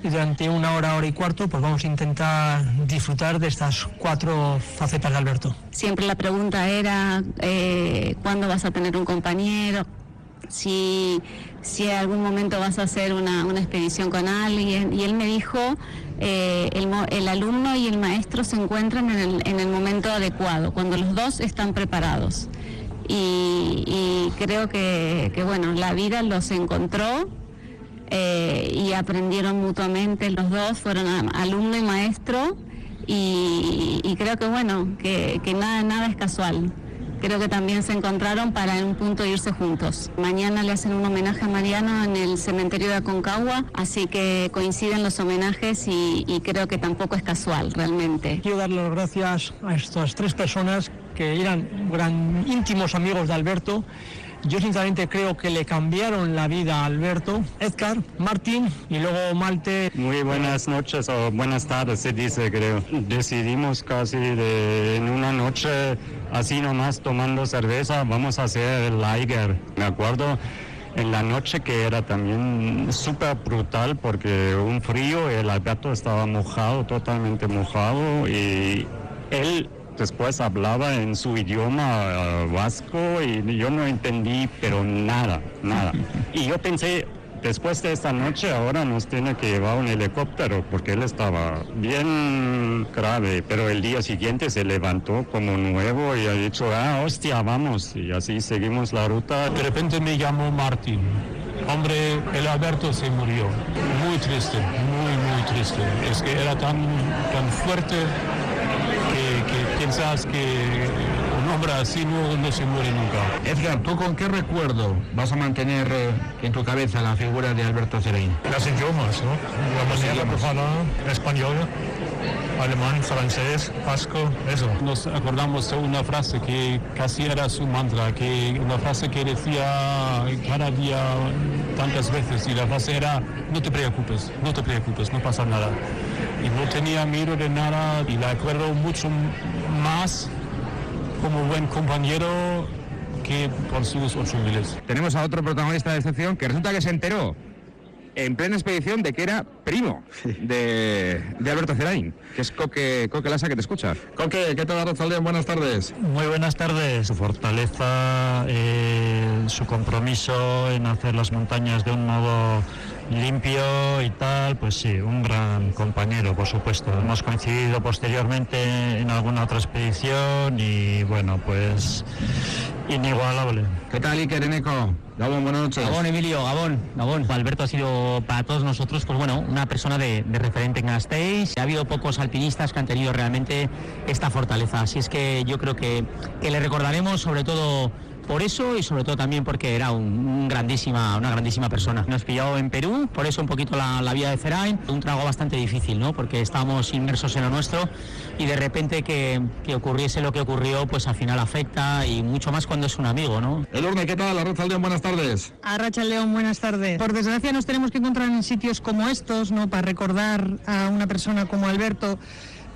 Speaker 14: y durante una hora, hora y cuarto, pues vamos a intentar disfrutar de estas cuatro facetas de Alberto.
Speaker 15: Siempre la pregunta era, eh, ¿cuándo vas a tener un compañero? Si, si en algún momento vas a hacer una, expedición con alguien. Y él me dijo, eh, el, alumno y el maestro se encuentran en el, momento adecuado, cuando los dos están preparados. Y, creo que, bueno, la vida los encontró eh, y aprendieron mutuamente los dos, fueron alumno y maestro. Y, creo que bueno, que, que nada, nada es casual creo que también se encontraron para en un punto irse juntos. Mañana le hacen un homenaje a Mariano en el cementerio de Aconcagua, así que coinciden los homenajes y, creo que tampoco es casual realmente.
Speaker 14: Quiero darle las gracias a estas tres personas que eran gran, íntimos amigos de Alberto. Yo sinceramente creo que le cambiaron la vida a Alberto, Edgar, Martín y luego Malte.
Speaker 16: Muy buenas noches o buenas tardes se dice creo. Decidimos casi de, en una noche así nomás tomando cerveza, vamos a hacer el Liger. Me acuerdo en la noche que era también súper brutal porque un frío, el Alberto estaba mojado, totalmente mojado y él después hablaba en su idioma eh, vasco y yo no entendí, pero nada, nada. Y yo pensé, después de esta noche ahora nos tiene que llevar un helicóptero porque él estaba bien grave, pero el día siguiente se levantó como nuevo y ha dicho, ah, hostia, vamos, y así seguimos la ruta.
Speaker 17: De repente me llamó Martín. Hombre, el Alberto se murió. Muy triste, muy, muy triste. Es que era tan, tan fuerte que, piensas que un hombre así no, se muere nunca.
Speaker 13: Edgar, ¿tú con qué recuerdo vas a mantener eh, en tu cabeza la figura de Alberto Cerain?
Speaker 17: Las idiomas, ¿no? La manera de español, alemán, francés, vasco, eso. Nos acordamos de una frase que casi era su mantra, que una frase que decía cada día tantas veces y la frase era no te preocupes, no te preocupes, no pasa nada y no tenía miedo de nada y la acuerdo mucho más como buen compañero que por sus ocho miles.
Speaker 13: Tenemos a otro protagonista de excepción que resulta que se enteró en plena expedición de que era primo de, Alberto Cerain, que es Coque, Coque Lasa que te escucha. Coque, ¿qué tal Arrozaldeón? Buenas tardes.
Speaker 18: Muy buenas tardes. Su fortaleza, eh, su compromiso en hacer las montañas de un modo limpio y tal, pues sí, un gran compañero, por supuesto. Hemos coincidido posteriormente en alguna otra expedición y bueno, pues inigualable.
Speaker 13: ¿Qué tal, Iker Eneco? Gabón, buenas noches.
Speaker 19: Gabón, Emilio, Gabón, Gabón. Alberto ha sido para todos nosotros, pues bueno, una persona de, referente en Gasteiz. Ha habido pocos alpinistas que han tenido realmente esta fortaleza. Así es que yo creo que, que le recordaremos sobre todo por eso y sobre todo también porque era un, grandísima, una grandísima persona. Nos pilló en Perú, por eso un poquito la, la vida de Ferain, un trago bastante difícil, ¿no? Porque estábamos inmersos en lo nuestro y de repente que, que, ocurriese lo que ocurrió, pues al final afecta y mucho más cuando es un amigo, ¿no?
Speaker 13: El Urne, ¿qué tal? Arracha León, buenas tardes.
Speaker 20: Arracha León, buenas tardes. Por desgracia nos tenemos que encontrar en sitios como estos, ¿no? Para recordar a una persona como Alberto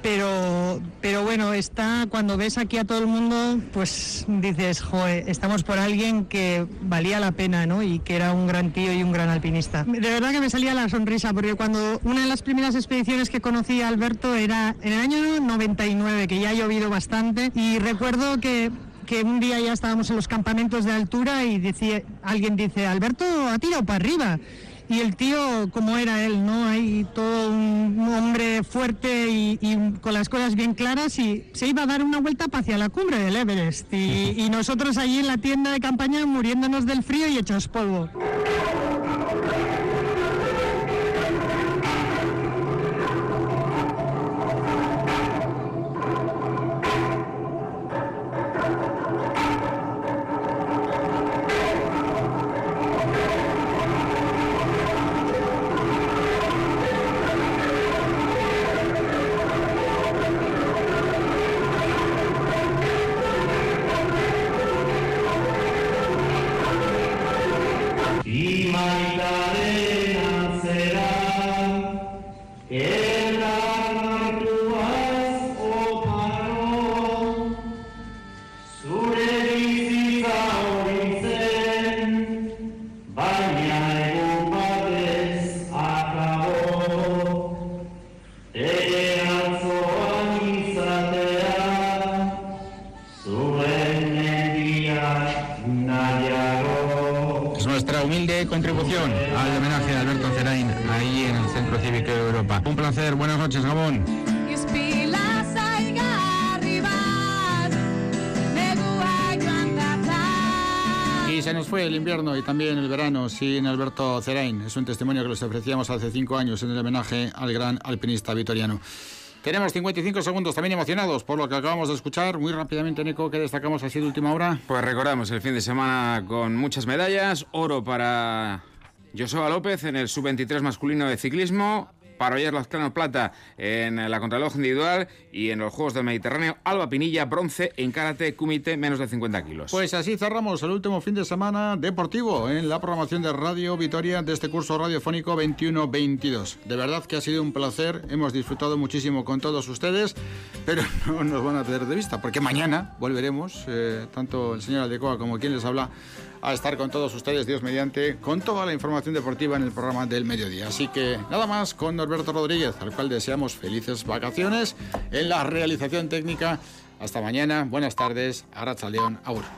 Speaker 20: pero, pero bueno, está cuando ves aquí a todo el mundo, pues dices, joder, estamos por alguien que valía la pena, ¿no? Y que era un gran tío y un gran alpinista. De verdad que me salía la sonrisa, porque cuando una de las primeras expediciones que conocí a Alberto era en el año 99, que ya ha llovido bastante, y recuerdo que que un día ya estábamos en los campamentos de altura y decía, alguien dice, Alberto ha tirado para arriba y el tío como era él, ¿no? Hay todo un hombre fuerte y, con las cosas bien claras y se iba a dar una vuelta hacia la cumbre del Everest y, y nosotros allí en la tienda de campaña muriéndonos del frío y hechos polvo.
Speaker 2: También el verano sin Alberto Cerain. Es un testimonio que les ofrecíamos hace cinco años en el homenaje al gran alpinista vitoriano. Tenemos 55 segundos también emocionados por lo que acabamos de escuchar. Muy rápidamente, Nico, ¿qué destacamos así de última hora?
Speaker 4: Pues recordamos el fin de semana con muchas medallas. Oro para Joseba López en el sub-23 masculino de ciclismo Parallelos Lascano Plata en la contrarreloj individual y en los Juegos del Mediterráneo Alba Pinilla bronce en karate kumite menos de 50 kilos.
Speaker 2: Pues así cerramos el último fin de semana deportivo en la programación de Radio Vitoria de este curso radiofónico 21-22. De verdad que ha sido un placer, hemos disfrutado muchísimo con todos ustedes, pero [laughs] no nos van a perder de vista porque mañana volveremos, eh, tanto el señor Aldecoa como quien les habla, a estar con todos ustedes, Dios mediante, con toda la información deportiva en el programa del mediodía. Así que nada más con Norberto Rodríguez, al cual deseamos felices vacaciones en la realización técnica. Hasta mañana, buenas tardes, Arracha León.